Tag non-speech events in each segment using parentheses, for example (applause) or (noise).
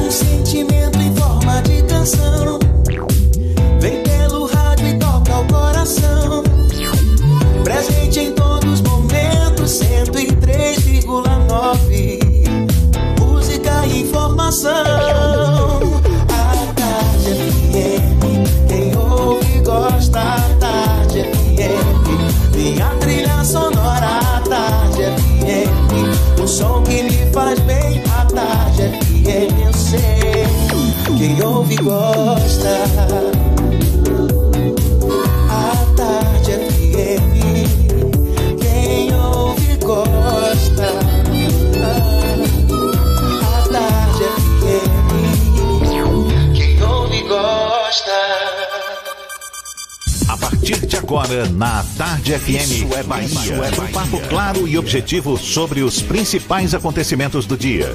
Um sentimento em forma de canção. Vem pelo rádio e toca o coração. Presente em todos os momentos, 103,9. Música e informação. De agora, na Tarde FM, Isso é Bahia. Isso é Um papo claro e objetivo sobre os principais acontecimentos do dia.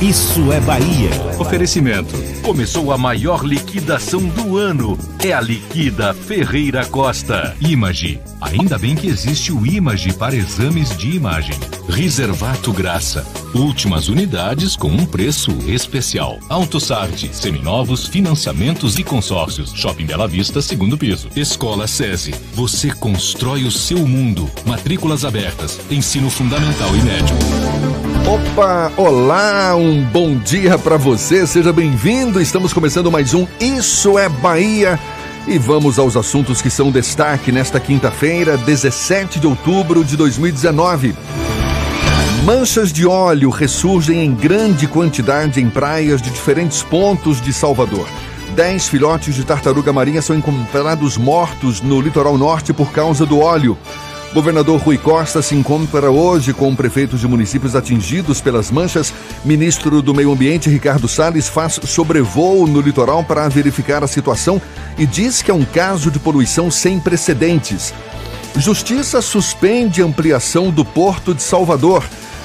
Isso é Bahia. Oferecimento. Começou a maior liquidação do ano. É a Liquida Ferreira Costa. Image. Ainda bem que existe o Image para exames de imagem. Reservato Graça. Últimas unidades com um preço especial. AutoSard. Seminovos, financiamentos e consórcios. Shopping Bela Vista, segundo piso. Escola SESI. Você constrói o seu mundo. Matrículas abertas. Ensino fundamental e médio. Opa, olá, um bom dia para você, seja bem-vindo. Estamos começando mais um Isso é Bahia. E vamos aos assuntos que são destaque nesta quinta-feira, 17 de outubro de 2019. Manchas de óleo ressurgem em grande quantidade em praias de diferentes pontos de Salvador. Dez filhotes de tartaruga marinha são encontrados mortos no litoral norte por causa do óleo. Governador Rui Costa se encontra hoje com prefeitos de municípios atingidos pelas manchas. Ministro do Meio Ambiente, Ricardo Salles, faz sobrevoo no litoral para verificar a situação e diz que é um caso de poluição sem precedentes. Justiça suspende ampliação do Porto de Salvador.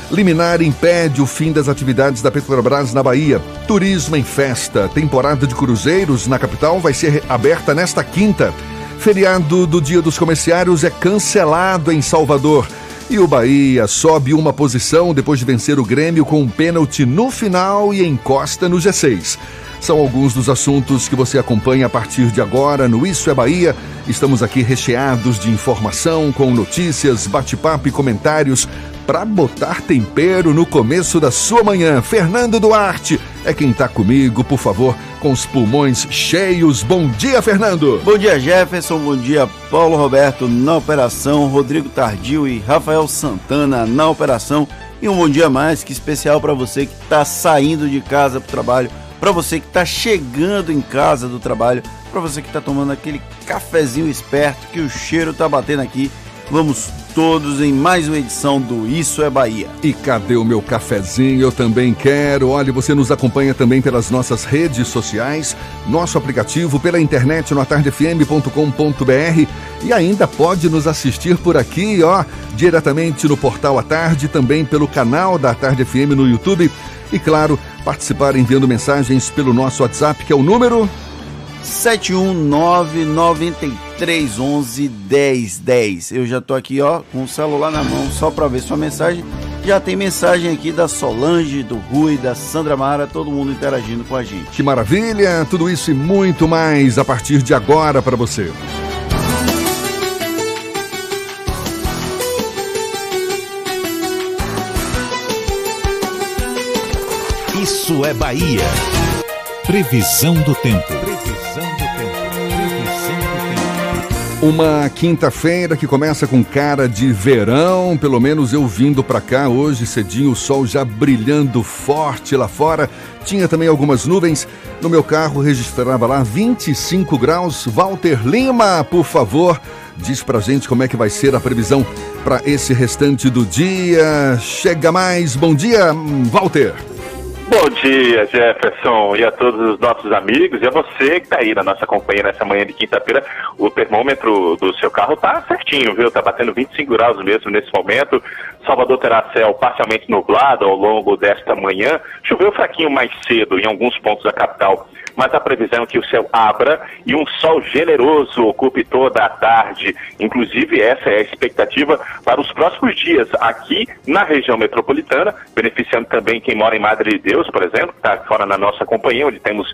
Liminar impede o fim das atividades da Petrobras na Bahia. Turismo em festa. Temporada de cruzeiros na capital vai ser aberta nesta quinta. Feriado do Dia dos Comerciários é cancelado em Salvador. E o Bahia sobe uma posição depois de vencer o Grêmio com um pênalti no final e encosta no G6. São alguns dos assuntos que você acompanha a partir de agora no Isso é Bahia. Estamos aqui recheados de informação, com notícias, bate-papo e comentários para botar tempero no começo da sua manhã. Fernando Duarte é quem está comigo, por favor, com os pulmões cheios. Bom dia, Fernando. Bom dia, Jefferson. Bom dia, Paulo Roberto na operação, Rodrigo Tardio e Rafael Santana na operação. E um bom dia mais que especial para você que está saindo de casa para o trabalho, para você que está chegando em casa do trabalho, para você que está tomando aquele cafezinho esperto que o cheiro tá batendo aqui. Vamos todos em mais uma edição do Isso é Bahia. E cadê o meu cafezinho? Eu também quero. Olha, você nos acompanha também pelas nossas redes sociais, nosso aplicativo, pela internet no atardefm.com.br e ainda pode nos assistir por aqui, ó, diretamente no portal à tarde, também pelo canal da Tarde FM no YouTube e claro, participar enviando mensagens pelo nosso WhatsApp, que é o número 71993111010. Eu já tô aqui, ó, com o celular na mão só para ver sua mensagem. Já tem mensagem aqui da Solange, do Rui, da Sandra Mara, todo mundo interagindo com a gente. Que maravilha! Tudo isso e muito mais a partir de agora para você. Isso é Bahia. Previsão do tempo. Uma quinta-feira que começa com cara de verão, pelo menos eu vindo pra cá hoje cedinho, o sol já brilhando forte lá fora. Tinha também algumas nuvens. No meu carro registrava lá 25 graus. Walter Lima, por favor, diz pra gente como é que vai ser a previsão para esse restante do dia. Chega mais. Bom dia, Walter. Bom dia, Jefferson, e a todos os nossos amigos, e a você que está aí na nossa companhia nessa manhã de quinta-feira. O termômetro do seu carro está certinho, viu? Está batendo 25 graus mesmo nesse momento. Salvador terá céu parcialmente nublado ao longo desta manhã. Choveu fraquinho mais cedo em alguns pontos da capital mas a previsão é que o céu abra e um sol generoso ocupe toda a tarde. Inclusive, essa é a expectativa para os próximos dias aqui na região metropolitana, beneficiando também quem mora em Madre de Deus, por exemplo, que está fora na nossa companhia, onde temos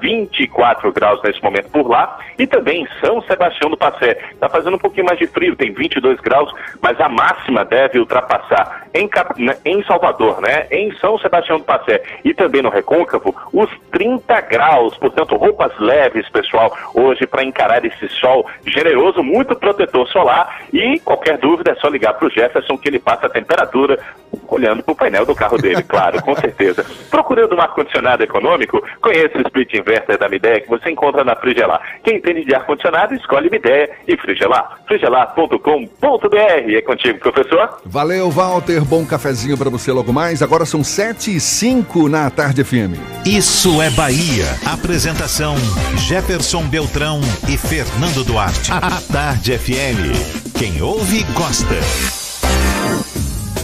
24 graus nesse momento por lá, e também em São Sebastião do Passé. Está fazendo um pouquinho mais de frio, tem 22 graus, mas a máxima deve ultrapassar em, né, em Salvador, né, em São Sebastião do Passé e também no Recôncavo, os 30 graus graus, portanto, roupas leves, pessoal, hoje para encarar esse sol generoso, muito protetor solar. E qualquer dúvida é só ligar para o Jefferson que ele passa a temperatura olhando para o painel do carro dele, claro, com certeza. Procurando um ar-condicionado econômico, conheça o split inverter da Midea que você encontra na Frigelar. Quem entende de ar-condicionado, escolhe Midea e Frigelar. frigelar.com.br. É contigo, professor. Valeu, Walter. Bom cafezinho para você logo mais. Agora são 7 e 5 na Tarde FM. Isso é Bahia. Apresentação: Jefferson Beltrão e Fernando Duarte. A Tarde FM. Quem ouve, gosta.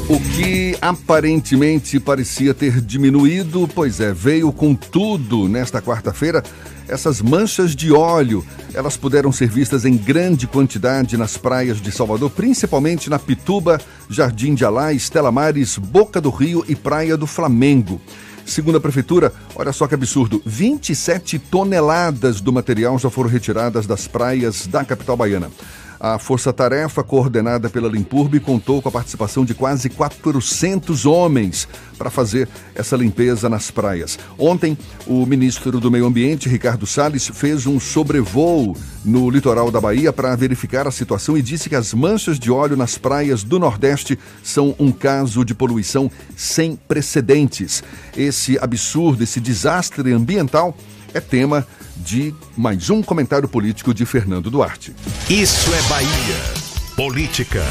O que aparentemente parecia ter diminuído, pois é, veio com tudo nesta quarta-feira. Essas manchas de óleo, elas puderam ser vistas em grande quantidade nas praias de Salvador, principalmente na Pituba, Jardim de Alá, Estela Mares, Boca do Rio e Praia do Flamengo. Segundo a prefeitura, olha só que absurdo, 27 toneladas do material já foram retiradas das praias da capital baiana. A força-tarefa, coordenada pela Limpurbe, contou com a participação de quase 400 homens para fazer essa limpeza nas praias. Ontem, o ministro do Meio Ambiente, Ricardo Salles, fez um sobrevoo no litoral da Bahia para verificar a situação e disse que as manchas de óleo nas praias do Nordeste são um caso de poluição sem precedentes. Esse absurdo, esse desastre ambiental é tema de mais um comentário político de Fernando Duarte. Isso é Bahia. Política.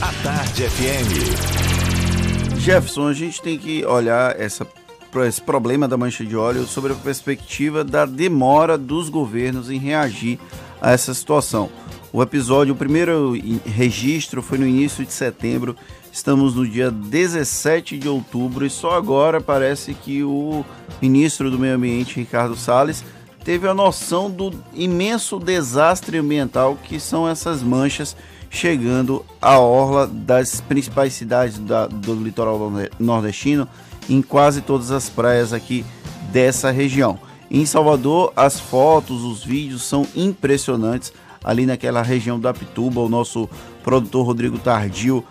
A Tarde FM. Jefferson, a gente tem que olhar essa, esse problema da mancha de óleo sobre a perspectiva da demora dos governos em reagir a essa situação. O episódio, o primeiro registro foi no início de setembro Estamos no dia 17 de outubro e só agora parece que o ministro do Meio Ambiente, Ricardo Salles, teve a noção do imenso desastre ambiental que são essas manchas chegando à orla das principais cidades da, do litoral nordestino, em quase todas as praias aqui dessa região. Em Salvador, as fotos, os vídeos são impressionantes. Ali naquela região da Pituba, o nosso produtor Rodrigo Tardio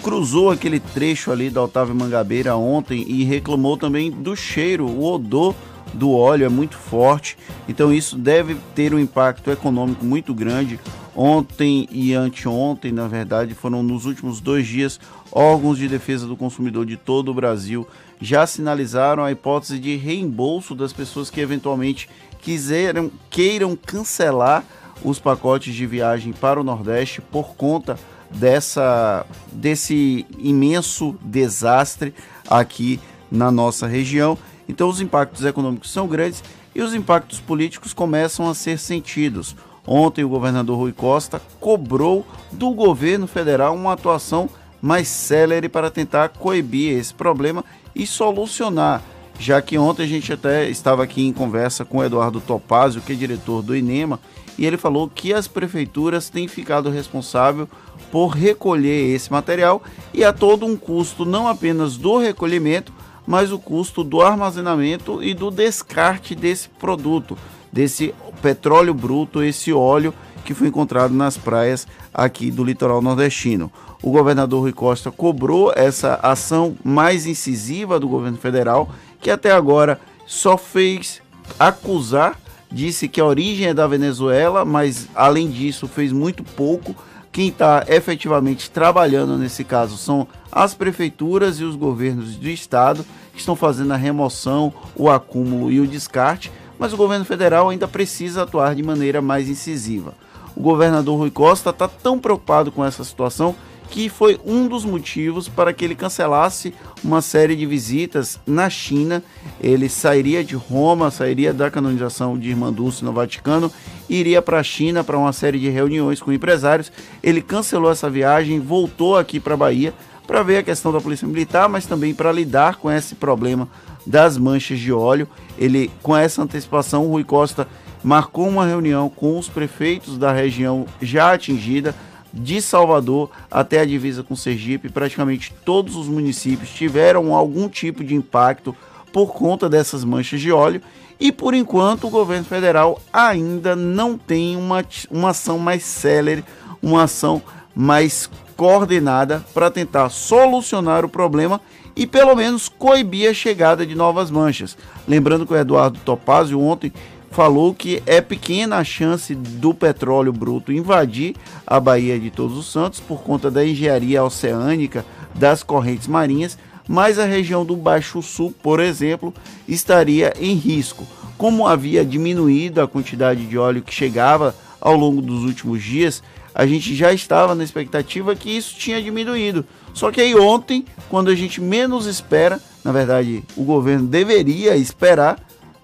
cruzou aquele trecho ali da Otávio Mangabeira ontem e reclamou também do cheiro, o odor do óleo é muito forte, então isso deve ter um impacto econômico muito grande. Ontem e anteontem, na verdade, foram nos últimos dois dias, órgãos de defesa do consumidor de todo o Brasil já sinalizaram a hipótese de reembolso das pessoas que eventualmente quiseram, queiram cancelar os pacotes de viagem para o Nordeste por conta dessa desse imenso desastre aqui na nossa região. Então os impactos econômicos são grandes e os impactos políticos começam a ser sentidos. Ontem o governador Rui Costa cobrou do governo federal uma atuação mais célere para tentar coibir esse problema e solucionar, já que ontem a gente até estava aqui em conversa com o Eduardo Topazio, que é diretor do INEMA, e ele falou que as prefeituras têm ficado responsável por recolher esse material e há todo um custo não apenas do recolhimento, mas o custo do armazenamento e do descarte desse produto, desse petróleo bruto, esse óleo que foi encontrado nas praias aqui do litoral nordestino. O governador Rui Costa cobrou essa ação mais incisiva do governo federal, que até agora só fez acusar, disse que a origem é da Venezuela, mas além disso fez muito pouco quem está efetivamente trabalhando nesse caso são as prefeituras e os governos do estado que estão fazendo a remoção, o acúmulo e o descarte, mas o governo federal ainda precisa atuar de maneira mais incisiva. O governador Rui Costa está tão preocupado com essa situação que foi um dos motivos para que ele cancelasse uma série de visitas na China. Ele sairia de Roma, sairia da canonização de Irmã Dulce no Vaticano, iria para a China para uma série de reuniões com empresários. Ele cancelou essa viagem, voltou aqui para a Bahia para ver a questão da Polícia Militar, mas também para lidar com esse problema das manchas de óleo. Ele, com essa antecipação, o Rui Costa marcou uma reunião com os prefeitos da região já atingida de Salvador até a divisa com Sergipe, praticamente todos os municípios tiveram algum tipo de impacto por conta dessas manchas de óleo. E por enquanto o governo federal ainda não tem uma, uma ação mais célere, uma ação mais coordenada para tentar solucionar o problema e pelo menos coibir a chegada de novas manchas. Lembrando que o Eduardo Topazio ontem falou que é pequena a chance do petróleo bruto invadir a Baía de Todos os Santos por conta da engenharia oceânica das correntes marinhas, mas a região do Baixo Sul, por exemplo, estaria em risco. Como havia diminuído a quantidade de óleo que chegava ao longo dos últimos dias, a gente já estava na expectativa que isso tinha diminuído. Só que aí ontem, quando a gente menos espera, na verdade, o governo deveria esperar,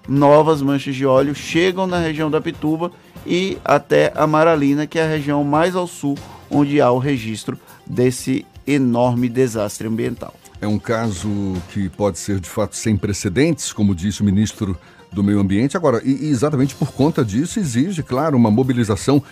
novas manchas de óleo chegam na região da Pituba e até a Maralina, que é a região mais ao sul onde há o registro desse enorme desastre ambiental. É um caso que pode ser de fato sem precedentes, como disse o ministro do Meio Ambiente. Agora, e exatamente por conta disso, exige, claro, uma mobilização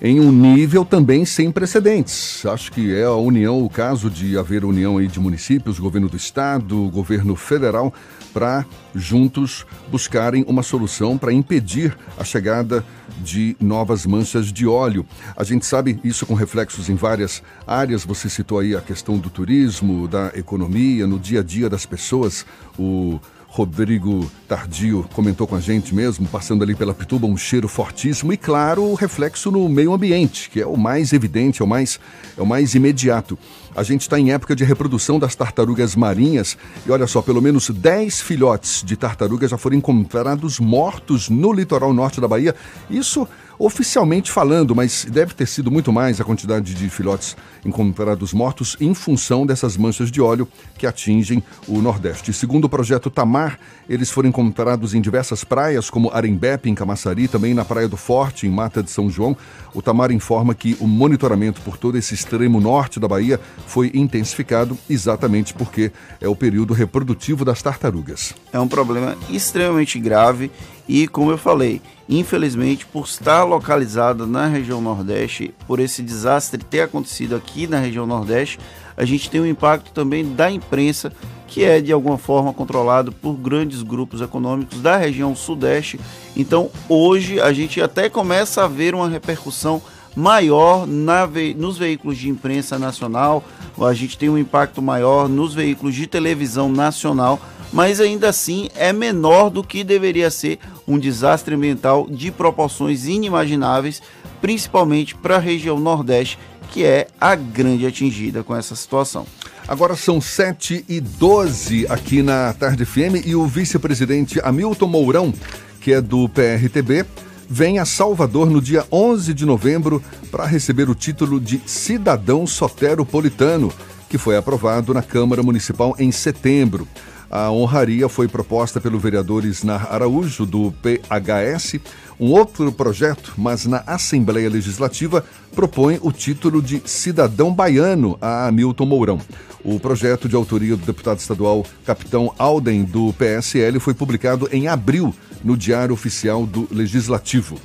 em um nível também sem precedentes. Acho que é a união, o caso de haver união aí de municípios, governo do estado, governo federal, para juntos buscarem uma solução para impedir a chegada de novas manchas de óleo. A gente sabe isso com reflexos em várias áreas. Você citou aí a questão do turismo, da economia, no dia a dia das pessoas, o Rodrigo Tardio comentou com a gente mesmo, passando ali pela Pituba, um cheiro fortíssimo e, claro, o reflexo no meio ambiente, que é o mais evidente, é o mais, é o mais imediato. A gente está em época de reprodução das tartarugas marinhas e olha só, pelo menos 10 filhotes de tartarugas já foram encontrados mortos no litoral norte da Bahia. Isso oficialmente falando, mas deve ter sido muito mais a quantidade de filhotes encontrados mortos em função dessas manchas de óleo que atingem o Nordeste. Segundo o projeto Tamar, eles foram encontrados em diversas praias, como Arembepe, em Camaçari, também na Praia do Forte, em Mata de São João. O Tamar informa que o monitoramento por todo esse extremo norte da Bahia foi intensificado exatamente porque é o período reprodutivo das tartarugas. É um problema extremamente grave e, como eu falei, infelizmente, por estar localizada na região Nordeste, por esse desastre ter acontecido aqui na região Nordeste, a gente tem um impacto também da imprensa, que é de alguma forma controlado por grandes grupos econômicos da região Sudeste. Então, hoje a gente até começa a ver uma repercussão maior ve nos veículos de imprensa nacional, a gente tem um impacto maior nos veículos de televisão nacional mas ainda assim é menor do que deveria ser um desastre ambiental de proporções inimagináveis, principalmente para a região Nordeste, que é a grande atingida com essa situação. Agora são 7 e 12 aqui na Tarde FM e o vice-presidente Hamilton Mourão, que é do PRTB, vem a Salvador no dia 11 de novembro para receber o título de cidadão soteropolitano, que foi aprovado na Câmara Municipal em setembro. A honraria foi proposta pelo vereador Isnar Araújo, do PHS. Um outro projeto, mas na Assembleia Legislativa, propõe o título de cidadão baiano a Hamilton Mourão. O projeto de autoria do deputado estadual Capitão Alden, do PSL, foi publicado em abril no Diário Oficial do Legislativo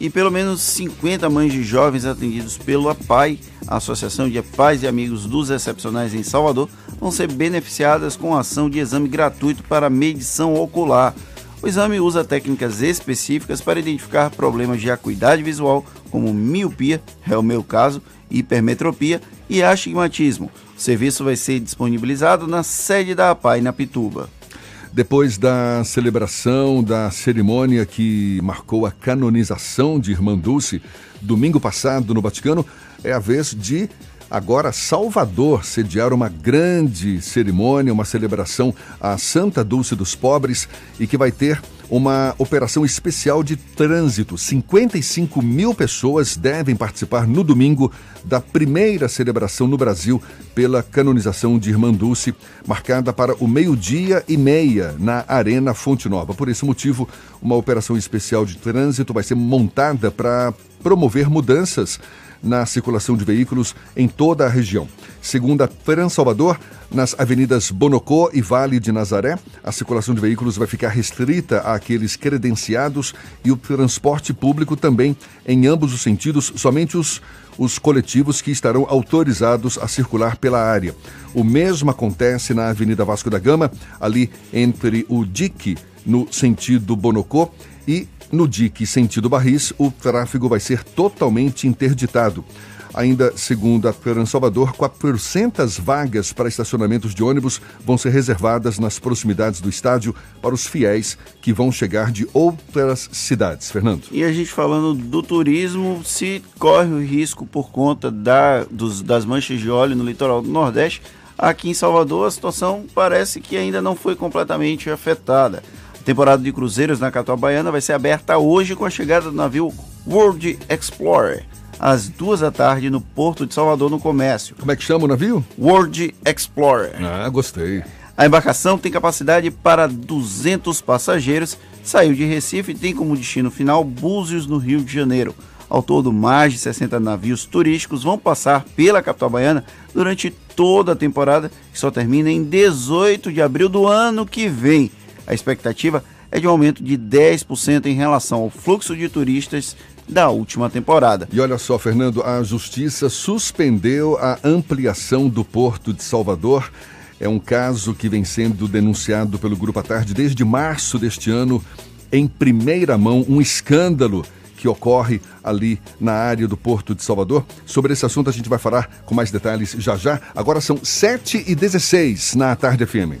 e pelo menos 50 mães de jovens atendidos pelo APAI, Associação de Pais e Amigos dos Excepcionais em Salvador, vão ser beneficiadas com a ação de exame gratuito para medição ocular. O exame usa técnicas específicas para identificar problemas de acuidade visual, como miopia, é o meu caso, hipermetropia e astigmatismo. O serviço vai ser disponibilizado na sede da APAI na Pituba. Depois da celebração da cerimônia que marcou a canonização de Irmã Dulce, domingo passado no Vaticano, é a vez de agora Salvador sediar uma grande cerimônia, uma celebração à Santa Dulce dos Pobres e que vai ter uma operação especial de trânsito. 55 mil pessoas devem participar no domingo da primeira celebração no Brasil pela canonização de Irmã Dulce, marcada para o meio-dia e meia na Arena Fonte Nova. Por esse motivo, uma operação especial de trânsito vai ser montada para promover mudanças na circulação de veículos em toda a região. Segundo a Trans Salvador, nas avenidas Bonocô e Vale de Nazaré, a circulação de veículos vai ficar restrita àqueles credenciados e o transporte público também, em ambos os sentidos, somente os, os coletivos que estarão autorizados a circular pela área. O mesmo acontece na Avenida Vasco da Gama, ali entre o Dique, no sentido Bonocô, e no dique sentido Barris, o tráfego vai ser totalmente interditado. Ainda segundo a Trans Salvador, 400 vagas para estacionamentos de ônibus vão ser reservadas nas proximidades do estádio para os fiéis que vão chegar de outras cidades. Fernando. E a gente falando do turismo, se corre o risco por conta da, dos, das manchas de óleo no litoral do Nordeste, aqui em Salvador a situação parece que ainda não foi completamente afetada temporada de cruzeiros na capital baiana vai ser aberta hoje com a chegada do navio World Explorer, às duas da tarde no Porto de Salvador, no comércio. Como é que chama o navio? World Explorer. Ah, gostei. A embarcação tem capacidade para 200 passageiros, saiu de Recife e tem como destino final Búzios, no Rio de Janeiro. Ao todo, mais de 60 navios turísticos vão passar pela capital baiana durante toda a temporada, que só termina em 18 de abril do ano que vem. A expectativa é de um aumento de 10% em relação ao fluxo de turistas da última temporada. E olha só, Fernando, a Justiça suspendeu a ampliação do Porto de Salvador. É um caso que vem sendo denunciado pelo Grupo à Tarde desde março deste ano, em primeira mão, um escândalo que ocorre ali na área do Porto de Salvador. Sobre esse assunto a gente vai falar com mais detalhes já já. Agora são 7h16 na Tarde FM.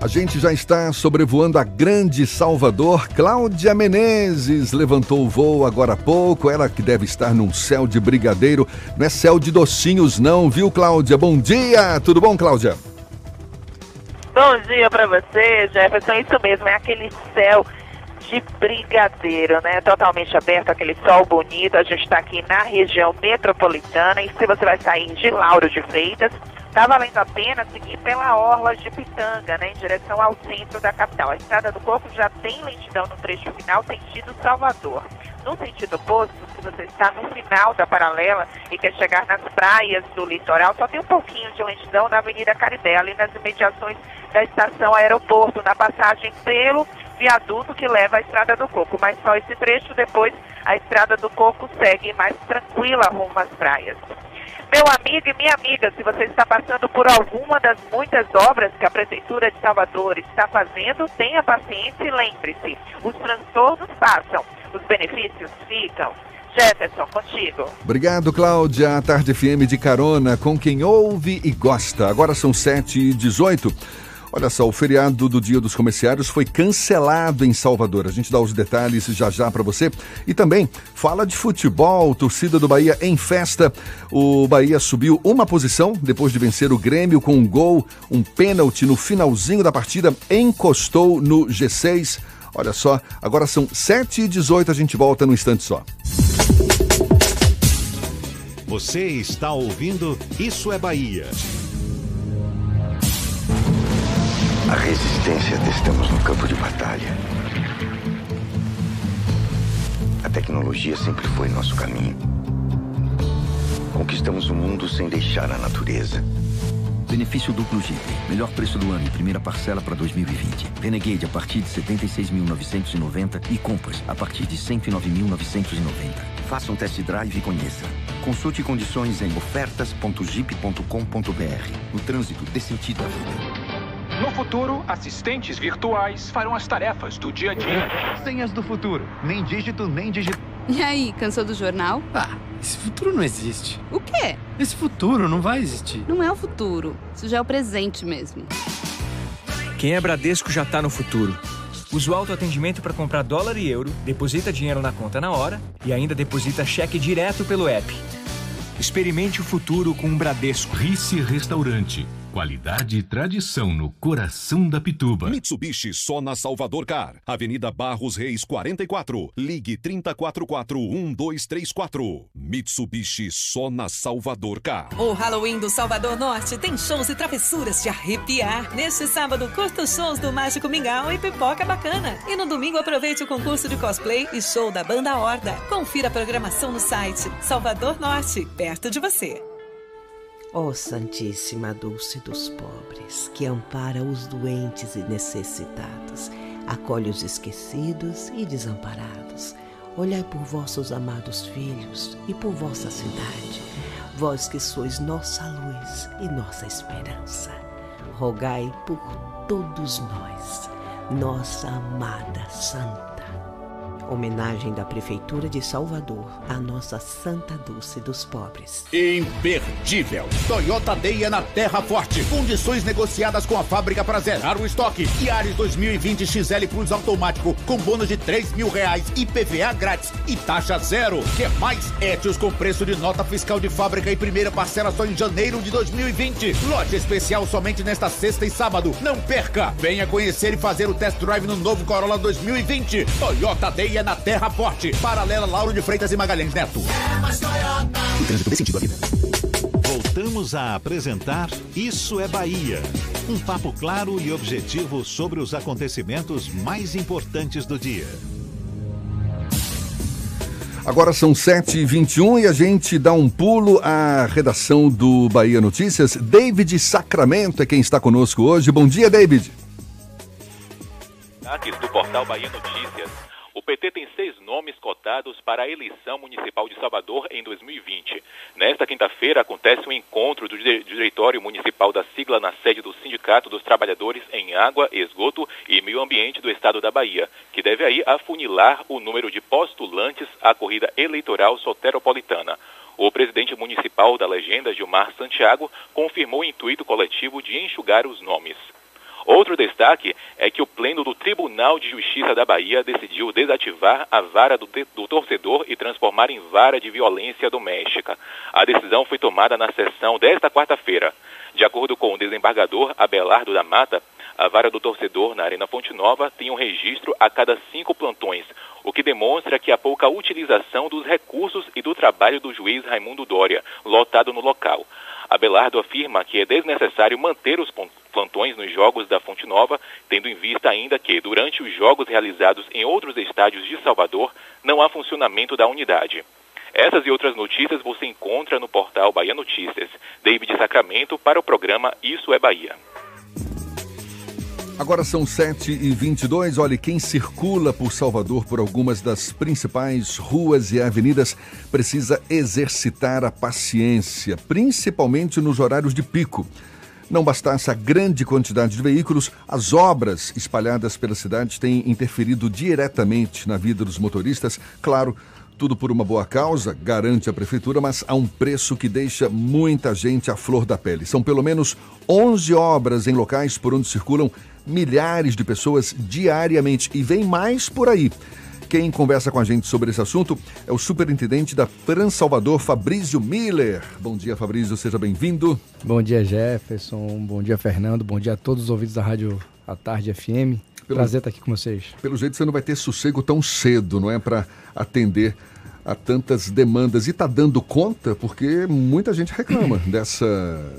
A gente já está sobrevoando a grande Salvador. Cláudia Menezes levantou o voo agora há pouco. Ela que deve estar num céu de brigadeiro. Não é céu de docinhos, não, viu, Cláudia? Bom dia! Tudo bom, Cláudia? Bom dia para você, Jefferson. Isso mesmo, é aquele céu de brigadeiro, né? Totalmente aberto, aquele sol bonito. A gente está aqui na região metropolitana. E se você vai sair de Lauro de Freitas, Está valendo a pena seguir pela orla de Pitanga, né, em direção ao centro da capital. A Estrada do Corpo já tem lentidão no trecho final, sentido Salvador. No sentido oposto, se você está no final da paralela e quer chegar nas praias do litoral, só tem um pouquinho de lentidão na Avenida Caribé, ali nas imediações da estação aeroporto, na passagem pelo viaduto que leva à Estrada do Coco. Mas só esse trecho, depois a Estrada do Coco segue mais tranquila rumo às praias. Meu amigo e minha amiga, se você está passando por alguma das muitas obras que a Prefeitura de Salvador está fazendo, tenha paciência e lembre-se: os transtornos passam, os benefícios ficam. Jefferson, contigo. Obrigado, Cláudia. A Tarde FM de carona com quem ouve e gosta. Agora são 7h18. Olha só, o feriado do Dia dos Comerciários foi cancelado em Salvador. A gente dá os detalhes já já para você. E também fala de futebol, torcida do Bahia em festa. O Bahia subiu uma posição depois de vencer o Grêmio com um gol, um pênalti no finalzinho da partida, encostou no G6. Olha só, agora são 7h18, a gente volta no instante só. Você está ouvindo Isso é Bahia. A resistência testamos no campo de batalha. A tecnologia sempre foi nosso caminho. Conquistamos o mundo sem deixar a natureza. Benefício duplo Jeep. Melhor preço do ano e primeira parcela para 2020. Renegade a partir de 76.990 e Compass a partir de 109.990. Faça um test drive e conheça. Consulte condições em ofertas.jeep.com.br. No trânsito dê sentido à vida. No futuro, assistentes virtuais farão as tarefas do dia a dia. Senhas do futuro. Nem dígito, nem dígito. E aí, cansou do jornal? Ah, esse futuro não existe. O quê? Esse futuro não vai existir. Não é o futuro. Isso já é o presente mesmo. Quem é Bradesco já tá no futuro. Usa o autoatendimento para comprar dólar e euro, deposita dinheiro na conta na hora e ainda deposita cheque direto pelo app. Experimente o futuro com o Bradesco. Rice Restaurante. Qualidade e tradição no coração da Pituba. Mitsubishi só na Salvador Car. Avenida Barros Reis 44. Ligue 30441234. Mitsubishi só na Salvador Car. O Halloween do Salvador Norte tem shows e travessuras de arrepiar. Neste sábado, curta os shows do Mágico Mingau e Pipoca Bacana. E no domingo, aproveite o concurso de cosplay e show da Banda Horda. Confira a programação no site Salvador Norte, perto de você. Ó Santíssima Dulce dos pobres, que ampara os doentes e necessitados, acolhe os esquecidos e desamparados. Olhai por vossos amados filhos e por vossa cidade, vós que sois nossa luz e nossa esperança. Rogai por todos nós, nossa amada Santa. Homenagem da Prefeitura de Salvador à nossa Santa Dulce dos Pobres. Imperdível! Toyota Deia na Terra Forte. Condições negociadas com a fábrica para zerar o estoque. Yaris 2020 XL Plus automático com bônus de 3 mil reais, IPVA grátis e taxa zero. Que mais? Etios com preço de nota fiscal de fábrica e primeira parcela só em janeiro de 2020. Lote especial somente nesta sexta e sábado. Não perca! Venha conhecer e fazer o test drive no novo Corolla 2020. Toyota Deia na Terra Forte. Paralela Lauro de Freitas e Magalhães Neto. O trânsito desse sentido à vida. Voltamos a apresentar Isso é Bahia. Um papo claro e objetivo sobre os acontecimentos mais importantes do dia. Agora são 7h21 e a gente dá um pulo à redação do Bahia Notícias. David Sacramento é quem está conosco hoje. Bom dia, David. Do portal Bahia Notícias. PT tem seis nomes cotados para a eleição municipal de Salvador em 2020. Nesta quinta-feira acontece um encontro do Diretório Municipal da sigla na sede do Sindicato dos Trabalhadores em Água, Esgoto e Meio Ambiente do Estado da Bahia, que deve aí afunilar o número de postulantes à corrida eleitoral soteropolitana. O presidente municipal da legenda, Gilmar Santiago, confirmou o intuito coletivo de enxugar os nomes. Outro destaque é que o Pleno do Tribunal de Justiça da Bahia decidiu desativar a vara do, do, torcedor e transformar em vara de violência doméstica. A decisão foi tomada na sessão desta quarta-feira. De acordo com o desembargador Abelardo da Mata, a vara do torcedor na Arena Fonte Nova tem um registro a cada cinco plantões, o que demonstra que há pouca utilização dos recursos e do trabalho do juiz Raimundo Dória, lotado no local. Abelardo afirma que é desnecessário manter os plantões nos jogos da Fonte Nova, tendo em vista ainda que, durante os jogos realizados em outros estádios de Salvador, não há funcionamento da unidade. Essas e outras notícias você encontra no portal Bahia Notícias. David Sacramento para o programa Isso é Bahia. Agora são 7 e 22 Olha, quem circula por Salvador por algumas das principais ruas e avenidas precisa exercitar a paciência, principalmente nos horários de pico. Não bastasse a grande quantidade de veículos, as obras espalhadas pela cidade têm interferido diretamente na vida dos motoristas. Claro, tudo por uma boa causa, garante a prefeitura, mas a um preço que deixa muita gente à flor da pele. São pelo menos 11 obras em locais por onde circulam milhares de pessoas diariamente e vem mais por aí. Quem conversa com a gente sobre esse assunto é o superintendente da Trans Salvador, Fabrício Miller. Bom dia, Fabrício, seja bem-vindo. Bom dia, Jefferson. Bom dia, Fernando. Bom dia a todos os ouvintes da Rádio A Tarde FM. Pelo, Prazer estar aqui com vocês. Pelo jeito, você não vai ter sossego tão cedo, não é? Para atender a tantas demandas. E está dando conta porque muita gente reclama (clears throat) dessa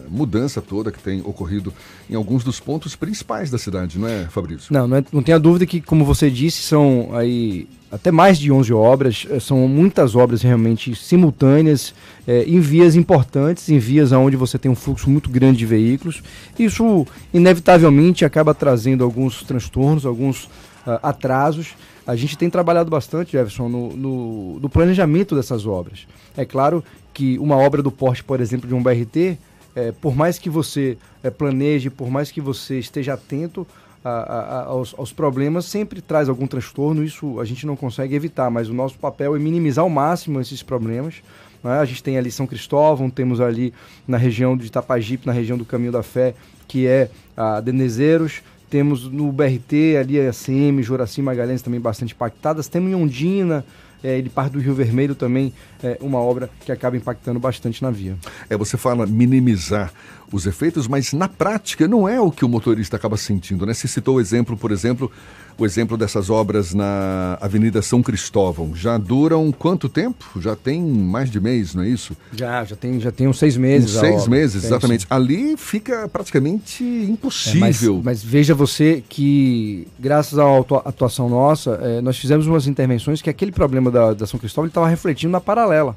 mudança toda que tem ocorrido em alguns dos pontos principais da cidade, não é, Fabrício? Não, não, é, não tenha dúvida que, como você disse, são aí até mais de 11 obras, eh, são muitas obras realmente simultâneas, é, em vias importantes, em vias onde você tem um fluxo muito grande de veículos. Isso, inevitavelmente, acaba trazendo alguns transtornos, alguns uh, atrasos a gente tem trabalhado bastante, Jefferson, no, no, no planejamento dessas obras. É claro que uma obra do porte, por exemplo, de um BRT, é, por mais que você é, planeje, por mais que você esteja atento a, a, aos, aos, problemas, sempre traz algum transtorno. Isso a gente não consegue evitar, mas o nosso papel é minimizar ao máximo esses problemas. Né? A gente tem ali São Cristóvão, temos ali na região de Itapajipe, na região do Caminho da Fé, que é a Denezeiros. Temos no BRT ali a CM, Joraci Magalhães também bastante impactadas. Temos em Ondina, é, ele parte do Rio Vermelho também, é uma obra que acaba impactando bastante na via. É, você fala minimizar os efeitos, mas na prática não é o que o motorista acaba sentindo, né? Você citou o exemplo, por exemplo, o exemplo dessas obras na Avenida São Cristóvão. Já duram quanto tempo? Já tem mais de mês, não é isso? Já, já tem, já tem uns seis meses. Uns seis meses, tem, exatamente. Sim. Ali fica praticamente impossível. É, mas, mas, veja você que, graças à atuação nossa, é, nós fizemos umas intervenções que aquele problema da, da São Cristóvão estava refletindo na paralela.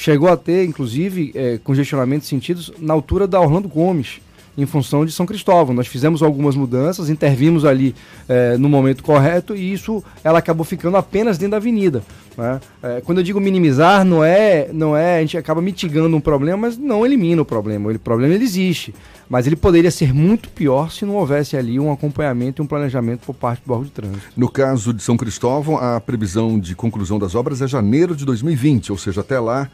Chegou a ter, inclusive, é, sentidos na altura da Orlando Gomes em função de São Cristóvão. Nós fizemos algumas mudanças, intervimos ali é, no momento correto e isso ela acabou ficando apenas dentro da avenida. Né? É, quando eu digo minimizar, não é, não é a gente acaba mitigando um problema, mas não elimina o problema. O problema ele existe, mas ele poderia ser muito pior se não houvesse ali um acompanhamento e um planejamento por parte do órgão de trânsito. No caso de São Cristóvão, a previsão de conclusão das obras é janeiro de 2020, ou seja, até lá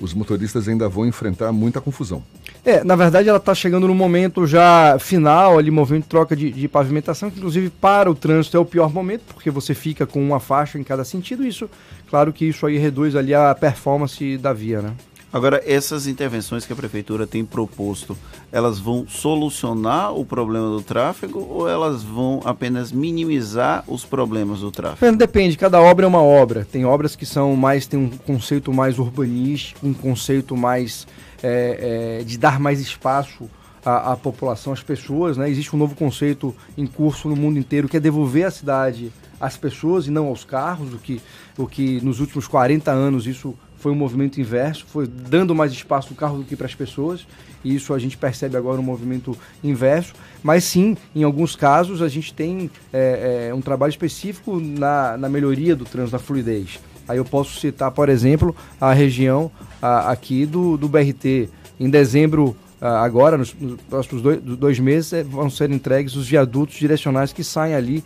os motoristas ainda vão enfrentar muita confusão. É, na verdade ela está chegando no momento já final, ali, movimento de troca de, de, pavimentação, que inclusive para o trânsito é o pior momento, porque você fica com uma faixa em cada sentido, isso, claro que isso aí reduz ali a performance da via, né? Agora, essas intervenções que a prefeitura tem proposto, elas vão solucionar o problema do tráfego ou elas vão apenas minimizar os problemas do tráfego? Depende, cada obra é uma obra. Tem obras que são mais, tem um conceito mais urbanístico, um conceito mais é, é, de dar mais espaço à, à, população, às pessoas. Né? Existe um novo conceito em curso no mundo inteiro que é devolver a cidade às pessoas e não aos carros, o que, o que nos últimos 40 anos isso foi um movimento inverso, foi dando mais espaço do carro do que para as pessoas, e isso a gente percebe agora um movimento inverso. Mas sim, em alguns casos, a gente tem é, é, um trabalho específico na, na melhoria do trânsito, da fluidez. Aí eu posso citar, por exemplo, a região a, aqui do, do BRT. Em dezembro, agora, nos, nos próximos dois, dois meses, é, vão ser entregues os viadutos direcionais que saem ali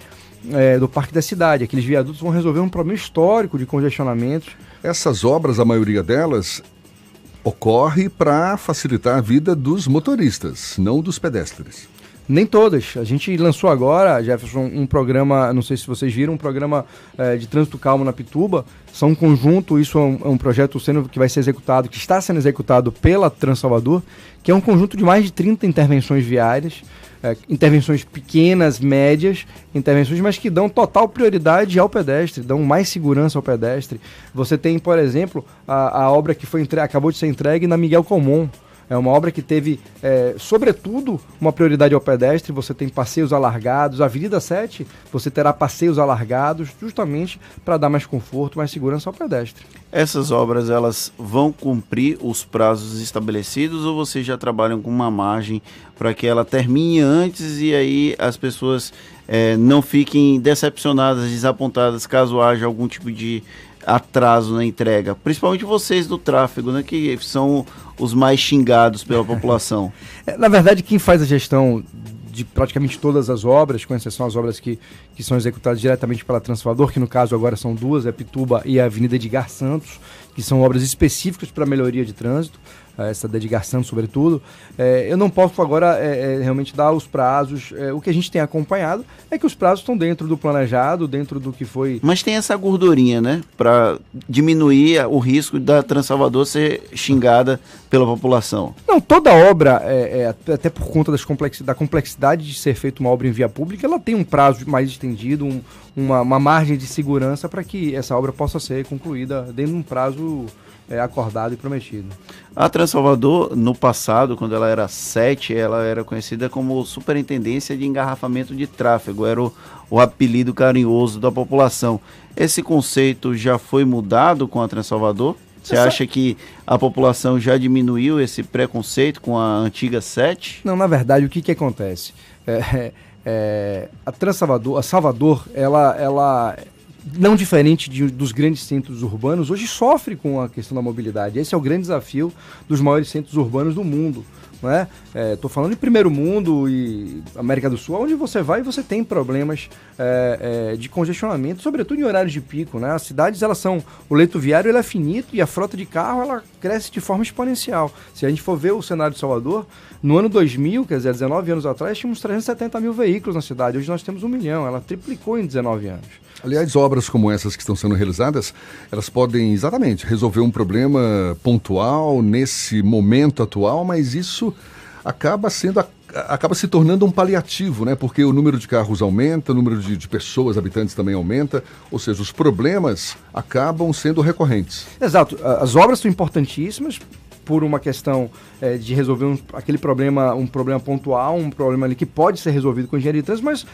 é, do Parque da Cidade. Aqueles viadutos vão resolver um problema histórico de congestionamentos essas obras, a maioria delas, ocorre para facilitar a vida dos motoristas, não dos pedestres. Nem todas. A gente lançou agora, Jefferson, um programa, não sei se vocês viram, um programa é, de trânsito calmo na Pituba. São um conjunto, isso é um, é um, projeto sendo, que vai ser executado, que está sendo executado pela Transalvador, que é um conjunto de mais de 30 intervenções viárias é, intervenções pequenas, médias, intervenções, mas que dão total prioridade ao pedestre, dão mais segurança ao pedestre. Você tem, por exemplo, a, a obra que foi entre... acabou de ser entregue na Miguel Comum. É uma obra que teve, é, sobretudo, uma prioridade ao pedestre. Você tem passeios alargados. A Avenida 7, você terá passeios alargados, justamente para dar mais conforto, mais segurança ao pedestre. Essas obras, elas vão cumprir os prazos estabelecidos ou vocês já trabalham com uma margem para que ela termine antes e aí as pessoas é, não fiquem decepcionadas, desapontadas caso haja algum tipo de atraso na entrega, principalmente vocês do tráfego, né, que são os mais xingados pela (laughs) população. É, na verdade, quem faz a gestão de praticamente todas as obras, com exceção as obras que, que são executadas diretamente pela Transformador, que no caso agora são duas, é Pituba e a Avenida Edgar Santos, que são obras específicas para melhoria de trânsito essa dedicação sobretudo. É, eu não posso agora é, é, realmente dar os prazos. É, o que a gente tem acompanhado é que os prazos estão dentro do planejado, dentro do que foi. Mas tem essa gordurinha, né? Para diminuir o risco da Transalvador ser xingada pela população. Não, toda obra, é, é, até por conta complexi da complexidade de ser feita uma obra em via pública, ela tem um prazo mais estendido, um, uma, uma margem de segurança para que essa obra possa ser concluída dentro de um prazo é, acordado e prometido. A Transalvador, no passado, quando ela era 7, ela era conhecida como Superintendência de Engarrafamento de Tráfego, era o, o apelido carinhoso da população. Esse conceito já foi mudado com a Transalvador? Você acha que a população já diminuiu esse preconceito com a antiga 7? Não, na verdade, o que, que acontece? É, é, a Transalvador, a Salvador, ela, ela não diferente de, dos grandes centros urbanos, hoje sofre com a questão da mobilidade. Esse é o grande desafio dos maiores centros urbanos do mundo. Né? Estou falando de primeiro mundo e América do Sul, onde você vai você tem problemas é, é, de congestionamento, sobretudo em horários de pico, né? As cidades, elas são... O leito viário, ele é finito e a frota de carro, ela cresce de forma exponencial. Se a gente for ver o cenário de Salvador, no ano 2000, quer dizer, 19 anos atrás, tínhamos 370 mil veículos na cidade. Hoje nós temos um milhão. Ela triplicou em 19 anos. Aliás, obras como essas que estão sendo realizadas, elas podem exatamente resolver um problema pontual nesse momento atual, mas isso acaba sendo acaba se tornando um paliativo, né? Porque o número de carros aumenta, o número de, de, pessoas, habitantes também aumenta, ou seja, os problemas acabam sendo recorrentes. Exato. As obras são importantíssimas por uma questão é, de resolver um, aquele problema, um problema pontual, um problema ali que pode ser resolvido com engenharia de trânsito, mas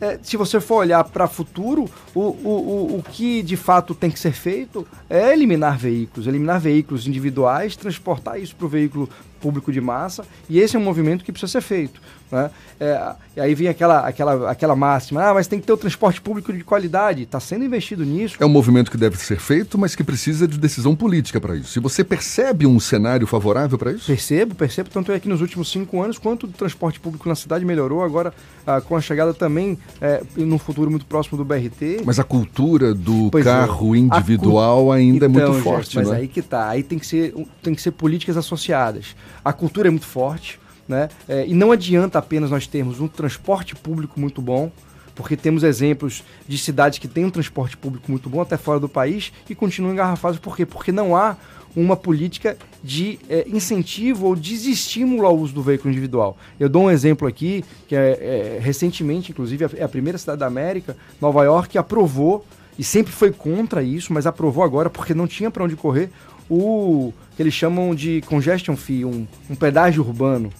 é, se você for olhar para o futuro, o, o, o que de fato tem que ser feito é eliminar veículos, eliminar veículos individuais, transportar isso para o veículo público de massa, e esse é um movimento que precisa ser feito. Né? É, e aí vem aquela, aquela, aquela máxima, ah, mas tem que ter o transporte público de qualidade, está sendo investido nisso. É um movimento que deve ser feito, mas que precisa de decisão política para isso. E você percebe um cenário favorável para isso? Percebo, percebo, tanto é que nos últimos cinco anos, quanto o transporte público na cidade melhorou, agora ah, com a chegada também, é, no futuro muito próximo do BRT. Mas a cultura do pois é. carro é. individual ainda então, é muito forte, gente, mas é? aí que tá, aí tem que, ser, tem que ser políticas associadas. A cultura é muito forte, né? É, e não adianta apenas nós termos um transporte público muito bom, porque temos exemplos de cidades que têm um transporte público muito bom até fora do país e continuam engarrafados. Por quê? Porque não há uma política de é, incentivo ou desestímulo ao uso do veículo individual. Eu dou um exemplo aqui, que é, é recentemente, inclusive, é a primeira cidade da América, Nova York, aprovou, e sempre foi contra isso, mas aprovou agora porque não tinha para onde correr, o que eles chamam de congestion fee, um, um pedágio urbano.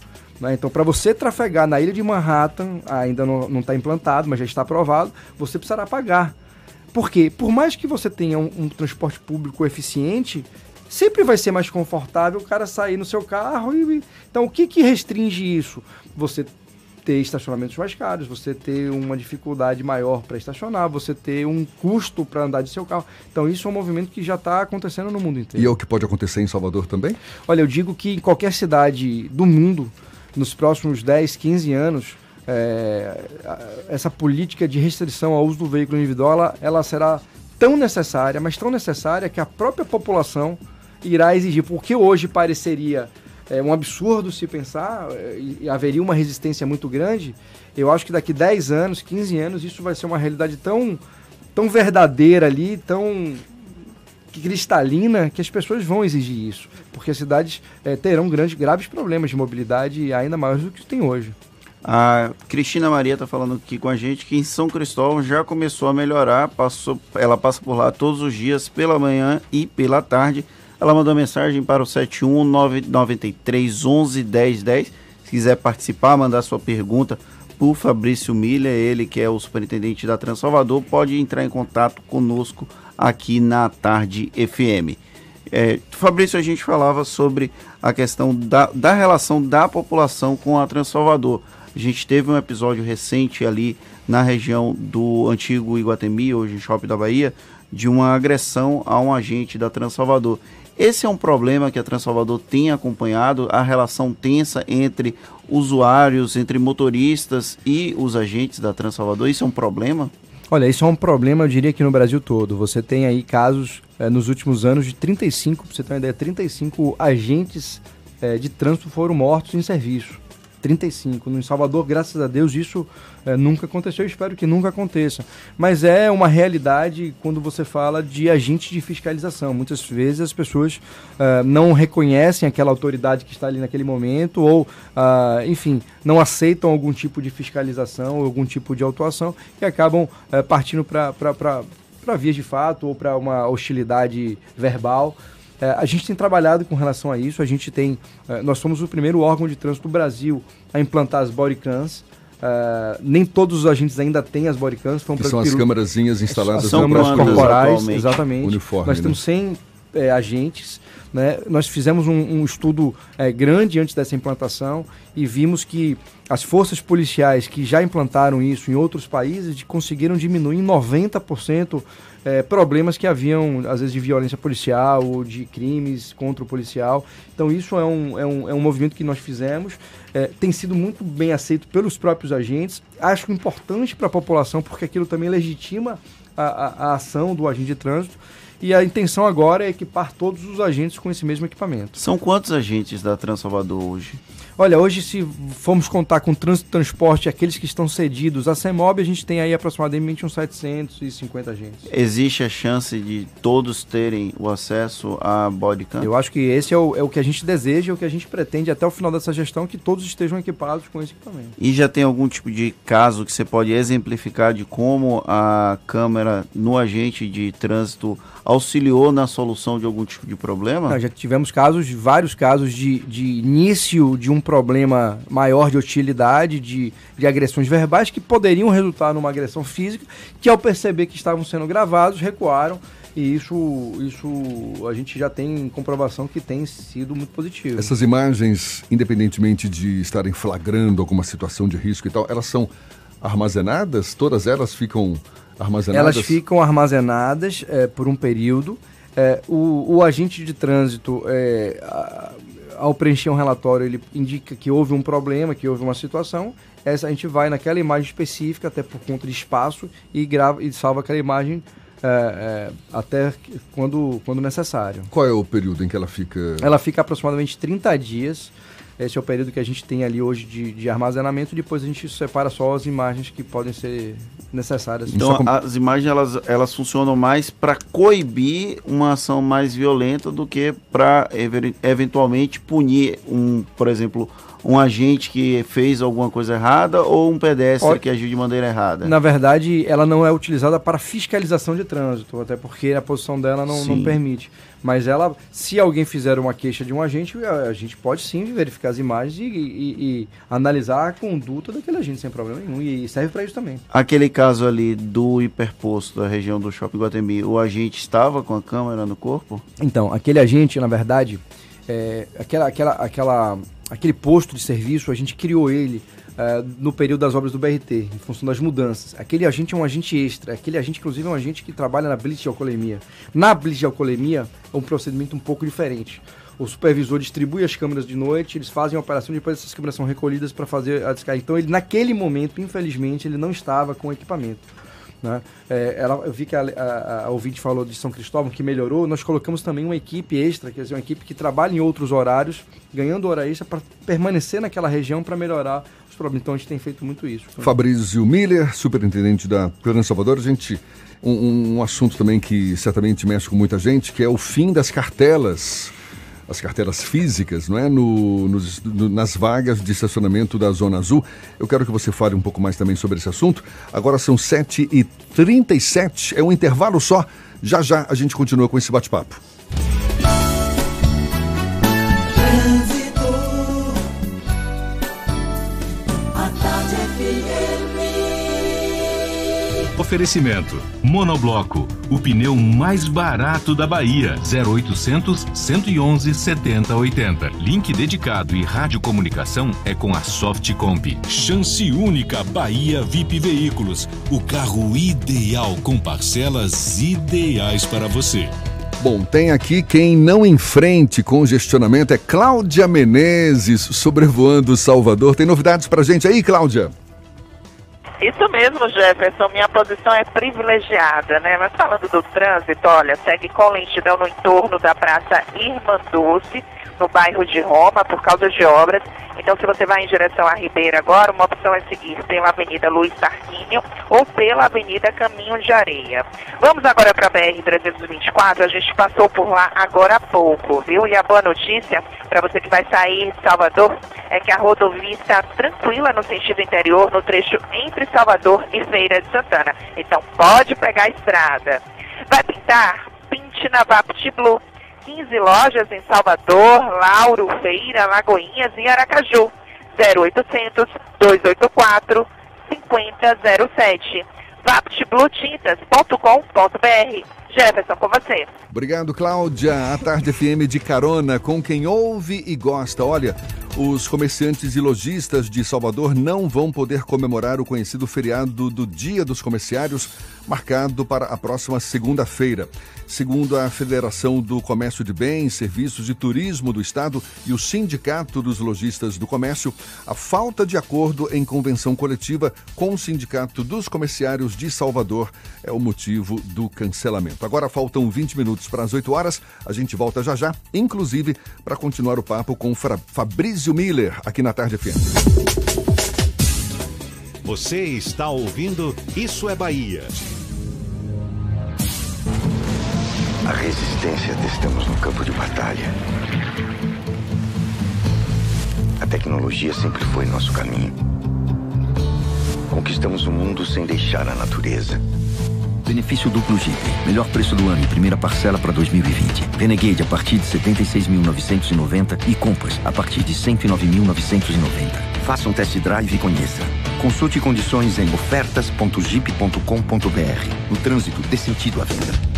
Né? Então, para você trafegar na ilha de Manhattan, ainda não está implantado, mas já está aprovado, você precisará pagar. Por quê? Por mais que você tenha um, um, transporte público eficiente, sempre vai ser mais confortável o cara sair no seu carro. E, então, o que, que restringe isso? Você ter estacionamentos mais caros, você ter uma dificuldade maior para estacionar, você ter um custo para andar de seu carro. Então, isso é um movimento que já está acontecendo no mundo inteiro. E é o que pode acontecer em Salvador também? Olha, eu digo que em qualquer cidade do mundo nos próximos 10, 15 anos, é, essa política de restrição ao uso do veículo individual, ela, ela será tão necessária, mas tão necessária que a própria população irá exigir, porque hoje pareceria é, um absurdo se pensar é, e haveria uma resistência muito grande, eu acho que daqui 10 anos, 15 anos, isso vai ser uma realidade tão, tão verdadeira ali, tão cristalina que as pessoas vão exigir isso, porque as cidades é, terão grandes, graves problemas de mobilidade ainda maiores do que tem hoje. A Cristina Maria está falando aqui com a gente que em São Cristóvão já começou a melhorar, passou, ela passa por lá todos os dias, pela manhã e pela tarde. Ela mandou mensagem para o 71993 11 10 10. Se quiser participar, mandar sua pergunta por Fabrício Milha, ele que é o superintendente da Transalvador, pode entrar em contato conosco aqui na Tarde FM. É, Fabrício, a gente falava sobre a questão da, da relação da população com a Transalvador. A gente teve um episódio recente ali na região do antigo Iguatemi, hoje Shopping da Bahia, de uma agressão a um agente da Transalvador. Esse é um problema que a Transalvador tem acompanhado, a relação tensa entre usuários, entre motoristas e os agentes da Transalvador. Isso é um problema? Olha, isso é um problema, eu diria que no Brasil todo. Você tem aí casos é, nos últimos anos de 35, para você ter uma ideia, 35 agentes é, de trânsito foram mortos em serviço. 35. No Salvador, graças a Deus, isso é, nunca aconteceu. Eu espero que nunca aconteça. Mas é uma realidade quando você fala de agentes de fiscalização. Muitas vezes as pessoas é, não reconhecem aquela autoridade que está ali naquele momento ou, ah, enfim, não aceitam algum tipo de fiscalização ou algum tipo de autuação e acabam é, partindo para vias de fato ou para uma hostilidade verbal. É, a gente tem trabalhado com relação a isso. A gente tem, é, nós somos o primeiro órgão de trânsito do Brasil a implantar as bodycams. É, nem todos os agentes ainda têm as bodycams. Que são as câmerazinhas instaladas são câmeras corporais, exatamente. Uniforme, nós temos né? 100 é, agentes. Né? Nós fizemos um, um estudo é, grande antes dessa implantação e vimos que as forças policiais que já implantaram isso em outros países conseguiram diminuir em 90% é, problemas que haviam, às vezes, de violência policial ou de crimes contra o policial. Então, isso é um, é um, é um movimento que nós fizemos. É, tem sido muito bem aceito pelos próprios agentes. Acho importante para a população, porque aquilo também legitima a, a, a ação do agente de trânsito. E a intenção agora é equipar todos os agentes com esse mesmo equipamento. São quantos agentes da Transalvador hoje? Olha, hoje se formos contar com trânsito e transporte, aqueles que estão cedidos, a CEMOB a gente tem aí aproximadamente uns 750 agentes. Existe a chance de todos terem o acesso à bodycam? Eu acho que esse é o, é o que a gente deseja, é o que a gente pretende até o final dessa gestão, que todos estejam equipados com esse equipamento. E já tem algum tipo de caso que você pode exemplificar de como a câmera no agente de trânsito auxiliou na solução de algum tipo de problema? Já tivemos casos, vários casos de, de início de um problema maior de hostilidade, de, de agressões verbais que poderiam resultar numa agressão física, que ao perceber que estavam sendo gravados, recuaram. E isso, isso a gente já tem comprovação que tem sido muito positivo. Essas imagens, independentemente de estarem flagrando alguma situação de risco e tal, elas são armazenadas? Todas elas ficam armazenadas? Elas ficam armazenadas é, por um período. É, o, o, agente de trânsito, é, a, ao preencher um relatório, ele indica que houve um problema, que houve uma situação. Essa a gente vai naquela imagem específica, até por conta de espaço, e grava e salva aquela imagem é, é, até quando, quando necessário. Qual é o período em que ela fica? Ela fica aproximadamente 30 dias. Esse é o período que a gente tem ali hoje de, de armazenamento. Depois a gente separa só as imagens que podem ser necessárias. Então, as imagens elas, elas funcionam mais para coibir uma ação mais violenta do que para eventualmente punir um, por exemplo, um agente que fez alguma coisa errada ou um pedestre que agiu de maneira errada? Na verdade, ela não é utilizada para fiscalização de trânsito, até porque a posição dela não, não permite. Mas ela, se alguém fizer uma queixa de um agente, a, gente pode sim verificar as imagens e, e, e analisar a conduta daquele agente sem problema nenhum. E serve para isso também. Aquele caso ali do hiperposto da região do Shopping Guatemi, o agente estava com a câmera no corpo? Então, aquele agente, na verdade, é, aquela, aquela, aquela, aquele posto de serviço, a gente criou ele uh, no período das obras do BRT, em função das mudanças. Aquele agente é um agente extra, aquele agente, inclusive, é um agente que trabalha na blitz de alcoolemia. Na blitz de alcoolemia, é um procedimento um pouco diferente. O supervisor distribui as câmeras de noite, eles fazem a operação, depois essas câmeras são recolhidas para fazer a descarga. Então, ele, naquele momento, infelizmente, ele não estava com equipamento. Né? É, ela, eu vi que a, a, a, ouvinte falou de São Cristóvão, que melhorou. Nós colocamos também uma equipe extra, quer dizer, uma equipe que trabalha em outros horários, ganhando hora extra para permanecer naquela região para melhorar problemas. Então a gente tem feito muito isso. Fabrício Miller, superintendente da Plano Salvador, a gente. Um, um assunto também que certamente mexe com muita gente, que é o fim das cartelas as carteiras físicas, não é? No, nos, no, nas vagas de estacionamento da Zona Azul. Eu quero que você fale um pouco mais também sobre esse assunto. Agora são 7h37, é um intervalo só. Já já a gente continua com esse bate-papo. Oferecimento: Monobloco, o pneu mais barato da Bahia. 0800 111 7080. Link dedicado e radiocomunicação é com a Softcomp. Chance única Bahia VIP Veículos. O carro ideal com parcelas ideais para você. Bom, tem aqui quem não enfrente congestionamento é Cláudia Menezes, sobrevoando Salvador. Tem novidades pra gente aí, Cláudia? Isso mesmo, Jefferson. Minha posição é privilegiada, né? Mas falando do trânsito, olha, segue com lentidão no entorno da Praça Irmã Doce no bairro de Roma por causa de obras. Então, se você vai em direção à Ribeira agora, uma opção é seguir pela Avenida Luiz Tarquínio ou pela Avenida Caminho de Areia. Vamos agora para a BR-324. A gente passou por lá agora há pouco, viu? E a boa notícia para você que vai sair de Salvador é que a rodovia está tranquila no sentido interior, no trecho entre Salvador e Feira de Santana. Então, pode pegar a estrada. Vai pintar? Pinte na Vapt Blue 15 lojas em Salvador, Lauro, Feira, Lagoinhas e Aracaju. 0800 284 5007. vaptblutintas.com.br Jefferson, com você. Obrigado, Cláudia. A Tarde FM de carona com quem ouve e gosta. Olha, os comerciantes e lojistas de Salvador não vão poder comemorar o conhecido feriado do Dia dos Comerciários, marcado para a próxima segunda-feira. Segundo a Federação do Comércio de Bens, Serviços e Turismo do Estado e o Sindicato dos Lojistas do Comércio, a falta de acordo em convenção coletiva com o Sindicato dos Comerciários de Salvador é o motivo do cancelamento. Agora faltam 20 minutos para as 8 horas. A gente volta já já, inclusive para continuar o papo com Fabrício Miller aqui na Tarde FM. Você está ouvindo Isso é Bahia. A resistência testamos no campo de batalha. A tecnologia sempre foi nosso caminho. Conquistamos o mundo sem deixar a natureza. Benefício duplo Jeep. Melhor preço do ano e primeira parcela para 2020. Renegade a partir de 76.990 e Compass a partir de 109.990. Faça um test drive e conheça. Consulte condições em ofertas.jeep.com.br. No trânsito, dê sentido à vida.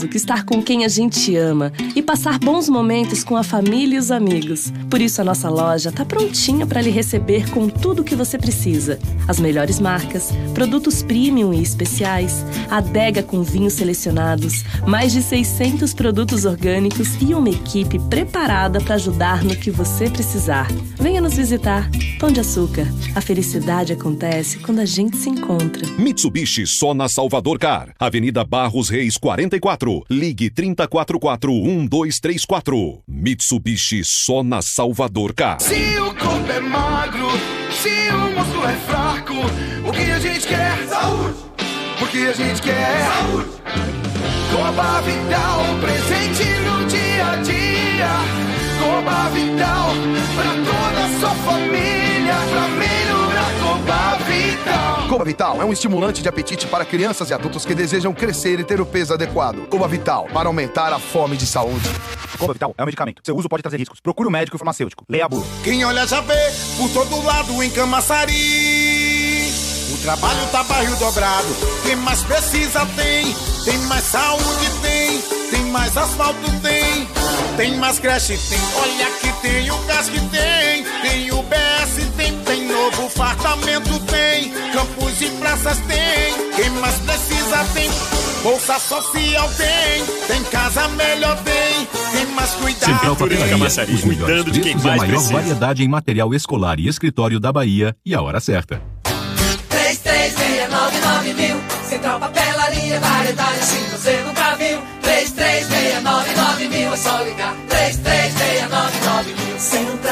que estar com quem a gente ama e passar bons momentos com a família e os amigos. Por isso a nossa loja está prontinha para lhe receber com tudo o que você precisa. As melhores marcas, produtos premium e especiais, adega com vinhos selecionados, mais de 600 produtos orgânicos e uma equipe preparada para ajudar no que você precisar. Venha nos visitar. Pão de Açúcar. A felicidade acontece quando a gente se encontra. Mitsubishi só na Salvador Car. Avenida Barros Reis 44. Ligue 3044-1234. Mitsubishi só na Salvador Car. Se o corpo é magro, se o músculo é fraco, o que a gente quer? Saúde! Porque a gente quer? Saúde! Coba Vital, presente no dia a dia. Coba Vital, pra toda a sua família, pra melhorar Coba Vital. Coba Vital é um estimulante de apetite para crianças e adultos que desejam crescer e ter o peso adequado. Coba Vital, para aumentar a fome de saúde. Coba Vital é um medicamento. Seu uso pode trazer riscos. Procure o um médico e o farmacêutico. Leia a bula. Quem olha já vê, por todo lado em Camaçari. O trabalho tá bairro dobrado. Quem mais precisa tem. Tem mais saúde tem. Tem mais asfalto tem. Tem mais creche tem. Olha que tem o gás que tem. Tem o BS novo fartamento tem. Campos e praças tem. Quem mais precisa tem. Bolsa social tem. Tem casa melhor tem. Tem mais cuidado Central Papelaria, tem. os melhores preços e a maior variedade em material escolar e escritório da Bahia e a hora certa. 3369 mil. Central Papelaria, variedade assim você nunca viu. 3369 mil, é só ligar. 3369 mil. Central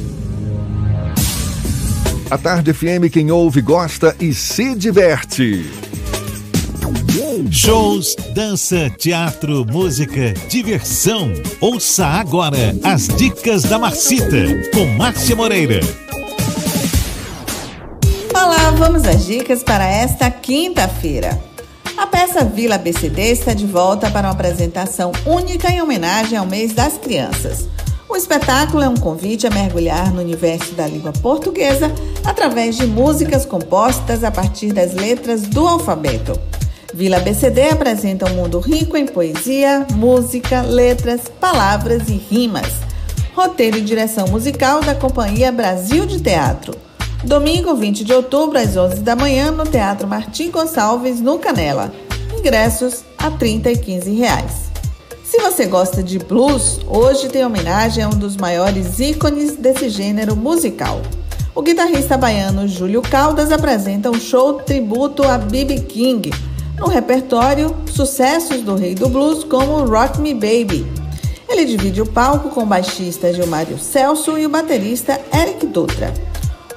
A Tarde FM, quem ouve, gosta e se diverte. Shows, dança, teatro, música, diversão. Ouça agora as dicas da Marcita com Márcia Moreira. Olá, vamos às dicas para esta quinta-feira. A peça Vila BCD está de volta para uma apresentação única em homenagem ao mês das crianças. O espetáculo é um convite a mergulhar no universo da língua portuguesa através de músicas compostas a partir das letras do alfabeto. Vila BCD apresenta um mundo rico em poesia, música, letras, palavras e rimas. Roteiro e direção musical da Companhia Brasil de Teatro. Domingo, 20 de outubro, às 11 da manhã, no Teatro Martim Gonçalves, no Canela. Ingressos a R$ 30 e 15 reais. Se você gosta de blues, hoje tem homenagem a um dos maiores ícones desse gênero musical. O guitarrista baiano Júlio Caldas apresenta um show tributo a B.B. King. No repertório, sucessos do rei do blues como Rock Me Baby. Ele divide o palco com o baixista Gilmário Celso e o baterista Eric Dutra.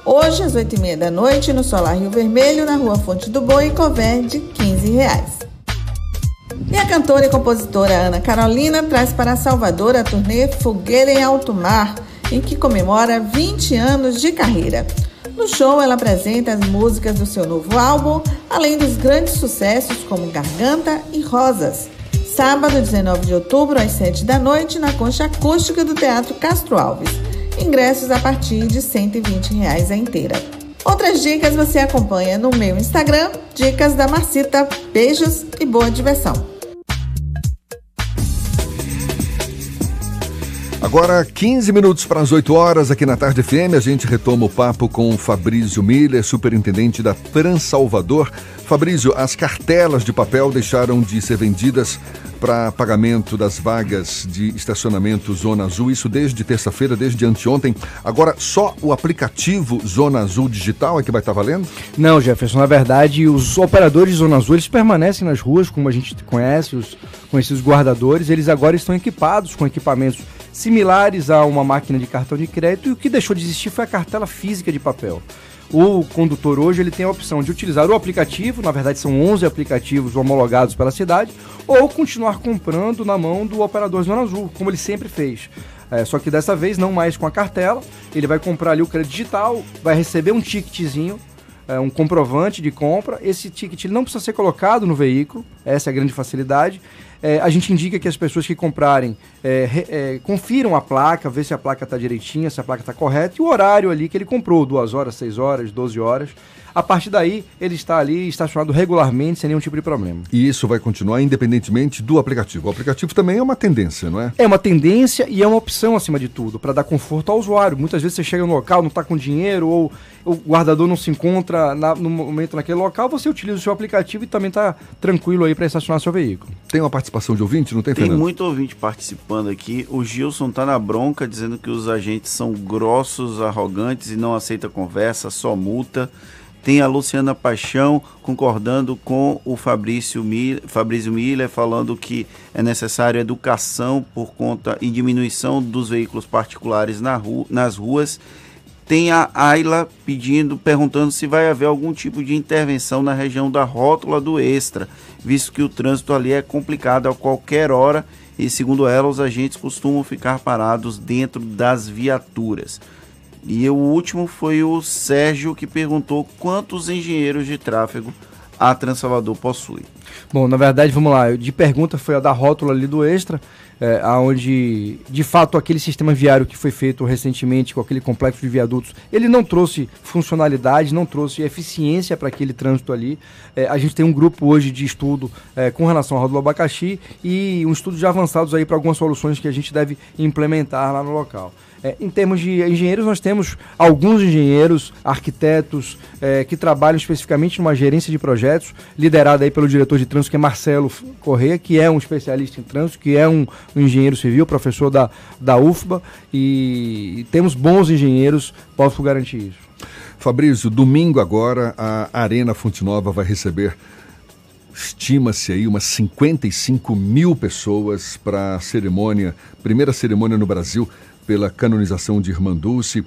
Hoje, às 8h30 da noite, no Solar Rio Vermelho, na rua Fonte do Boi, cover de 15 reais. E a cantora e compositora Ana Carolina traz para Salvador a turnê Fogueira em Alto Mar, em que comemora 20 anos de carreira. No show, ela apresenta as músicas do seu novo álbum, além dos grandes sucessos como Garganta e Rosas. Sábado, 19 de outubro, às 7 da noite, na concha acústica do Teatro Castro Alves. Ingressos a partir de 120 reais a inteira. Outras dicas você acompanha no meu Instagram, Dicas da Marcita. Beijos e boa diversão! Agora, 15 minutos para as 8 horas, aqui na Tarde FM, a gente retoma o papo com Fabrício Miller, superintendente da Transalvador. Fabrício, as cartelas de papel deixaram de ser vendidas para pagamento das vagas de estacionamento Zona Azul, isso desde terça-feira, desde anteontem. Agora, só o aplicativo Zona Azul Digital é que vai estar valendo? Não, Jefferson, na verdade, os operadores de Zona Azul, eles permanecem nas ruas, como a gente conhece, os conhecidos guardadores, eles agora estão equipados com equipamentos similares a uma máquina de cartão de crédito e o que deixou de existir foi a cartela física de papel. O condutor hoje ele tem a opção de utilizar o aplicativo, na verdade são 11 aplicativos homologados pela cidade, ou continuar comprando na mão do operador Zona Azul, como ele sempre fez. É, só que dessa vez não mais com a cartela, ele vai comprar ali o crédito digital, vai receber um ticketzinho, é, um comprovante de compra. Esse ticket não precisa ser colocado no veículo, essa é a grande facilidade é, a gente indica que as pessoas que comprarem é, é, confiram a placa, vê se a placa está direitinha, se a placa está correta e o horário ali que ele comprou, duas horas, seis horas, 12 horas. A partir daí, ele está ali estacionado regularmente, sem nenhum tipo de problema. E isso vai continuar independentemente do aplicativo. O aplicativo também é uma tendência, não é? É uma tendência e é uma opção acima de tudo, para dar conforto ao usuário. Muitas vezes você chega no local, não está com dinheiro, ou o guardador não se encontra na, no momento naquele local, você utiliza o seu aplicativo e também está tranquilo aí para estacionar seu veículo. Tem uma participação de ouvinte, não tem, Tem Fernando? muito ouvinte participando aqui. O Gilson tá na bronca dizendo que os agentes são grossos, arrogantes e não aceita conversa, só multa. Tem a Luciana Paixão concordando com o Fabrício Miller, Fabrício Miller, falando que é necessário educação por conta e diminuição dos veículos particulares na ru nas ruas. Tem a Ayla pedindo, perguntando se vai haver algum tipo de intervenção na região da rótula do Extra, visto que o trânsito ali é complicado a qualquer hora e, segundo ela, os agentes costumam ficar parados dentro das viaturas. E o último foi o Sérgio que perguntou quantos engenheiros de tráfego a Transalvador possui. Bom, na verdade, vamos lá. De pergunta foi a da rótula ali do Extra, é, onde de fato aquele sistema viário que foi feito recentemente com aquele complexo de viadutos, ele não trouxe funcionalidade, não trouxe eficiência para aquele trânsito ali. É, a gente tem um grupo hoje de estudo é, com relação à rótula abacaxi e um estudo de avançados aí para algumas soluções que a gente deve implementar lá no local. É, em termos de engenheiros, nós temos alguns engenheiros, arquitetos, é, que trabalham especificamente numa gerência de projetos, liderada aí pelo diretor de trânsito, que é Marcelo Corrêa, que é um especialista em trânsito, que é um, um engenheiro civil, professor da, da UFBA, e, e temos bons engenheiros, posso garantir isso. Fabrício, domingo agora a Arena Fonte Nova vai receber estima-se aí umas 55 mil pessoas para a cerimônia, primeira cerimônia no Brasil pela canonização de Irmã Dulce.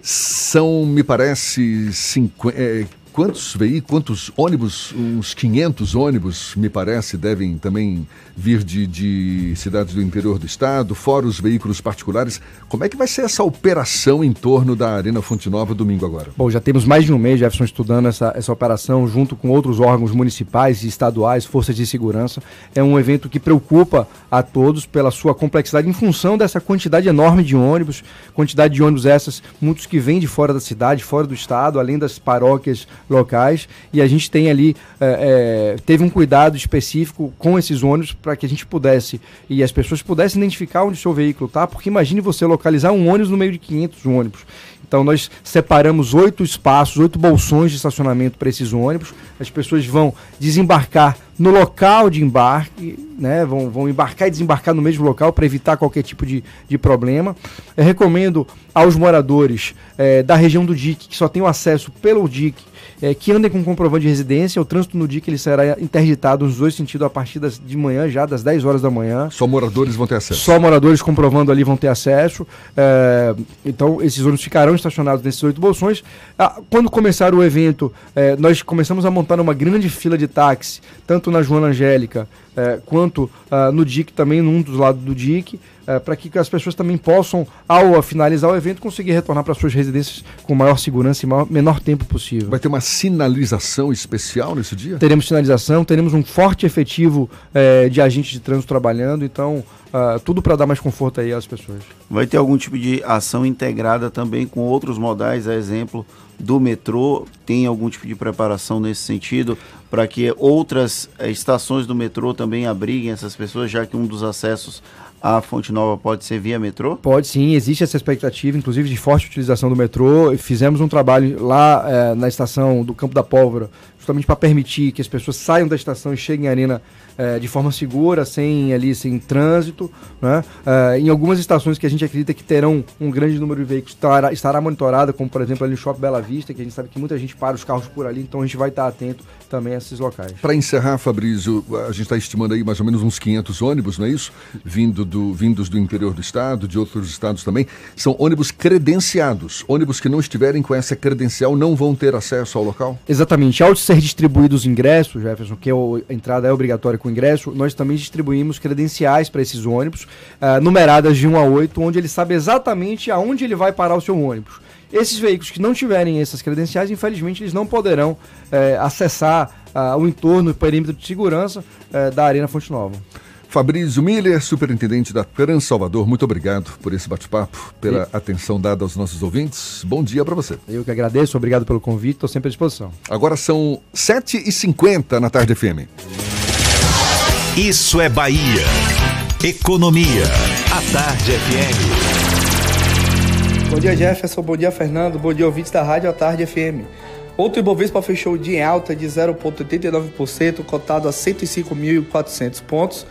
São, me parece, cinqu... é, quantos veículos, quantos ônibus, uns 500 ônibus, me parece, devem também vir de, de, cidades do interior do estado, fora os veículos particulares. Como é que vai ser essa operação em torno da Arena Fonte Nova domingo agora? Bom, já temos mais de um mês, Jefferson, estudando essa, essa operação junto com outros órgãos municipais e estaduais, forças de segurança. É um evento que preocupa a todos pela sua complexidade em função dessa quantidade enorme de ônibus, quantidade de ônibus essas, muitos que vêm de fora da cidade, fora do estado, além das paróquias locais. E a gente tem ali, é, é, teve um cuidado específico com esses ônibus para que a gente pudesse e as pessoas pudessem identificar onde o seu veículo está, porque imagine você localizar um ônibus no meio de 500 ônibus. Então nós separamos oito espaços, oito bolsões de estacionamento para esses ônibus. As pessoas vão desembarcar no local de embarque né, vão, vão embarcar e desembarcar no mesmo local para evitar qualquer tipo de, de problema. Eu recomendo aos moradores é, da região do DIC, que só tem o acesso pelo DIC, é, que andem com comprovante de residência. O trânsito no DIC ele será interditado nos dois sentidos a partir das, de manhã, já das 10 horas da manhã. Só moradores vão ter acesso? Só moradores comprovando ali vão ter acesso. É, então, esses ônibus ficarão estacionados nesses oito bolsões. Ah, quando começar o evento, nós começamos a montar uma grande fila de táxi, tanto na Joana Angélica é, quanto ah, no DIC, também num dos lados do DIC é, para que as pessoas também possam, ao finalizar o evento, conseguir retornar para suas residências com maior segurança e maior, menor tempo possível. Vai ter uma sinalização especial nesse dia? Teremos sinalização, teremos um forte efetivo é, de agentes de trânsito trabalhando, então uh, tudo para dar mais conforto aí às pessoas. Vai ter algum tipo de ação integrada também com outros modais, a exemplo do metrô? Tem algum tipo de preparação nesse sentido para que outras eh, estações do metrô também abriguem essas pessoas, já que um dos acessos a Fonte Nova pode ser via metrô? Pode sim, existe essa expectativa, inclusive de forte utilização do metrô. Fizemos um trabalho lá é, na estação do Campo da Pólvora, justamente para permitir que as pessoas saiam da estação e cheguem à arena é, de forma segura, sem ali sem trânsito. Né? É, em algumas estações que a gente acredita que terão um grande número de veículos, estará, estará monitorada, como por exemplo ali no Shopping Bela Vista, que a gente sabe que muita gente para os carros por ali, então a gente vai estar atento também a esses locais. Para encerrar, Fabrício, a gente está estimando aí mais ou menos uns 500 ônibus, não é isso? Vindo do, vindos do interior do estado, de outros estados também. São ônibus credenciados. Ônibus que não estiverem com essa credencial não vão ter acesso ao local? Exatamente. Ao ser distribuídos os ingressos, Jefferson, que é a entrada é obrigatória com ingresso, nós também distribuímos credenciais para esses ônibus, uh, numeradas de 1 a 8, onde ele sabe exatamente aonde ele vai parar o seu ônibus. Esses veículos que não tiverem essas credenciais, infelizmente, eles não poderão uh, acessar uh, o entorno, o perímetro de segurança eh, da Arena Fonte Nova. Fabrício Miller, superintendente da Trans Salvador, muito obrigado por esse bate-papo, pela Sim. atenção dada aos nossos ouvintes. Bom dia para você. Eu que agradeço, obrigado pelo convite, estou sempre à disposição. Agora são 7h50 na tarde FM. Isso é Bahia. Economia. A Tarde FM. Bom dia, Jefferson. Bom dia, Fernando. Bom dia, ouvintes da Rádio A Tarde FM. Outro Ibovespa fechou o dia em alta de 0,89%, cotado a 105.400 pontos.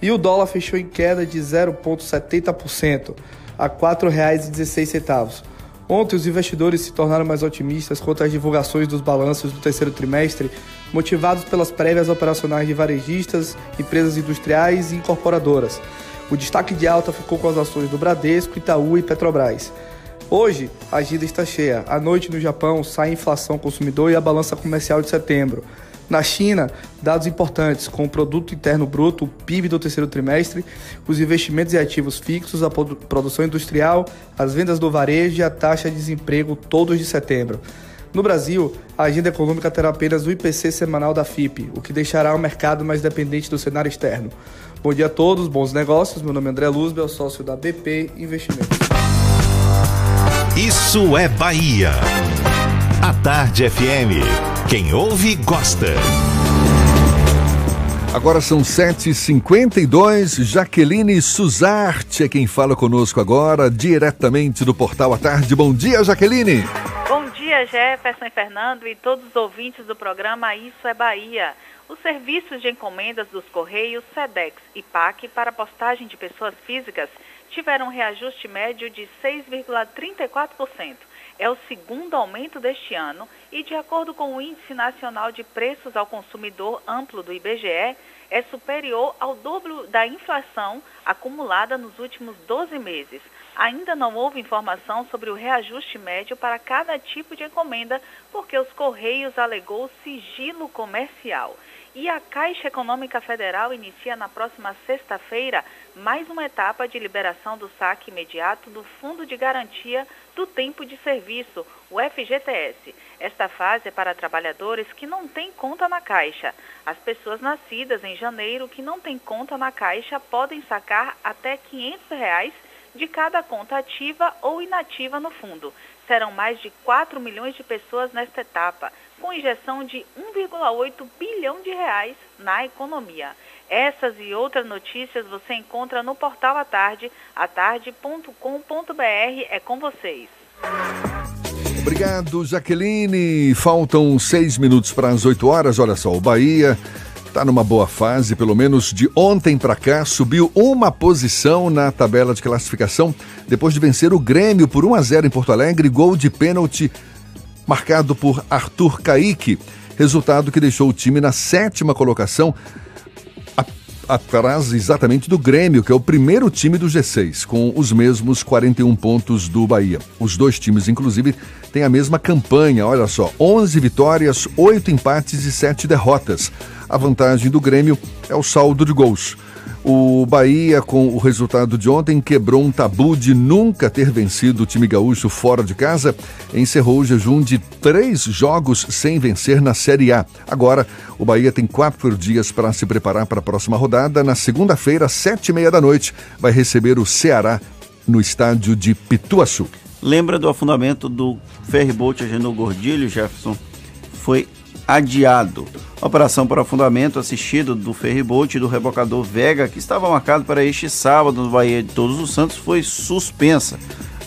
E o dólar fechou em queda de 0,70%, a R$ 4,16. Ontem, os investidores se tornaram mais otimistas quanto às divulgações dos balanços do terceiro trimestre motivados pelas prévias operacionais de varejistas, empresas industriais e incorporadoras. O destaque de alta ficou com as ações do Bradesco, Itaú e Petrobras. Hoje, a agenda está cheia. À noite no Japão sai a inflação consumidor e a balança comercial de setembro. Na China, dados importantes com o produto interno bruto, o PIB do terceiro trimestre, os investimentos e ativos fixos, a produção industrial, as vendas do varejo e a taxa de desemprego todos de setembro. No Brasil, a agenda econômica terá apenas o IPC semanal da FIP, o que deixará o mercado mais dependente do cenário externo. Bom dia a todos, bons negócios. Meu nome é André Luzbel, sócio da BP Investimentos. Isso é Bahia. A Tarde FM. Quem ouve, gosta. Agora são 7h52. Jaqueline Suzarte é quem fala conosco agora, diretamente do Portal à Tarde. Bom dia, Jaqueline dia, Jefferson e Fernando e todos os ouvintes do programa Isso é Bahia. Os serviços de encomendas dos Correios, SEDEX e PAC para postagem de pessoas físicas tiveram um reajuste médio de 6,34%. É o segundo aumento deste ano e, de acordo com o Índice Nacional de Preços ao Consumidor Amplo do IBGE, é superior ao dobro da inflação acumulada nos últimos 12 meses. Ainda não houve informação sobre o reajuste médio para cada tipo de encomenda, porque os Correios alegou sigilo comercial. E a Caixa Econômica Federal inicia na próxima sexta-feira mais uma etapa de liberação do saque imediato do Fundo de Garantia do Tempo de Serviço, o FGTS. Esta fase é para trabalhadores que não têm conta na Caixa. As pessoas nascidas em janeiro que não têm conta na Caixa podem sacar até 500 reais de cada conta ativa ou inativa no fundo. Serão mais de 4 milhões de pessoas nesta etapa, com injeção de 1,8 bilhão de reais na economia. Essas e outras notícias você encontra no portal à tarde, atarde.com.br. É com vocês. Obrigado, Jaqueline. Faltam seis minutos para as 8 horas. Olha só, o Bahia Tá numa boa fase, pelo menos de ontem para cá, subiu uma posição na tabela de classificação depois de vencer o Grêmio por 1 a 0 em Porto Alegre, gol de pênalti marcado por Arthur Caíque, resultado que deixou o time na sétima colocação atrás exatamente do Grêmio, que é o primeiro time do G6, com os mesmos 41 pontos do Bahia. Os dois times, inclusive, têm a mesma campanha, olha só: 11 vitórias, 8 empates e 7 derrotas. A vantagem do Grêmio é o saldo de gols. O Bahia, com o resultado de ontem, quebrou um tabu de nunca ter vencido o time gaúcho fora de casa. Encerrou o jejum de três jogos sem vencer na Série A. Agora, o Bahia tem quatro dias para se preparar para a próxima rodada. Na segunda-feira, sete e meia da noite, vai receber o Ceará no estádio de Pituaçu. Lembra do afundamento do ferryboat Agenor Gordilho, Jefferson? Foi adiado. A operação para afundamento assistido do ferryboat e do rebocador Vega, que estava marcado para este sábado no Bahia de Todos os Santos, foi suspensa.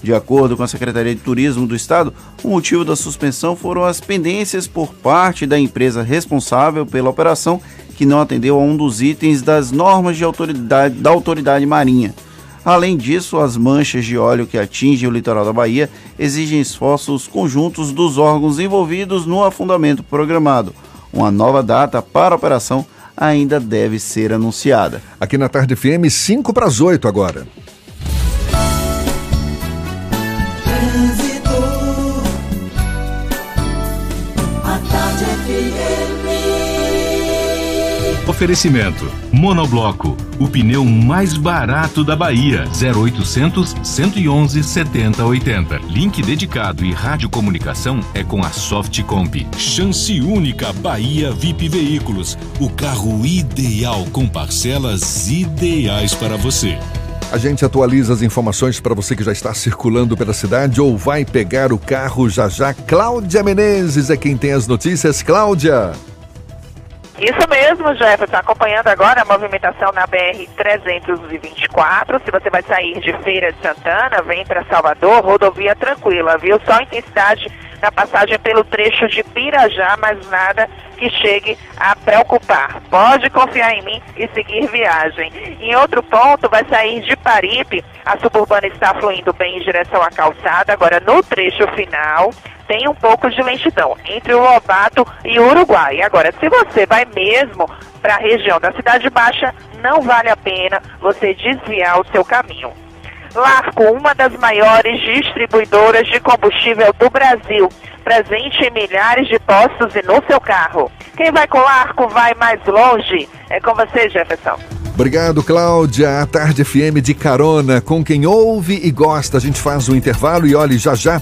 De acordo com a Secretaria de Turismo do Estado, o motivo da suspensão foram as pendências por parte da empresa responsável pela operação, que não atendeu a um dos itens das normas de autoridade, da autoridade marinha. Além disso, as manchas de óleo que atingem o litoral da Bahia exigem esforços conjuntos dos órgãos envolvidos no afundamento programado. Uma nova data para a operação ainda deve ser anunciada. Aqui na Tarde FM, 5 para as 8 agora. Oferecimento: Monobloco, o pneu mais barato da Bahia. 0800 111 7080. Link dedicado e radiocomunicação é com a Softcomp. Chance única Bahia VIP Veículos. O carro ideal com parcelas ideais para você. A gente atualiza as informações para você que já está circulando pela cidade ou vai pegar o carro já já. Cláudia Menezes é quem tem as notícias. Cláudia. Isso mesmo, Jefferson. Acompanhando agora a movimentação na BR-324. Se você vai sair de Feira de Santana, vem para Salvador, rodovia tranquila, viu? Só intensidade na passagem pelo trecho de Pirajá, mas nada que chegue a preocupar. Pode confiar em mim e seguir viagem. Em outro ponto, vai sair de Paripe. A suburbana está fluindo bem em direção à calçada. Agora, no trecho final, tem um pouco de lentidão entre o Lobato e o Uruguai. Agora, se você vai mesmo para a região da Cidade Baixa, não vale a pena você desviar o seu caminho. Larco, uma das maiores distribuidoras de combustível do Brasil, presente em milhares de postos e no seu carro. Quem vai com Larco vai mais longe. É com você, Jefferson. Obrigado, Cláudia. A Tarde FM de carona com quem ouve e gosta. A gente faz um intervalo e olhe já já.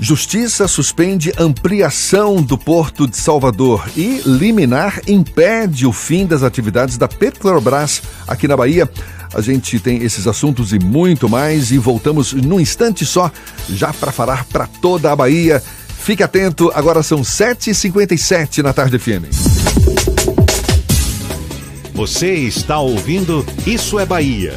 Justiça suspende ampliação do Porto de Salvador e liminar impede o fim das atividades da Petrobras aqui na Bahia. A gente tem esses assuntos e muito mais e voltamos num instante só, já para falar para toda a Bahia. Fique atento, agora são 7h57 na Tarde FM. Você está ouvindo Isso é Bahia.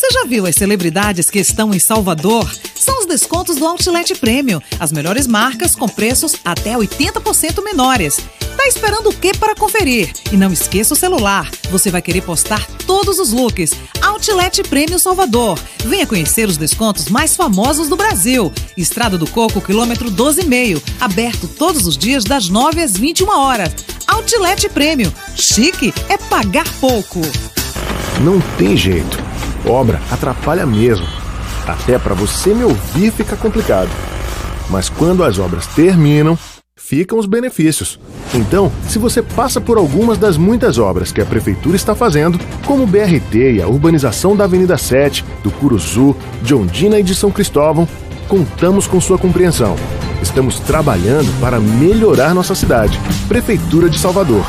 já viu as celebridades que estão em Salvador? São os descontos do Outlet Premium. As melhores marcas com preços até 80% menores. Tá esperando o que para conferir? E não esqueça o celular. Você vai querer postar todos os looks. Outlet Premium Salvador. Venha conhecer os descontos mais famosos do Brasil. Estrada do Coco, quilômetro 12,5. Aberto todos os dias das 9 às 21 horas. Outlet Premium. Chique é pagar pouco. Não tem jeito. Obra atrapalha mesmo. Até para você me ouvir fica complicado. Mas quando as obras terminam, ficam os benefícios. Então, se você passa por algumas das muitas obras que a prefeitura está fazendo, como o BRT e a urbanização da Avenida 7, do Curuzu, de Ondina e de São Cristóvão, contamos com sua compreensão. Estamos trabalhando para melhorar nossa cidade. Prefeitura de Salvador.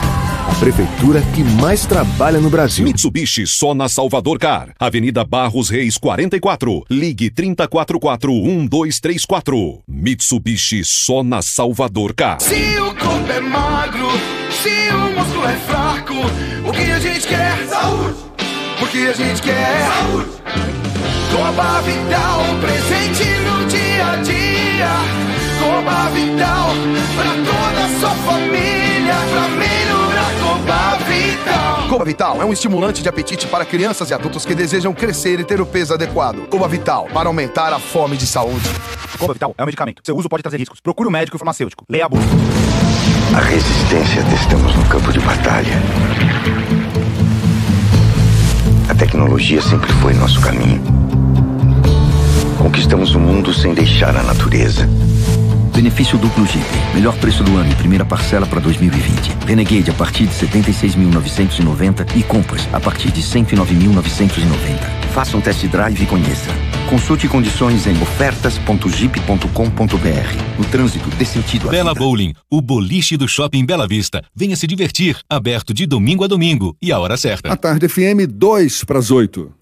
A prefeitura que mais trabalha no Brasil. Mitsubishi só na Salvador Car. Avenida Barros Reis 44. Ligue 3044-1234. Mitsubishi só na Salvador Car. Se o corpo é magro, se o músculo é fraco, o que a gente quer? Saúde! Porque a gente quer? Saúde! Coba Vital, presente no dia a dia. Coba Vital, Coba Vital é um estimulante de apetite para crianças e adultos que desejam crescer e ter o peso adequado. Coba Vital, para aumentar a fome de saúde. Coba Vital é um medicamento. Seu uso pode trazer riscos. Procure um médico e farmacêutico. Leia a bula. A resistência testamos no campo de batalha. A tecnologia sempre foi nosso caminho. Conquistamos o mundo sem deixar a natureza. Benefício duplo Jeep. Melhor preço do ano e primeira parcela para 2020. Renegade a partir de 76.990 e Compass a partir de 109.990. Faça um test drive e conheça. Consulte condições em ofertas.jeep.com.br. No trânsito, dê sentido à Bela vida. Bowling, o boliche do Shopping Bela Vista. Venha se divertir. Aberto de domingo a domingo e a hora certa. A tarde FM 2 para as 8.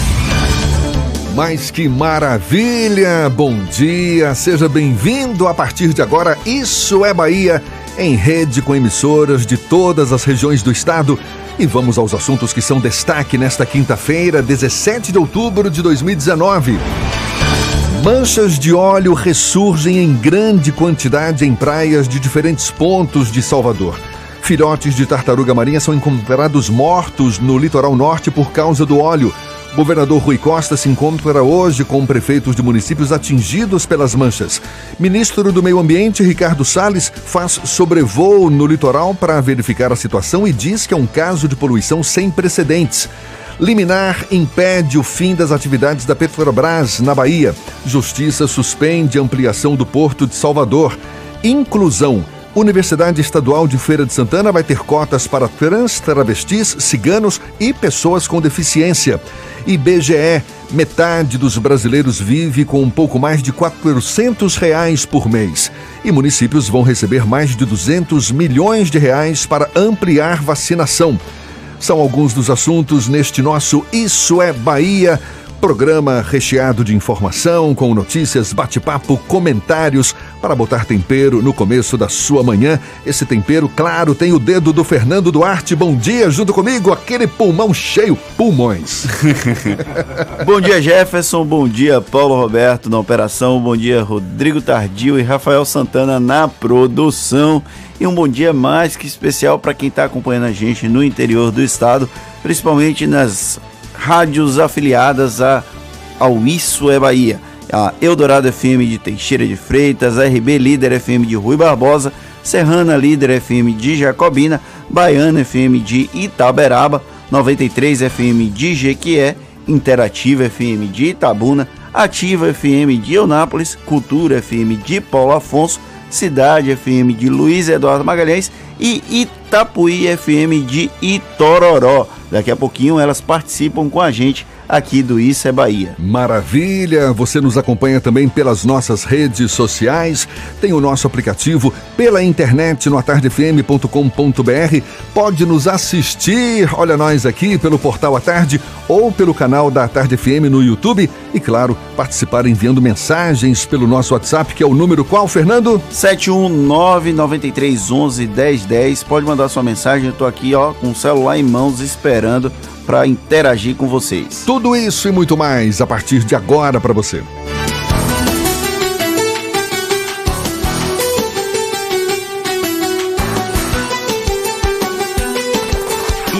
Mas que maravilha! Bom dia, seja bem-vindo a partir de agora. Isso é Bahia, em rede com emissoras de todas as regiões do estado. E vamos aos assuntos que são destaque nesta quinta-feira, 17 de outubro de 2019. Manchas de óleo ressurgem em grande quantidade em praias de diferentes pontos de Salvador. Filhotes de tartaruga marinha são encontrados mortos no litoral norte por causa do óleo. Governador Rui Costa se encontra hoje com prefeitos de municípios atingidos pelas manchas. Ministro do Meio Ambiente, Ricardo Salles, faz sobrevoo no litoral para verificar a situação e diz que é um caso de poluição sem precedentes. Liminar impede o fim das atividades da Petrobras na Bahia. Justiça suspende ampliação do Porto de Salvador. Inclusão. Universidade Estadual de Feira de Santana vai ter cotas para trans, travestis, ciganos e pessoas com deficiência. IBGE, metade dos brasileiros vive com um pouco mais de 400 reais por mês. E municípios vão receber mais de 200 milhões de reais para ampliar vacinação. São alguns dos assuntos neste nosso Isso é Bahia. Programa recheado de informação, com notícias, bate-papo, comentários para botar tempero no começo da sua manhã. Esse tempero, claro, tem o dedo do Fernando Duarte. Bom dia, junto comigo, aquele pulmão cheio, pulmões. (laughs) Bom dia, Jefferson. Bom dia, Paulo Roberto na operação. Bom dia, Rodrigo Tardio e Rafael Santana na produção. E um bom dia mais que especial para quem está acompanhando a gente no interior do estado, principalmente nas rádios afiliadas a, ao Isso é Bahia. A Eldorado FM de Teixeira de Freitas, RB Líder FM de Rui Barbosa, Serrana Líder FM de Jacobina, Baiana FM de Itaberaba, 93 FM de Jequié, Interativa FM de Itabuna, Ativa FM de Eunápolis, Cultura FM de Paulo Afonso, Cidade FM de Luiz Eduardo Magalhães e Itapuí FM de Itororó. Daqui a pouquinho elas participam com a gente aqui do Isso é Bahia. Maravilha! Você nos acompanha também pelas nossas redes sociais, tem o nosso aplicativo pela internet no atardefm.com.br. Pode nos assistir, olha nós aqui pelo portal A Tarde ou pelo canal da Tarde FM no YouTube e, claro, participar enviando mensagens pelo nosso WhatsApp, que é o número qual, Fernando? 71993111010. Pode mandar sua mensagem, eu tô aqui, ó, com o celular em mãos esperando para interagir com vocês. Tudo isso e muito mais a partir de agora para você.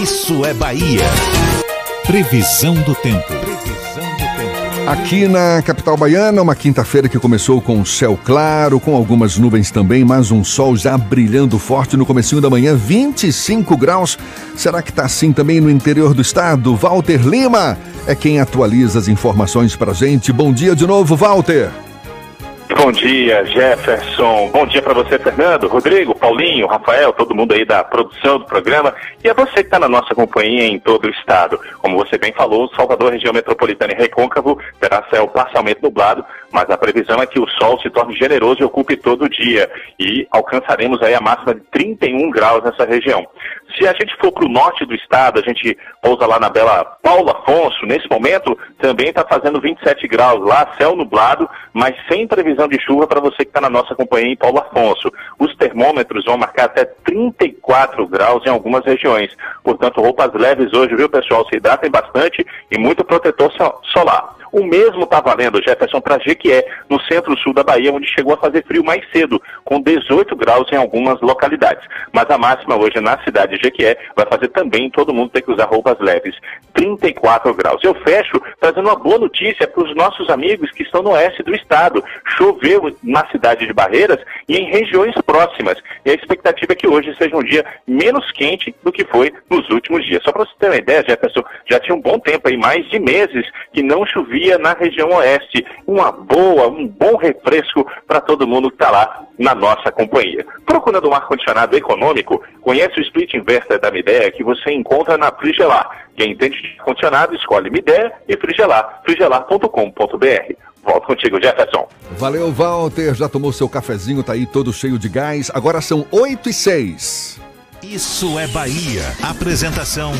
Isso é Bahia. Previsão do tempo. Aqui na capital baiana, uma quinta-feira que começou com céu claro, com algumas nuvens também, mas um sol já brilhando forte no comecinho da manhã, 25 graus. Será que está assim também no interior do estado? Walter Lima é quem atualiza as informações pra gente. Bom dia de novo, Walter. Bom dia, Jefferson. Bom dia para você, Fernando, Rodrigo, Paulinho, Rafael, todo mundo aí da produção do programa. E é você que está na nossa companhia em todo o estado. Como você bem falou, Salvador, região metropolitana e recôncavo, terá céu parcialmente nublado, mas a previsão é que o sol se torne generoso e ocupe todo o dia. E alcançaremos aí a máxima de 31 graus nessa região. Se a gente for para o norte do estado, a gente pousa lá na bela Paulo Afonso, nesse momento também está fazendo 27 graus lá, céu nublado, mas sem previsão de chuva para você que está na nossa companhia em Paulo Afonso. Os termômetros vão marcar até 34 graus em algumas regiões. Portanto, roupas leves hoje, viu, pessoal? Se hidratem bastante e muito protetor solar. O mesmo está valendo, Jefferson, para Jequié, no centro-sul da Bahia, onde chegou a fazer frio mais cedo, com 18 graus em algumas localidades. Mas a máxima hoje na cidade de Jequié vai fazer também todo mundo ter que usar roupas leves, 34 graus. Eu fecho trazendo uma boa notícia para os nossos amigos que estão no oeste do estado. Choveu na cidade de Barreiras e em regiões próximas. E a expectativa é que hoje seja um dia menos quente do que foi nos últimos dias. Só para você ter uma ideia, Jefferson, já tinha um bom tempo aí, mais de meses, que não chovia na região oeste. Uma boa, um bom refresco para todo mundo que está lá na nossa companhia. Procurando um ar-condicionado econômico, conhece o split inverter da Midea que você encontra na Frigelar. Quem entende de ar-condicionado, escolhe Midea e Frigelar, frigelar.com.br. Volto contigo, Jefferson. Valeu, Walter. Já tomou seu cafezinho, tá aí todo cheio de gás. Agora são 8 e 6. Isso é Bahia. Apresentação: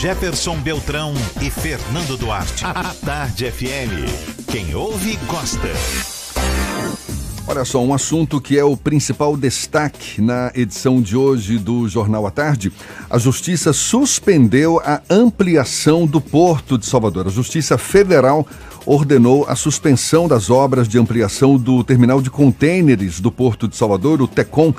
Jefferson Beltrão e Fernando Duarte. A Tarde FM. Quem ouve, gosta. Olha só, um assunto que é o principal destaque na edição de hoje do Jornal à Tarde. A Justiça suspendeu a ampliação do Porto de Salvador. A Justiça Federal ordenou a suspensão das obras de ampliação do terminal de contêineres do Porto de Salvador, o TECOM.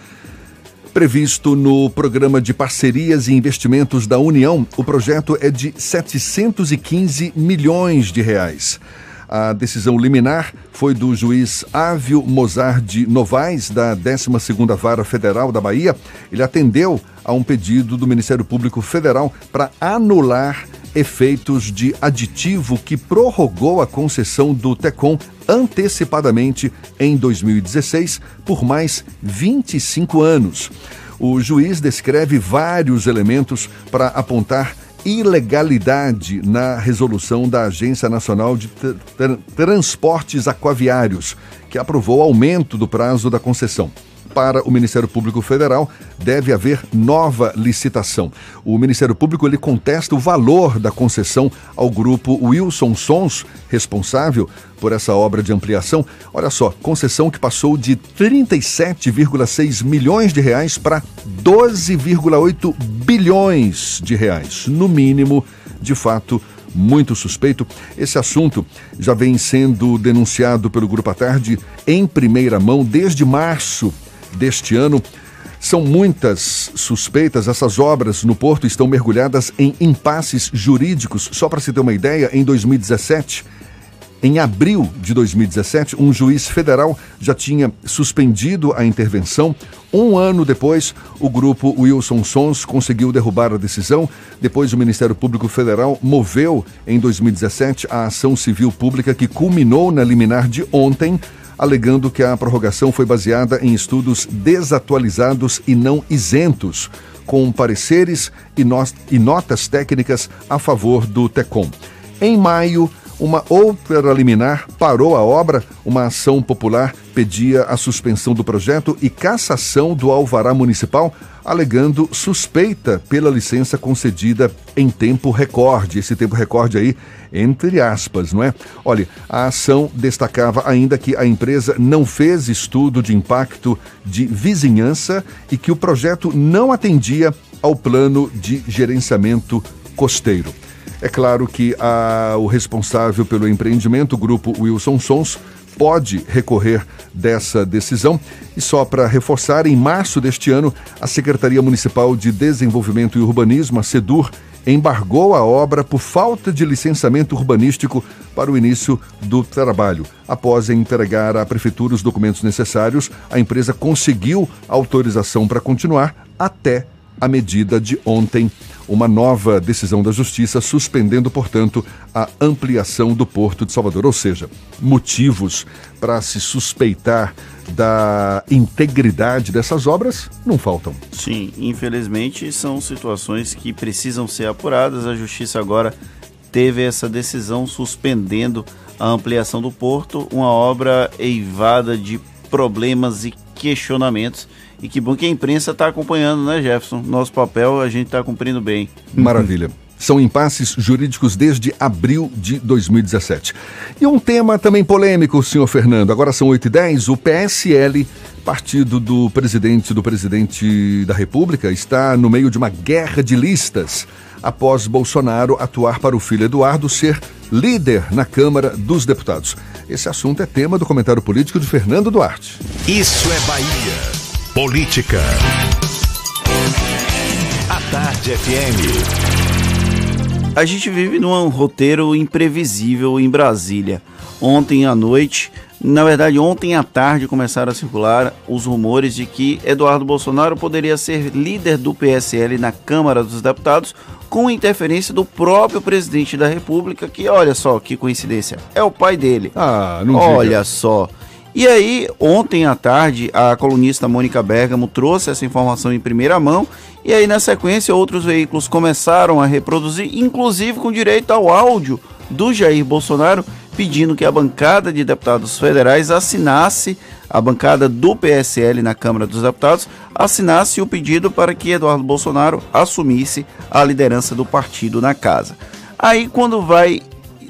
Previsto no Programa de Parcerias e Investimentos da União, o projeto é de 715 milhões de reais. A decisão liminar foi do juiz Ávio Mozart Novaes, da 12ª Vara Federal da Bahia. Ele atendeu a um pedido do Ministério Público Federal para anular efeitos de aditivo que prorrogou a concessão do TECOM antecipadamente em 2016 por mais 25 anos. O juiz descreve vários elementos para apontar ilegalidade na resolução da Agência Nacional de Transportes Aquaviários, que aprovou aumento do prazo da concessão para o Ministério Público Federal, deve haver nova licitação. O Ministério Público ele contesta o valor da concessão ao grupo Wilson Sons, responsável por essa obra de ampliação. Olha só, concessão que passou de 37,6 milhões de reais para 12,8 bilhões de reais. No mínimo, de fato, muito suspeito. Esse assunto já vem sendo denunciado pelo Grupo à Tarde em primeira mão desde março deste ano. São muitas suspeitas. Essas obras no Porto estão mergulhadas em impasses jurídicos. Só para se ter uma ideia, em 2017, em abril de 2017, um juiz federal já tinha suspendido a intervenção. Um ano depois, o grupo Wilson Sons conseguiu derrubar a decisão. Depois, o Ministério Público Federal moveu, em 2017, a ação civil pública que culminou na liminar de ontem alegando que a prorrogação foi baseada em estudos desatualizados e não isentos, com pareceres e, not notas técnicas a favor do TECOM. Em maio, uma outra liminar parou a obra, uma ação popular pedia a suspensão do projeto e cassação do alvará municipal, alegando suspeita pela licença concedida em tempo recorde. Esse tempo recorde aí, entre aspas, não é? Olha, a ação destacava ainda que a empresa não fez estudo de impacto de vizinhança e que o projeto não atendia ao plano de gerenciamento costeiro. É claro que a, o responsável pelo empreendimento, o grupo Wilson Sons, pode recorrer dessa decisão. E só para reforçar, em março deste ano, a Secretaria Municipal de Desenvolvimento e Urbanismo, a SEDUR, embargou a obra por falta de licenciamento urbanístico para o início do trabalho. Após entregar à Prefeitura os documentos necessários, a empresa conseguiu autorização para continuar até a medida de ontem, uma nova decisão da Justiça suspendendo, portanto, a ampliação do Porto de Salvador. Ou seja, motivos para se suspeitar da integridade dessas obras não faltam. Sim, infelizmente são situações que precisam ser apuradas. A Justiça agora teve essa decisão suspendendo a ampliação do porto, uma obra eivada de problemas e questionamentos e que bom que a imprensa está acompanhando, né, Jefferson? Nosso papel a gente está cumprindo bem. Maravilha. São impasses jurídicos desde abril de 2017. E um tema também polêmico, senhor Fernando. Agora são 8 e 10 O PSL, partido do presidente do presidente da República, está no meio de uma guerra de listas após Bolsonaro atuar para o filho Eduardo ser líder na Câmara dos Deputados. Esse assunto é tema do comentário político de Fernando Duarte. Isso é Bahia. Política. A Tarde FM. A gente vive num roteiro imprevisível em Brasília. Ontem à noite, na verdade, ontem à tarde começaram a circular os rumores de que Eduardo Bolsonaro poderia ser líder do PSL na Câmara dos Deputados com interferência do próprio presidente da República, que olha só que coincidência, é o pai dele. Ah, não Olha diga. só. E aí, ontem à tarde, a colunista Mônica Bergamo trouxe essa informação em primeira mão, e aí na sequência outros veículos começaram a reproduzir, inclusive com direito ao áudio do Jair Bolsonaro, pedindo que a bancada de deputados federais assinasse, a bancada do PSL na Câmara dos Deputados, assinasse o pedido para que Eduardo Bolsonaro assumisse a liderança do partido na casa. Aí quando vai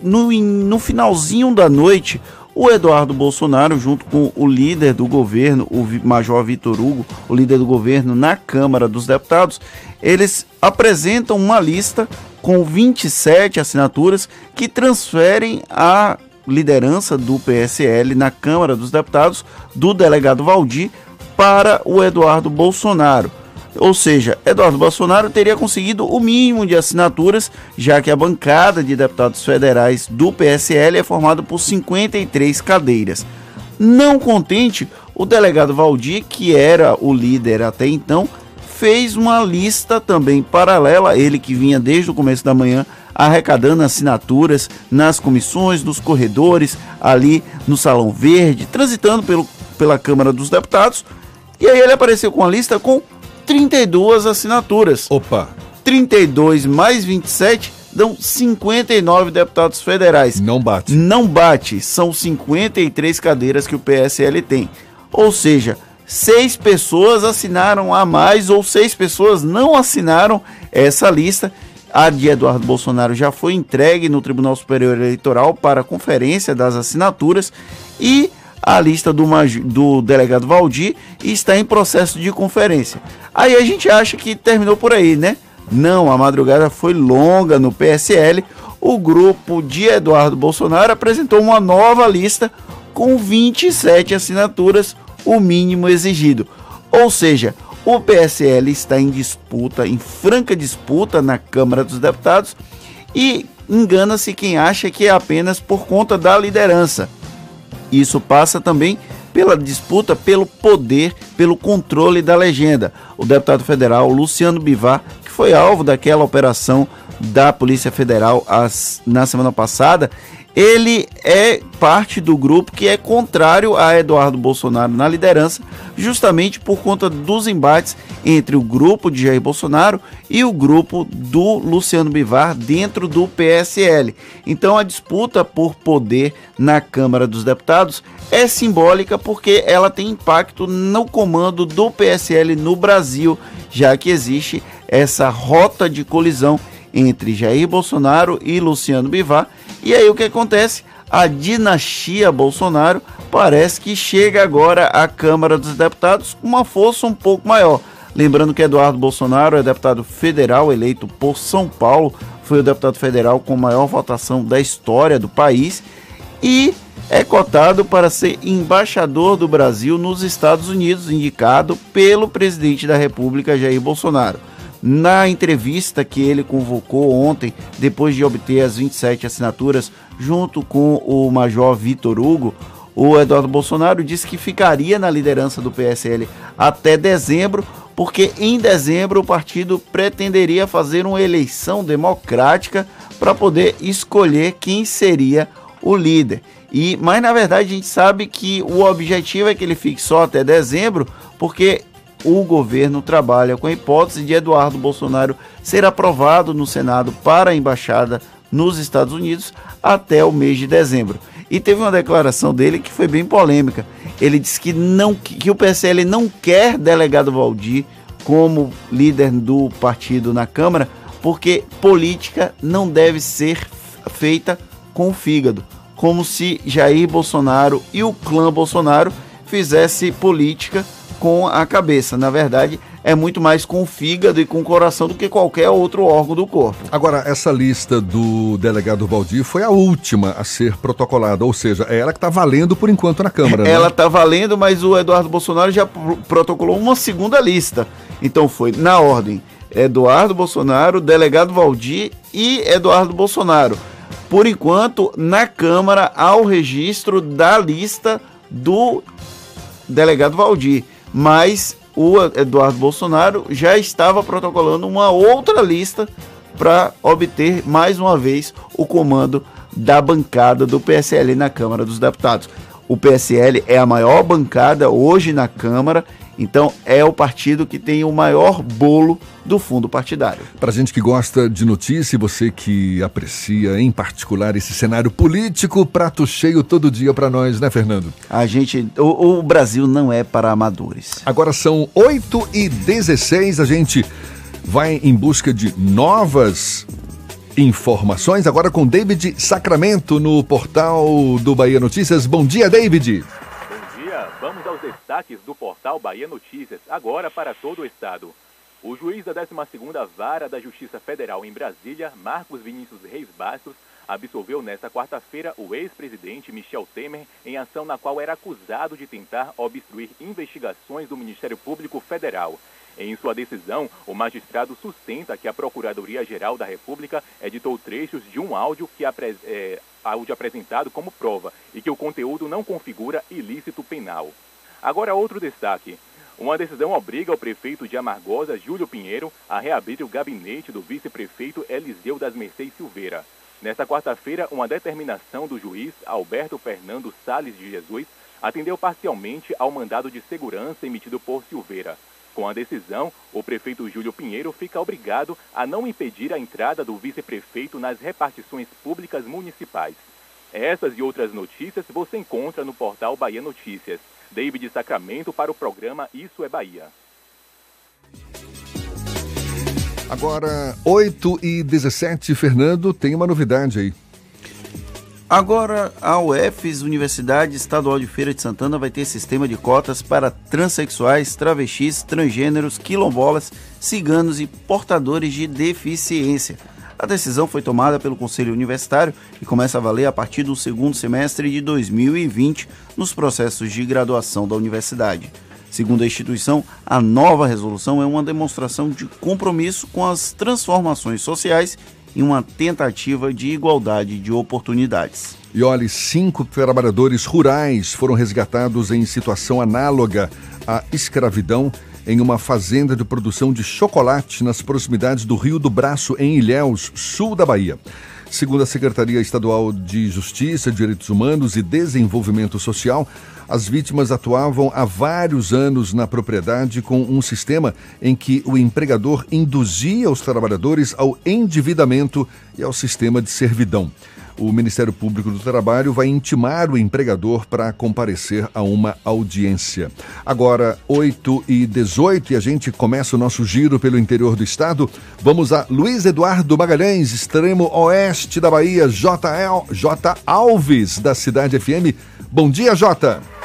no, no finalzinho da noite, o Eduardo Bolsonaro, junto com o líder do governo, o Major Vitor Hugo, o líder do governo na Câmara dos Deputados, eles apresentam uma lista com 27 assinaturas que transferem a liderança do PSL na Câmara dos Deputados do delegado Valdir para o Eduardo Bolsonaro. Ou seja, Eduardo Bolsonaro teria conseguido o mínimo de assinaturas, já que a bancada de deputados federais do PSL é formada por 53 cadeiras. Não contente, o delegado Valdir, que era o líder até então, fez uma lista também paralela, ele que vinha desde o começo da manhã arrecadando assinaturas nas comissões, nos corredores, ali no Salão Verde, transitando pelo, pela Câmara dos Deputados. E aí ele apareceu com a lista com 32 assinaturas. Opa! 32 mais 27 dão 59 deputados federais. Não bate. Não bate. São 53 cadeiras que o PSL tem. Ou seja, seis pessoas assinaram a mais ou seis pessoas não assinaram essa lista. A de Eduardo Bolsonaro já foi entregue no Tribunal Superior Eleitoral para a conferência das assinaturas e a lista do, do delegado Valdir está em processo de conferência. Aí a gente acha que terminou por aí, né? Não, a madrugada foi longa no PSL. O grupo de Eduardo Bolsonaro apresentou uma nova lista com 27 assinaturas, o mínimo exigido. Ou seja, o PSL está em disputa, em franca disputa na Câmara dos Deputados e engana-se quem acha que é apenas por conta da liderança. Isso passa também pela disputa pelo poder, pelo controle da legenda. O deputado federal Luciano Bivar, que foi alvo daquela operação da Polícia Federal as, na semana passada, ele é parte do grupo que é contrário a Eduardo Bolsonaro na liderança, justamente por conta dos embates entre o grupo de Jair Bolsonaro e o grupo do Luciano Bivar dentro do PSL. Então a disputa por poder na Câmara dos Deputados é simbólica porque ela tem impacto no comando do PSL no Brasil, já que existe essa rota de colisão entre Jair Bolsonaro e Luciano Bivar e aí o que acontece? A dinastia Bolsonaro parece que chega agora à Câmara dos Deputados com uma força um pouco maior. Lembrando que Eduardo Bolsonaro é deputado federal eleito por São Paulo, foi o deputado federal com maior votação da história do país e é cotado para ser embaixador do Brasil nos Estados Unidos, indicado pelo presidente da República Jair Bolsonaro. Na entrevista que ele convocou ontem, depois de obter as 27 assinaturas, junto com o Major Vitor Hugo, o Eduardo Bolsonaro disse que ficaria na liderança do PSL até dezembro, porque em dezembro o partido pretenderia fazer uma eleição democrática para poder escolher quem seria o líder. E, mas na verdade a gente sabe que o objetivo é que ele fique só até dezembro, porque o governo trabalha com a hipótese de Eduardo Bolsonaro ser aprovado no Senado para a embaixada nos Estados Unidos até o mês de dezembro. E teve uma declaração dele que foi bem polêmica. Ele disse que não que o PSL não quer delegado Valdir como líder do partido na Câmara, porque política não deve ser feita com o fígado, como se Jair Bolsonaro e o clã Bolsonaro fizesse política com a cabeça. Na verdade, é muito mais com o fígado e com o coração do que qualquer outro órgão do corpo. Agora, essa lista do delegado Valdir foi a última a ser protocolada, ou seja, é ela que está valendo por enquanto na Câmara. Né? Ela está valendo, mas o Eduardo Bolsonaro já protocolou uma segunda lista. Então foi na ordem Eduardo Bolsonaro, delegado Valdir e Eduardo Bolsonaro. Por enquanto, na Câmara há o registro da lista do delegado Valdir mas o Eduardo Bolsonaro já estava protocolando uma outra lista para obter mais uma vez o comando da bancada do PSL na Câmara dos Deputados. O PSL é a maior bancada hoje na Câmara então é o partido que tem o maior bolo do fundo partidário. Para gente que gosta de notícia, você que aprecia em particular esse cenário político, prato cheio todo dia para nós, né, Fernando? A gente, o, o, Brasil não é para amadores. Agora são 8 e 16 a gente vai em busca de novas informações agora com David Sacramento no portal do Bahia Notícias. Bom dia, David. Destaques do portal Bahia Notícias, agora para todo o estado. O juiz da 12ª Vara da Justiça Federal em Brasília, Marcos Vinícius Reis Bastos, absolveu nesta quarta-feira o ex-presidente Michel Temer em ação na qual era acusado de tentar obstruir investigações do Ministério Público Federal. Em sua decisão, o magistrado sustenta que a Procuradoria-Geral da República editou trechos de um áudio, que é, áudio apresentado como prova e que o conteúdo não configura ilícito penal. Agora, outro destaque. Uma decisão obriga o prefeito de Amargosa, Júlio Pinheiro, a reabrir o gabinete do vice-prefeito Eliseu das Mercês Silveira. Nesta quarta-feira, uma determinação do juiz Alberto Fernando Sales de Jesus atendeu parcialmente ao mandado de segurança emitido por Silveira. Com a decisão, o prefeito Júlio Pinheiro fica obrigado a não impedir a entrada do vice-prefeito nas repartições públicas municipais. Essas e outras notícias você encontra no portal Bahia Notícias. David Sacramento para o programa Isso é Bahia. Agora, 8 e 17, Fernando, tem uma novidade aí. Agora, a UFES, Universidade Estadual de Feira de Santana, vai ter sistema de cotas para transexuais, travestis, transgêneros, quilombolas, ciganos e portadores de deficiência. A decisão foi tomada pelo Conselho Universitário e começa a valer a partir do segundo semestre de 2020 nos processos de graduação da universidade. Segundo a instituição, a nova resolução é uma demonstração de compromisso com as transformações sociais em uma tentativa de igualdade de oportunidades. E olhe, cinco trabalhadores rurais foram resgatados em situação análoga à escravidão em uma fazenda de produção de chocolate nas proximidades do Rio do Braço, em Ilhéus, sul da Bahia. Segundo a Secretaria Estadual de Justiça, Direitos Humanos e Desenvolvimento Social, as vítimas atuavam há vários anos na propriedade com um sistema em que o empregador induzia os trabalhadores ao endividamento e ao sistema de servidão o Ministério Público do Trabalho vai intimar o empregador para comparecer a uma audiência. Agora, 8 e 18 e a gente começa o nosso giro pelo interior do estado. Vamos a Luiz Eduardo Magalhães, extremo oeste da Bahia, JL, J. Alves, da Cidade FM. Bom dia, Jota.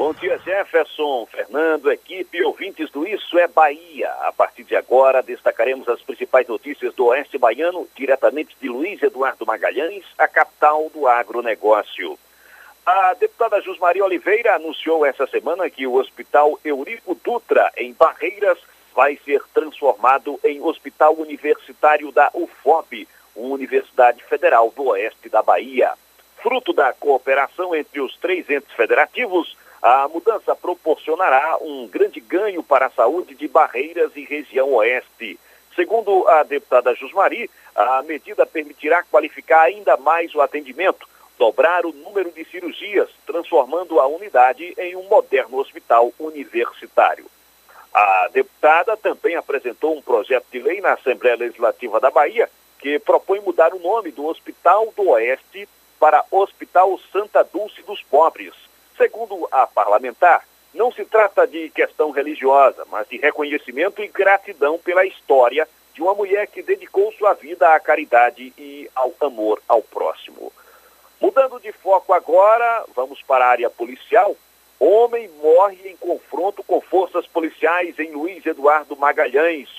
Bom dia, Jefferson, Fernando, equipe ouvintes do Isso é Bahia. A partir de agora, destacaremos as principais notícias do Oeste Baiano, diretamente de Luiz Eduardo Magalhães, a capital do agronegócio. A deputada Jusmaria Oliveira anunciou essa semana que o Hospital Eurico Dutra, em Barreiras, vai ser transformado em Hospital Universitário da UFOB, Universidade Federal do Oeste da Bahia. Fruto da cooperação entre os três entes federativos, a mudança proporcionará um grande ganho para a saúde de Barreiras e região oeste. Segundo a deputada Jusmari, a medida permitirá qualificar ainda mais o atendimento, dobrar o número de cirurgias, transformando a unidade em um moderno hospital universitário. A deputada também apresentou um projeto de lei na Assembleia Legislativa da Bahia que propõe mudar o nome do Hospital do Oeste para Hospital Santa Dulce dos Pobres Segundo a parlamentar, não se trata de questão religiosa, mas de reconhecimento e gratidão pela história de uma mulher que dedicou sua vida à caridade e ao amor ao próximo. Mudando de foco agora, vamos para a área policial. Homem morre em confronto com forças policiais em Luiz Eduardo Magalhães.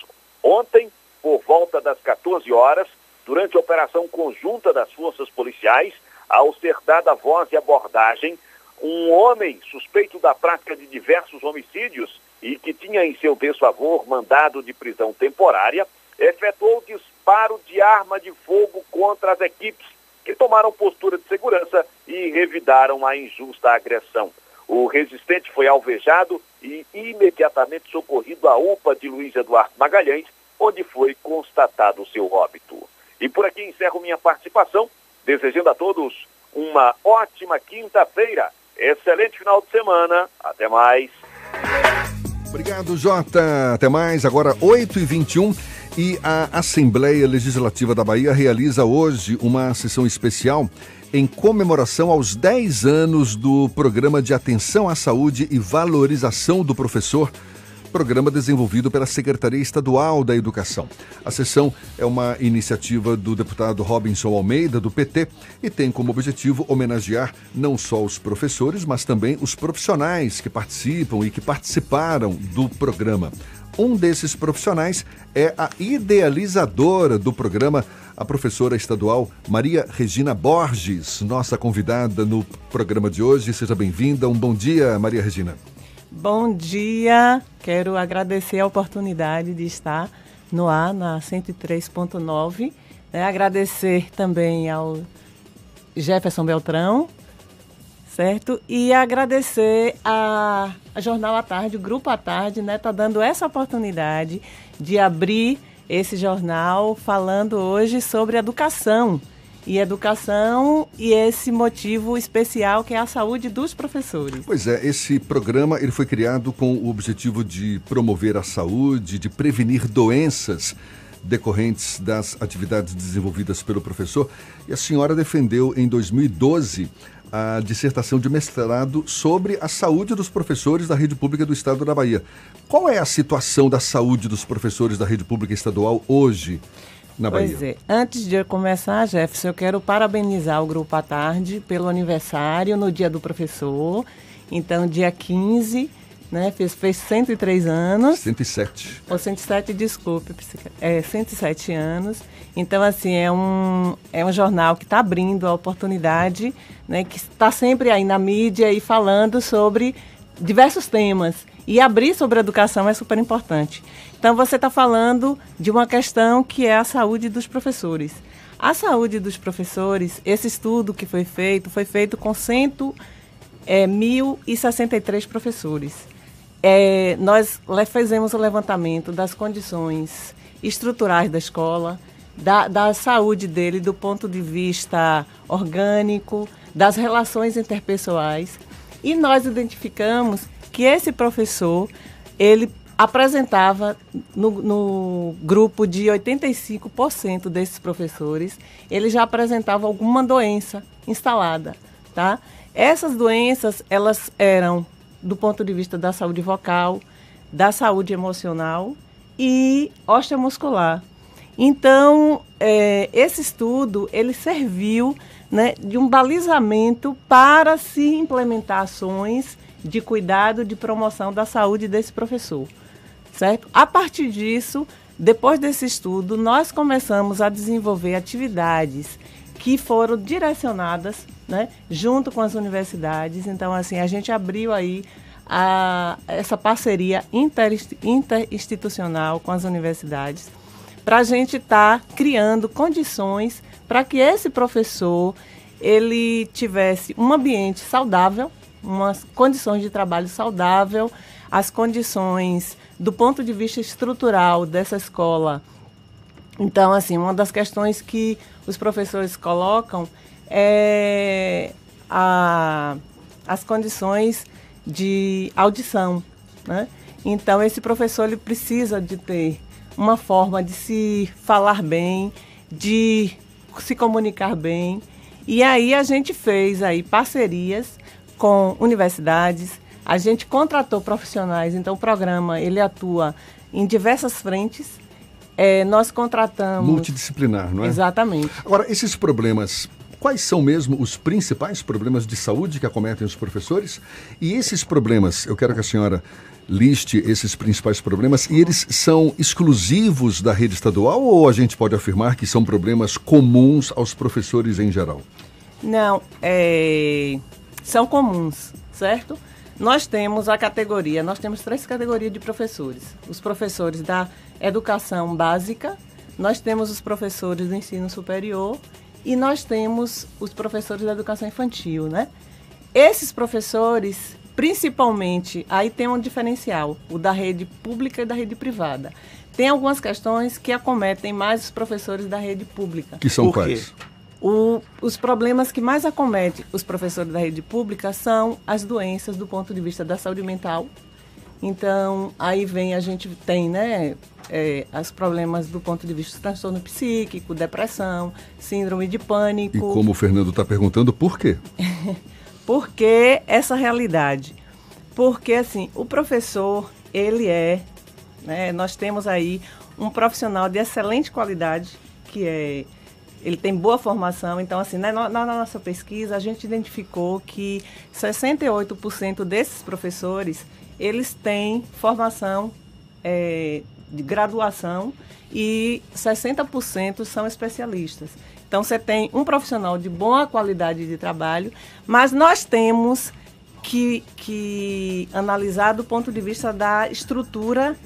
Ontem, por volta das 14 horas, durante a operação conjunta das forças policiais, ao ser dada voz e abordagem, um homem suspeito da prática de diversos homicídios e que tinha em seu desfavor mandado de prisão temporária, efetuou disparo de arma de fogo contra as equipes que tomaram postura de segurança e revidaram a injusta agressão. O resistente foi alvejado e imediatamente socorrido à UPA de Luiz Eduardo Magalhães, onde foi constatado o seu óbito. E por aqui encerro minha participação, desejando a todos uma ótima quinta-feira Excelente final de semana. Até mais. Obrigado, Jota. Até mais. Agora, 8h21. E a Assembleia Legislativa da Bahia realiza hoje uma sessão especial em comemoração aos 10 anos do Programa de Atenção à Saúde e Valorização do Professor programa desenvolvido pela Secretaria Estadual da Educação. A sessão é uma iniciativa do deputado Robinson Almeida, do PT, e tem como objetivo homenagear não só os professores, mas também os profissionais que participam e que participaram do programa. Um desses profissionais é a idealizadora do programa, a professora estadual Maria Regina Borges, nossa convidada no programa de hoje. Seja bem-vinda. Um bom dia, Maria Regina. Bom dia, quero agradecer a oportunidade de estar no ar na 103.9. Né? Agradecer também ao Jefferson Beltrão, certo? E agradecer a, a Jornal à Tarde, o Grupo à Tarde, né? Tá dando essa oportunidade de abrir esse jornal falando hoje sobre educação e educação e esse motivo especial que é a saúde dos professores. Pois é, esse programa ele foi criado com o objetivo de promover a saúde, de prevenir doenças decorrentes das atividades desenvolvidas pelo professor. E a senhora defendeu em 2012 a dissertação de mestrado sobre a saúde dos professores da rede pública do estado da Bahia. Qual é a situação da saúde dos professores da rede pública estadual hoje? Na Bahia. Pois é. Antes de eu começar, Jefferson, eu quero parabenizar o Grupo à Tarde pelo aniversário no Dia do Professor. Então, dia 15, né, fez, fez 103 anos. 107. Ou 107, desculpe, é 107 anos. Então, assim, é um, é um jornal que está abrindo a oportunidade, né, que está sempre aí na mídia e falando sobre diversos temas. E abrir sobre a educação é super importante. Então, você está falando de uma questão que é a saúde dos professores. A saúde dos professores, esse estudo que foi feito, foi feito com 100, é, 1.063 professores. é, nós fizemos o levantamento das condições estruturais da escola, da, da saúde dele do ponto de vista orgânico, das relações interpessoais. E nós identificamos que esse professor, ele apresentava no, no grupo de 85% desses professores, ele já apresentava alguma doença instalada, tá? Essas doenças, elas eram do ponto de vista da saúde vocal, da saúde emocional e osteomuscular. Então, eh, esse estudo, ele serviu né, de um balizamento para se implementar ações de cuidado, de promoção da saúde desse professor, certo? A partir disso, depois desse estudo, nós começamos a desenvolver atividades que foram direcionadas, né, junto com as universidades. Então, assim, a gente abriu aí a, essa parceria interinsti- interinstitucional com as universidades para a gente estar criando condições para que esse professor ele tivesse um ambiente saudável, umas condições de trabalho saudável, as condições do ponto de vista estrutural dessa escola. Então, assim, uma das questões que os professores colocam é a, as condições de audição, né? Então, esse professor ele precisa de ter uma forma de se falar bem, de se comunicar bem. E aí a gente fez aí parcerias com universidades, a gente contratou profissionais, então o programa ele atua em diversas frentes. É, nós contratamos Multidisciplinar, não é? Exatamente. Agora, esses problemas, quais são mesmo os principais problemas de saúde que acometem os professores? E esses problemas, eu quero que a senhora liste esses principais problemas, e eles são exclusivos da rede estadual ou a gente pode afirmar que são problemas comuns aos professores em geral? Não, é, são comuns, certo? Nós temos a categoria, nós temos três categorias de professores. Os professores da educação básica, nós temos os professores do ensino superior e nós temos os professores da educação infantil, né? Esses professores, principalmente, aí tem um diferencial, o da rede pública e da rede privada. Tem algumas questões que acometem mais os professores da rede pública. Que são quais? O- os problemas que mais acometem os professores da rede pública são as doenças do ponto de vista da saúde mental. Então, aí vem, a gente tem, né, é, os problemas do ponto de vista do transtorno psíquico, depressão, síndrome de pânico. E como o Fernando está perguntando, por quê? (laughs) Por que essa realidade? Porque, assim, o professor, ele é, né, nós temos aí um profissional de excelente qualidade, que é, ele tem boa formação. Então, assim, né, na, na nossa pesquisa, a gente identificou que 68% desses professores, eles têm formação é, de graduação e 60% são especialistas. Então, você tem um profissional de boa qualidade de trabalho, mas nós temos que, que analisar do ponto de vista da estrutura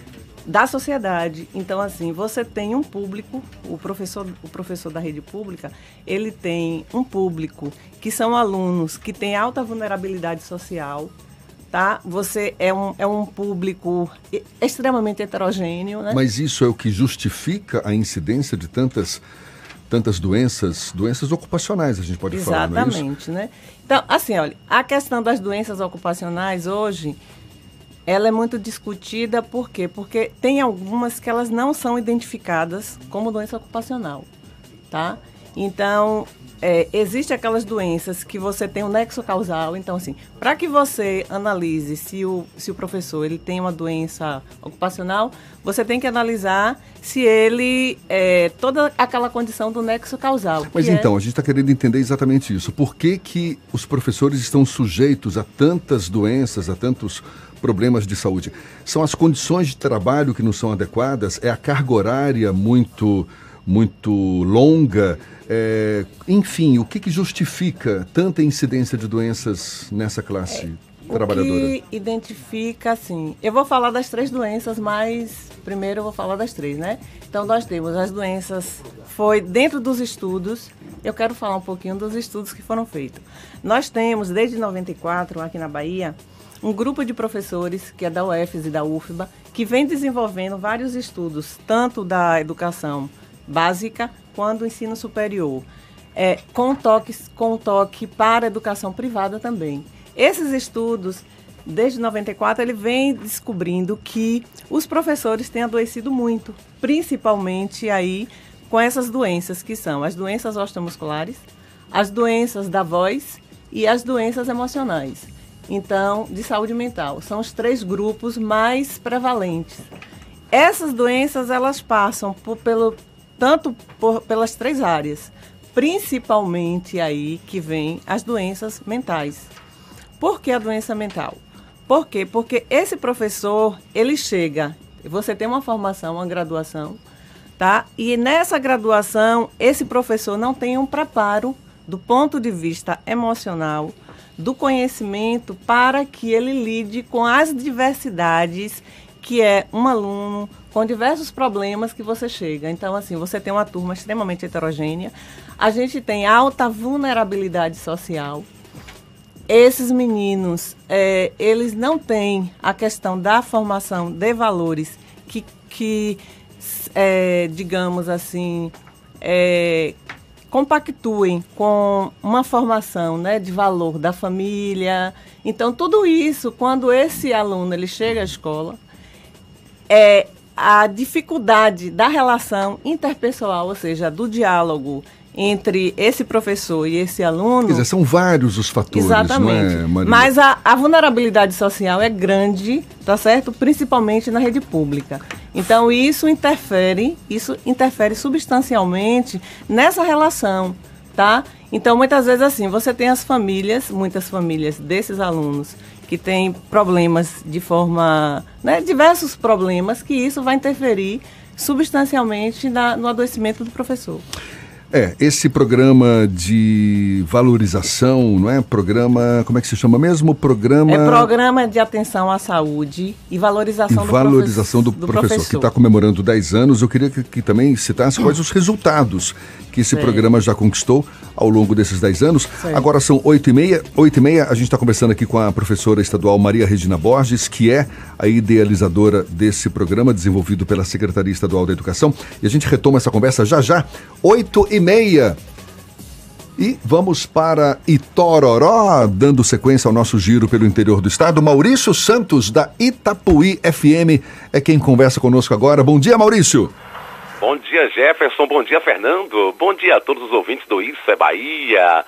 da sociedade. Então, assim, você tem um público, o professor, o professor da rede pública, ele tem um público que são alunos que têm alta vulnerabilidade social, tá? Você é um, é um público extremamente heterogêneo, né? Mas isso é o que justifica a incidência de tantas, tantas doenças, doenças ocupacionais, a gente pode falar, não é? Exatamente, né? Então, assim, olha, a questão das doenças ocupacionais hoje, ela é muito discutida, por quê? Porque tem algumas que elas não são identificadas como doença ocupacional, tá? Então, é, existe aquelas doenças que você tem um nexo causal, então assim, para que você analise se o, se o professor ele tem uma doença ocupacional, você tem que analisar se ele é toda aquela condição do nexo causal. Mas é- então, a gente está querendo entender exatamente isso. Por que, que os professores estão sujeitos a tantas doenças, a tantos problemas de saúde? São as condições de trabalho que não são adequadas? É a carga horária muito, muito longa? É, enfim, o que, que justifica tanta incidência de doenças nessa classe trabalhadora? O que identifica, assim, eu vou falar das três doenças, mas primeiro eu vou falar das três, né? Então nós temos as doenças, foi dentro dos estudos, eu quero falar um pouquinho dos estudos que foram feitos. Nós temos, desde 94, aqui na Bahia, um grupo de professores, que é da UFES e da UFBA, que vem desenvolvendo vários estudos, tanto da educação básica quanto do ensino superior, é, com, toque, com toque para a educação privada também. Esses estudos, desde 94, ele vem descobrindo que os professores têm adoecido muito, principalmente aí com essas doenças que são as doenças osteomusculares, as doenças da voz e as doenças emocionais. Então, de saúde mental, são os três grupos mais prevalentes. Essas doenças elas passam por, pelo tanto por, pelas três áreas, principalmente aí que vem as doenças mentais. Por que a doença mental? Por quê? Porque esse professor, ele chega, você tem uma formação, uma graduação, tá? E nessa graduação, esse professor não tem um preparo do ponto de vista emocional, do conhecimento para que ele lide com as diversidades que é um aluno com diversos problemas que você chega. Então, assim, você tem uma turma extremamente heterogênea, a gente tem alta vulnerabilidade social. Esses meninos, é, eles não têm a questão da formação de valores que, que é, digamos assim, é, compactuem com uma formação né, de valor da família. Então, tudo isso, quando esse aluno ele chega à escola, é a dificuldade da relação interpessoal, ou seja, do diálogo entre esse professor e esse aluno. Quer dizer, são vários os fatores, Exatamente. não é? Mas a, a, vulnerabilidade social é grande, tá certo? Principalmente na rede pública. Então isso interfere, isso interfere substancialmente nessa relação, tá? Então muitas vezes assim, você tem as famílias, muitas famílias desses alunos que têm problemas de forma, né, diversos problemas que isso vai interferir substancialmente na, no adoecimento do professor. É, esse programa de valorização, não é? Programa, como é que se chama mesmo? Programa... É Programa de Atenção à Saúde e Valorização, e valorização do, do, professor, professor. que está comemorando 10 anos. Eu queria que, que também citasse quais os resultados que esse programa já conquistou ao longo desses 10 anos. Agora são 8 e meia. 8 e meia, a gente está conversando aqui com a professora estadual Maria Regina Borges, que é a idealizadora desse programa desenvolvido pela Secretaria Estadual da Educação. E a gente retoma essa conversa já já. 8 e meia. E vamos para Itororó, dando sequência ao nosso giro pelo interior do estado. Maurício Santos, da Itapuí FM, é quem conversa conosco agora. Bom dia, Maurício. Bom dia, Jefferson. Bom dia, Fernando. Bom dia a todos os ouvintes do Isso é Bahia.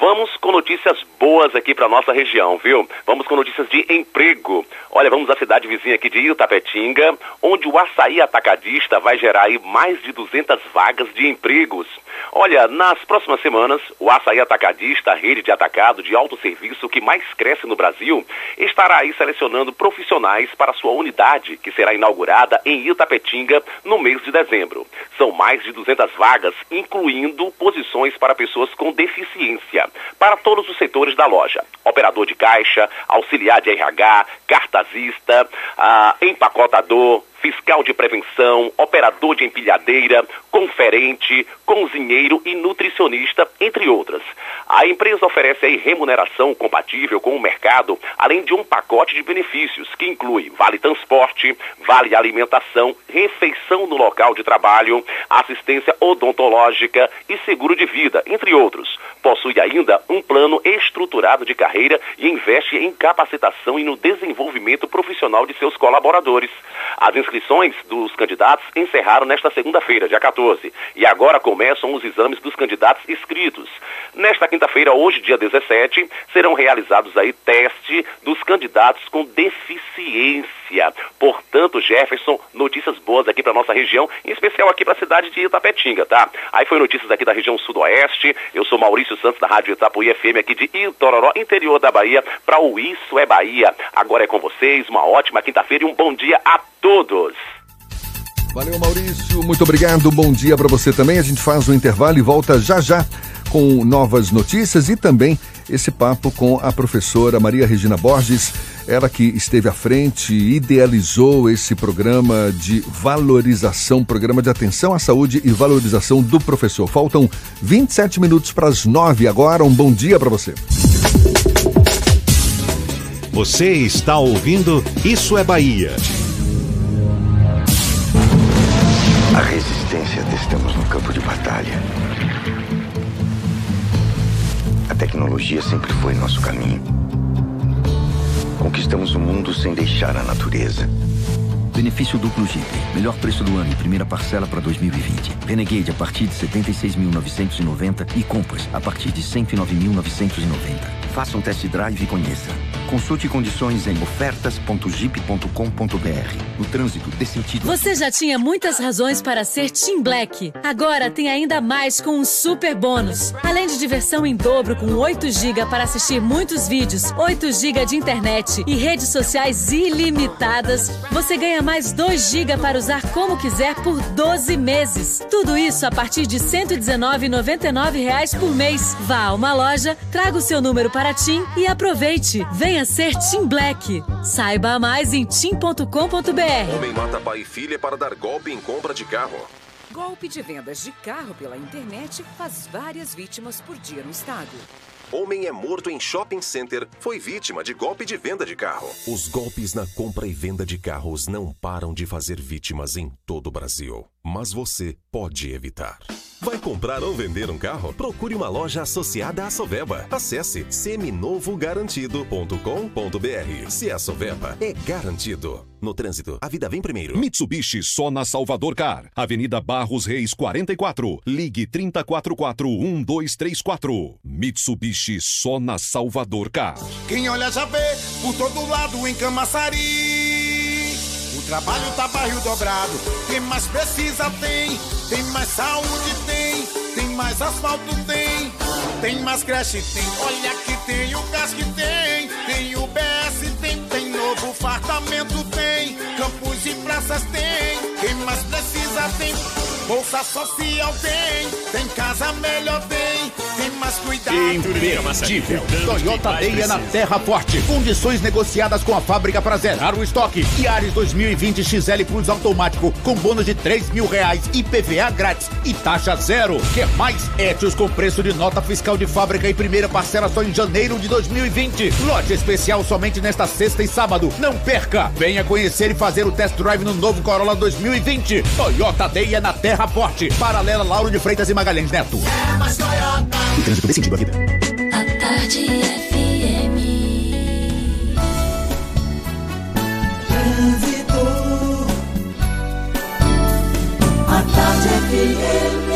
Vamos com notícias boas aqui para nossa região, viu? Vamos com notícias de emprego. Olha, vamos à cidade vizinha aqui de Itapetinga, onde o açaí atacadista vai gerar aí mais de 200 vagas de empregos. Olha, nas próximas semanas, o açaí atacadista, a rede de atacado de autosserviço que mais cresce no Brasil, estará aí selecionando profissionais para sua unidade, que será inaugurada em Itapetinga no mês de dezembro. São mais de 200 vagas, incluindo posições para pessoas com deficiência para todos os setores da loja: operador de caixa, auxiliar de RH, cartazista, ah, empacotador, fiscal de prevenção, operador de empilhadeira, conferente, cozinheiro e nutricionista, entre outras. A empresa oferece aí remuneração compatível com o mercado, além de um pacote de benefícios que inclui vale transporte, vale alimentação, refeição no local de trabalho, assistência odontológica e seguro de vida, entre outros. Possui ainda um plano estruturado de carreira e investe em capacitação e no desenvolvimento profissional de seus colaboradores. As inscrições dos candidatos encerraram nesta segunda-feira, dia 14, e agora começam os exames dos candidatos inscritos. Nesta quinta-feira, hoje, dia 17, serão realizados aí teste dos candidatos com deficiência. Portanto, Jefferson, notícias boas aqui para nossa região, em especial aqui para a cidade de Itapetinga, tá? Aí foi notícias aqui da região sudoeste. Eu sou Maurício Santos da Rádio Itapuí FM aqui de Itororó, interior da Bahia, para o Isso é Bahia. Agora é com vocês, uma ótima quinta-feira e um bom dia a todos. Valeu, Maurício. Muito obrigado. Bom dia para você também. A gente faz o um intervalo e volta já já com novas notícias e também esse papo com a professora Maria Regina Borges Ela que esteve à frente e idealizou esse programa de valorização, programa de atenção à saúde e valorização do professor. Faltam 27 minutos para as 9 agora. Um bom dia para você. Você está ouvindo Isso é Bahia. A resistência testamos no campo de batalha. A tecnologia sempre foi nosso caminho. Conquistamos o mundo sem deixar a natureza. Benefício duplo Jeep. Melhor preço do ano e primeira parcela para 2020. Renegade a partir de 76.990 e Compass a partir de 109.990. Faça um test drive e conheça. Consulte condições em ofertas.jeep.com.br. No trânsito, dê sentido. Você já tinha muitas razões para ser Team Black. Agora tem ainda mais com um super bônus. Além de diversão em dobro com 8 GB para assistir muitos vídeos, 8 GB de internet e redes sociais ilimitadas, você ganha mais 2 GB para usar como quiser por 12 meses. Tudo isso a partir de R$ 119,99 por mês. Vá a uma loja, traga o seu número para Tim e aproveite. Venha ser Tim Black. Saiba mais em tim.com.br. Homem mata pai e filha para dar golpe em compra de carro. Golpe de vendas de carro pela internet faz várias vítimas por dia no estado. Homem é morto em shopping center. Foi vítima de golpe de venda de carro. Os golpes na compra e venda de carros não param de fazer vítimas em todo o Brasil. Mas você pode evitar. Vai comprar ou vender um carro? Procure uma loja associada à Soveba. Acesse seminovogarantido.com.br. Se é a Soveba, é garantido. No trânsito, a vida vem primeiro. Mitsubishi só na Salvador Car. Avenida Barros Reis 44. Ligue 3044-1234. Mitsubishi só na Salvador Car. Quem olha já vê por todo lado em Camaçari. Trabalho tá barril dobrado. Quem mais precisa tem. Tem mais saúde tem. Tem mais asfalto tem. Tem mais creche tem. Olha que tem o gás que tem. Tem o BS tem. Tem novo fartamento tem. Campos e praças tem. Quem mais precisa tem. Bolsa social tem. Tem casa melhor tem. Tem mais cuidado. Imperdível. Toyota Day é na Terra Forte. Condições negociadas com a fábrica para zerar o estoque. Yaris 2020 XL Plus automático com bônus de 3 mil reais e PVA grátis e taxa zero. Quer mais? Etios com preço de nota fiscal de fábrica e primeira parcela só em janeiro de 2020. Lote especial somente nesta sexta e sábado. Não perca! Venha conhecer e fazer o test drive no novo Corolla 2020. Toyota Day é na Terra Forte. Paralela Lauro de Freitas e Magalhães Neto. É mais Toyota. O trânsito desse sentido à vida. A tarde FM. Trânsito. A tarde FM.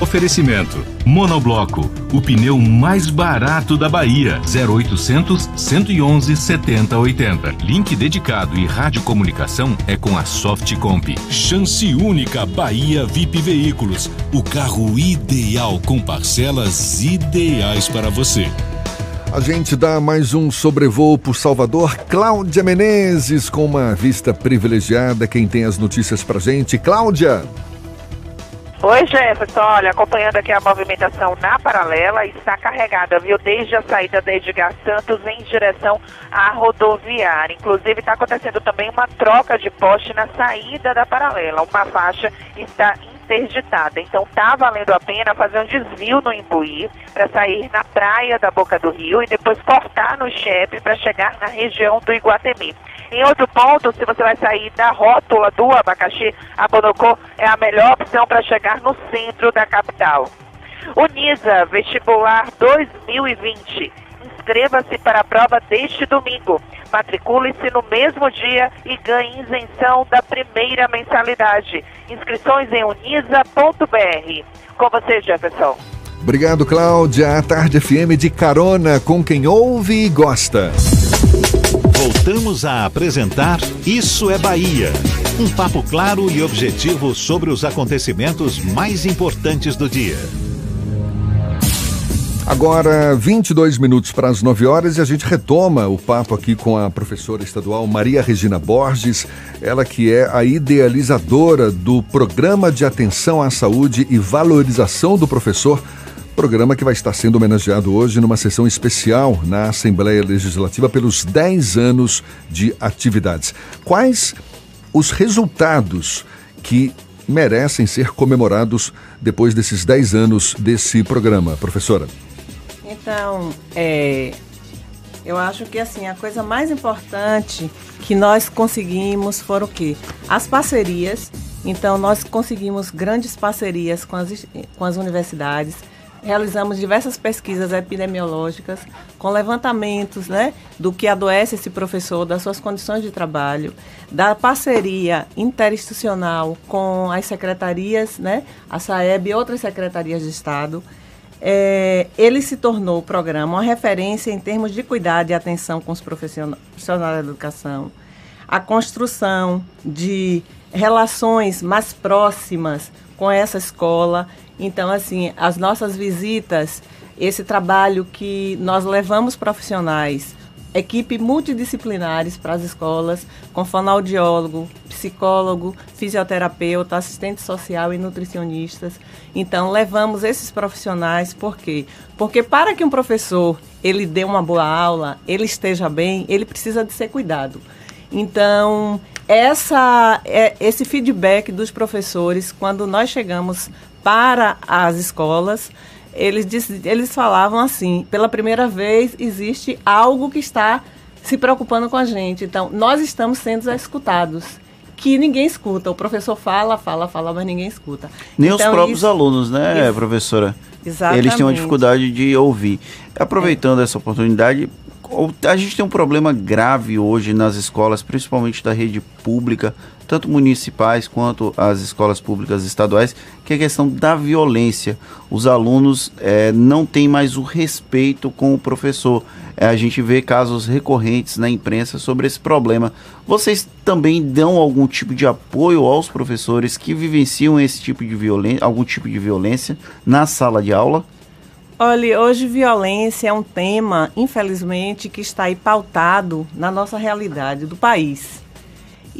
Oferecimento: Monobloco, o pneu mais barato da Bahia. 0800 111 7080. Link dedicado e radiocomunicação é com a Softcomp. Chance única Bahia VIP Veículos. O carro ideal com parcelas ideais para você. A gente dá mais um sobrevoo por Salvador. Cláudia Menezes com uma vista privilegiada. Quem tem as notícias pra gente? Cláudia! Oi, Jefferson. Olha, acompanhando aqui a movimentação na paralela, está carregada, viu? Desde a saída da Edgar Santos em direção à rodoviária. Inclusive, está acontecendo também uma troca de poste na saída da paralela. Uma faixa está interditada. Então, está valendo a pena fazer um desvio no Imbuí para sair na praia da Boca do Rio e depois cortar no Chepe para chegar na região do Iguatemi. Em outro ponto, se você vai sair da rótula do abacaxi, a Bonocô é a melhor opção para chegar no centro da capital. Unisa Vestibular 2020. Inscreva-se para a prova deste domingo. Matricule-se no mesmo dia e ganhe isenção da primeira mensalidade. Inscrições em unisa.br. Com você, Jefferson. Obrigado, Cláudia. A Tarde FM de carona com quem ouve e gosta. Voltamos a apresentar Isso é Bahia. Um papo claro e objetivo sobre os acontecimentos mais importantes do dia. Agora, 22 minutos para as 9 horas e a gente retoma o papo aqui com a professora estadual Maria Regina Borges, ela que é a idealizadora do Programa de Atenção à Saúde e Valorização do Professor, Programa que vai estar sendo homenageado hoje numa sessão especial na Assembleia Legislativa pelos 10 anos de atividades. Quais os resultados que merecem ser comemorados depois desses 10 anos desse programa, professora? Então, é, eu acho que assim, a coisa mais importante que nós conseguimos foram o quê? As parcerias. Então, nós conseguimos grandes parcerias com as, com as universidades, realizamos diversas pesquisas epidemiológicas com levantamentos né, do que adoece esse professor, das suas condições de trabalho, da parceria interinstitucional com as secretarias, né, a SAEB e outras secretarias de Estado. É, ele se tornou o programa uma referência em termos de cuidado e atenção com os profissionais da educação, a construção de relações mais próximas com essa escola. Então, assim, as nossas visitas, esse trabalho que nós levamos profissionais equipe multidisciplinares para as escolas, com fonoaudiólogo, psicólogo, fisioterapeuta, assistente social e nutricionistas. Então, levamos esses profissionais, por quê? Porque para que um professor ele dê uma boa aula, ele esteja bem, ele precisa de ser cuidado. Então, essa, é, esse feedback dos professores, quando nós chegamos para as escolas, eles, eles falavam assim: pela primeira vez existe algo que está se preocupando com a gente. Então, nós estamos sendo escutados. Que ninguém escuta. O professor fala, fala, fala, mas ninguém escuta. Nem então, os próprios isso, alunos, né, isso, professora? Exatamente. Eles têm uma dificuldade de ouvir. Aproveitando é. essa oportunidade, a gente tem um problema grave hoje nas escolas, principalmente da rede pública, tanto municipais quanto as escolas públicas estaduais, que é a questão da violência. Os alunos é, não têm mais o respeito com o professor. É, a gente vê casos recorrentes na imprensa sobre esse problema. Vocês também dão algum tipo de apoio aos professores que vivenciam esse tipo de violência, algum tipo de violência na sala de aula? Olha, hoje violência é um tema, infelizmente, que está aí pautado na nossa realidade do país.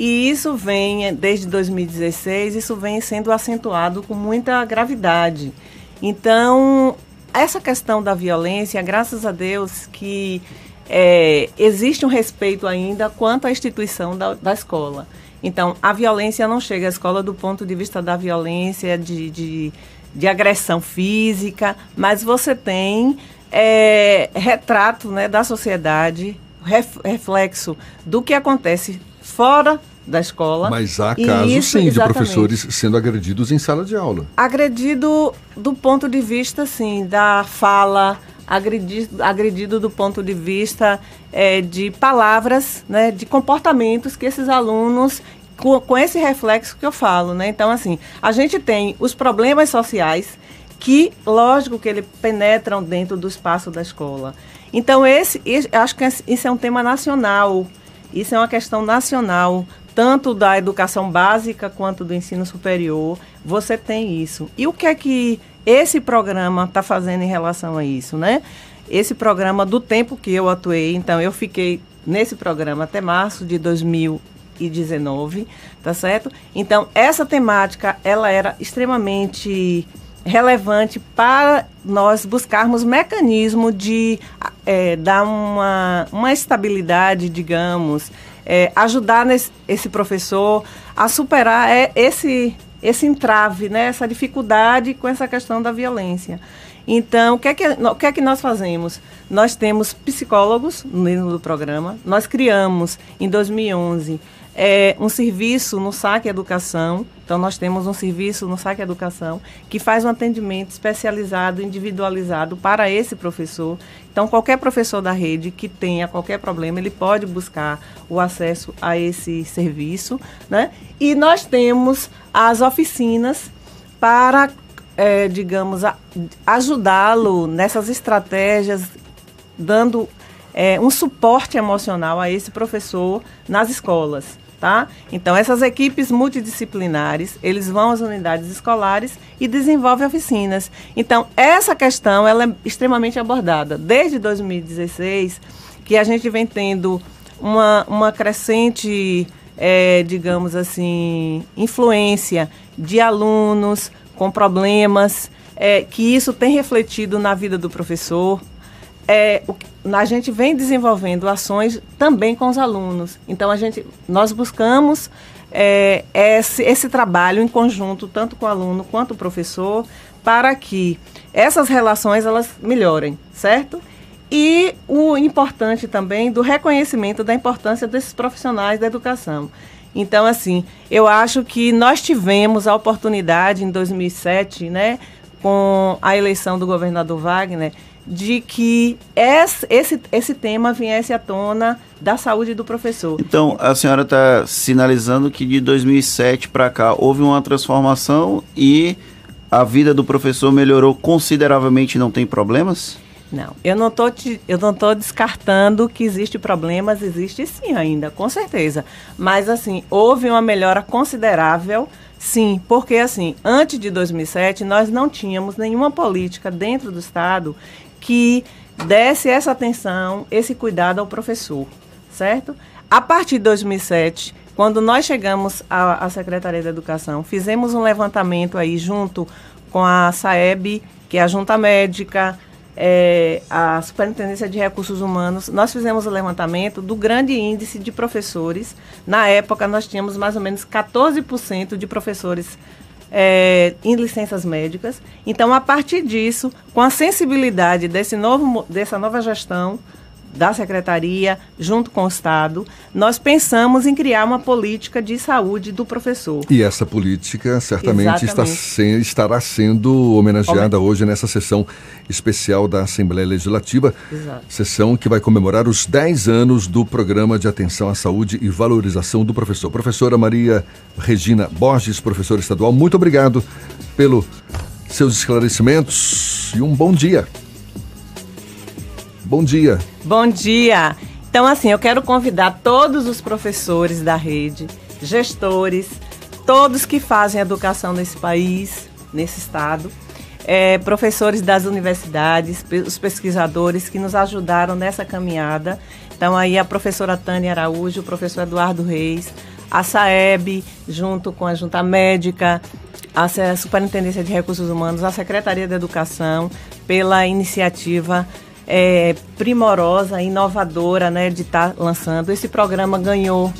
E isso vem, desde 2016, isso vem sendo acentuado com muita gravidade. Então, essa questão da violência, graças a Deus que é, existe um respeito ainda quanto à instituição da, da escola. Então, a violência não chega à escola do ponto de vista da violência, de, de de agressão física, mas você tem é, retrato né, da sociedade, ref, reflexo do que acontece fora da escola. Mas há casos, isso, sim, exatamente. de professores sendo agredidos em sala de aula. Agredido do ponto de vista, sim, da fala, agredido, agredido do ponto de vista é, de palavras, né, de comportamentos que esses alunos com, com esse reflexo que eu falo, né? Então, assim, a gente tem os problemas sociais que, lógico, que eles penetram dentro do espaço da escola. Então, esse, esse acho que isso é um tema nacional, isso é uma questão nacional, tanto da educação básica quanto do ensino superior, você tem isso. E o que é que esse programa está fazendo em relação a isso, né? Esse programa, do tempo que eu atuei, então eu fiquei nesse programa até março de 2000 2019, tá certo? Então, essa temática, ela era extremamente relevante para nós buscarmos mecanismo de é, dar uma, uma estabilidade, digamos, é, ajudar nesse, esse professor a superar é, esse, esse entrave, né, essa dificuldade com essa questão da violência. Então, o que, é que, o que é que nós fazemos? Nós temos psicólogos no do programa, nós criamos em 2011 é, um serviço no Saque Educação. Então, nós temos um serviço no Saque Educação que faz um atendimento especializado, individualizado para esse professor. Então, qualquer professor da rede que tenha qualquer problema, ele pode buscar o acesso a esse serviço. Né? E nós temos as oficinas para, é, digamos, ajudá-lo nessas estratégias, dando é, um suporte emocional a esse professor nas escolas tá? Então, essas equipes multidisciplinares, eles vão às unidades escolares e desenvolvem oficinas. Então, essa questão, ela é extremamente abordada. Desde 2016, que a gente vem tendo uma, uma crescente, é, digamos assim, influência de alunos com problemas é, que isso tem refletido na vida do professor. É, a gente vem desenvolvendo ações também com os alunos. Então a gente, nós buscamos é, esse, esse trabalho em conjunto, tanto com o aluno quanto o professor, para que essas relações elas melhorem, certo? E o importante também do reconhecimento da importância desses profissionais da educação. Então, assim, eu acho que nós tivemos a oportunidade em 2007, né, com a eleição do governador Wagner, de que esse, esse, esse tema viesse à tona da saúde do professor. Então, a senhora está sinalizando que de 2007 para cá houve uma transformação e a vida do professor melhorou consideravelmente e não tem problemas? Não, eu não tô te, eu não tô descartando que existe problemas, existe sim ainda, com certeza. Mas assim, houve uma melhora considerável, sim, porque assim, antes de 2007 nós não tínhamos nenhuma política dentro do estado que desse essa atenção, esse cuidado ao professor, certo? A partir de 2007, quando nós chegamos à, à Secretaria da Educação, fizemos um levantamento aí junto com a SAEB, que é a Junta Médica, é, a Superintendência de Recursos Humanos, nós fizemos o levantamento do grande índice de professores. Na época, nós tínhamos mais ou menos 14% de professores é, em licenças médicas. Então, a partir disso, com a sensibilidade desse novo, dessa nova gestão, da secretaria, junto com o Estado, nós pensamos em criar uma política de saúde do professor. E essa política certamente está se, estará sendo homenageada Homem. hoje nessa sessão especial da Assembleia Legislativa, Exato. sessão que vai comemorar os 10 anos do Programa de Atenção à Saúde e Valorização do Professor. Professora Maria Regina Borges, professora estadual, muito obrigado pelos seus esclarecimentos e um bom dia. Bom dia. Bom dia. Então, assim, eu quero convidar todos os professores da rede, gestores, todos que fazem educação nesse país, nesse estado, é, professores das universidades, os pesquisadores que nos ajudaram nessa caminhada. Então, aí a professora Tânia Araújo, o professor Eduardo Reis, a SAEB, junto com a Junta Médica, a Superintendência de Recursos Humanos, a Secretaria de Educação, pela iniciativa é, primorosa, inovadora, né, de estar tá lançando. Esse programa ganhou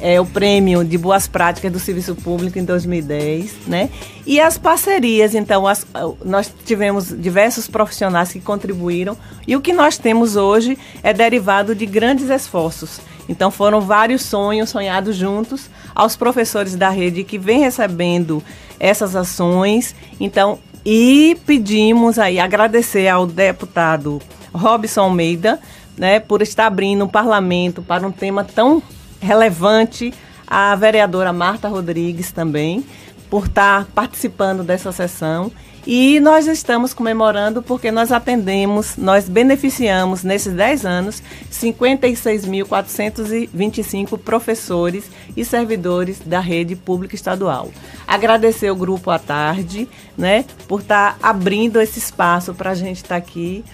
é, o prêmio de boas práticas do serviço público em 2010, né? E as parcerias, então, as, nós tivemos diversos profissionais que contribuíram e o que nós temos hoje é derivado de grandes esforços. Então, foram vários sonhos sonhados juntos aos professores da rede que vêm recebendo essas ações. Então, e pedimos aí agradecer ao deputado Robson Almeida, né, por estar abrindo o parlamento para um tema tão relevante, a vereadora Marta Rodrigues também, por estar participando dessa sessão. E nós estamos comemorando porque nós atendemos, nós beneficiamos nesses 10 anos 56.425 professores e servidores da rede pública estadual. Agradecer o grupo à tarde, né, por estar abrindo esse espaço para a gente estar aqui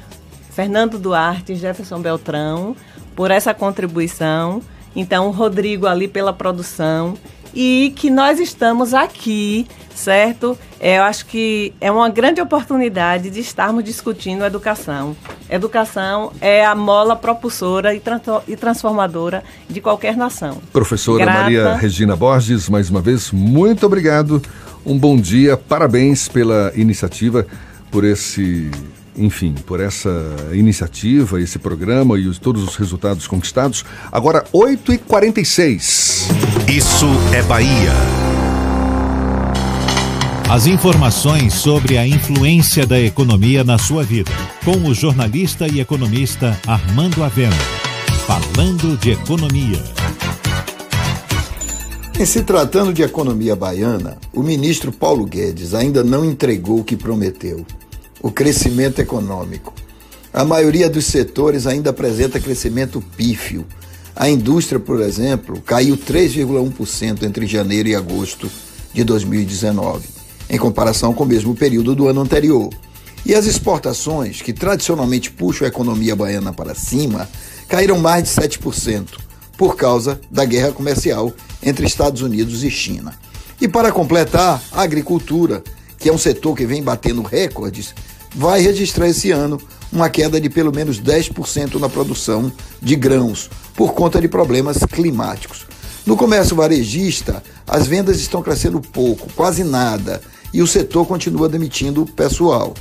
Fernando Duarte Jefferson Beltrão por essa contribuição. Então, o Rodrigo ali pela produção. E que nós estamos aqui, certo? É, eu acho que é uma grande oportunidade de estarmos discutindo educação. Educação é a mola propulsora e, e transformadora de qualquer nação. Professora Grata. Maria Regina Borges, mais uma vez, muito obrigado. Um bom dia, parabéns pela iniciativa, por esse enfim, por essa iniciativa, esse programa e os, todos os resultados conquistados. Agora, 8h46. Isso é Bahia. As informações sobre a influência da economia na sua vida. Com o jornalista e economista Armando Avena. Falando de economia. Em se tratando de economia baiana, o ministro Paulo Guedes ainda não entregou o que prometeu o crescimento econômico. A maioria dos setores ainda apresenta crescimento pífio. A indústria, por exemplo, caiu 3,1% entre janeiro e agosto de 2019, em comparação com o mesmo período do ano anterior. E as exportações, que tradicionalmente puxam a economia baiana para cima, caíram mais de 7%, por causa da guerra comercial entre Estados Unidos e China. E para completar, a agricultura, que é um setor que vem batendo recordes, vai registrar esse ano uma queda de pelo menos 10% na produção de grãos, por conta de problemas climáticos. No comércio varejista, as vendas estão crescendo pouco, quase nada, e o setor continua demitindo pessoal.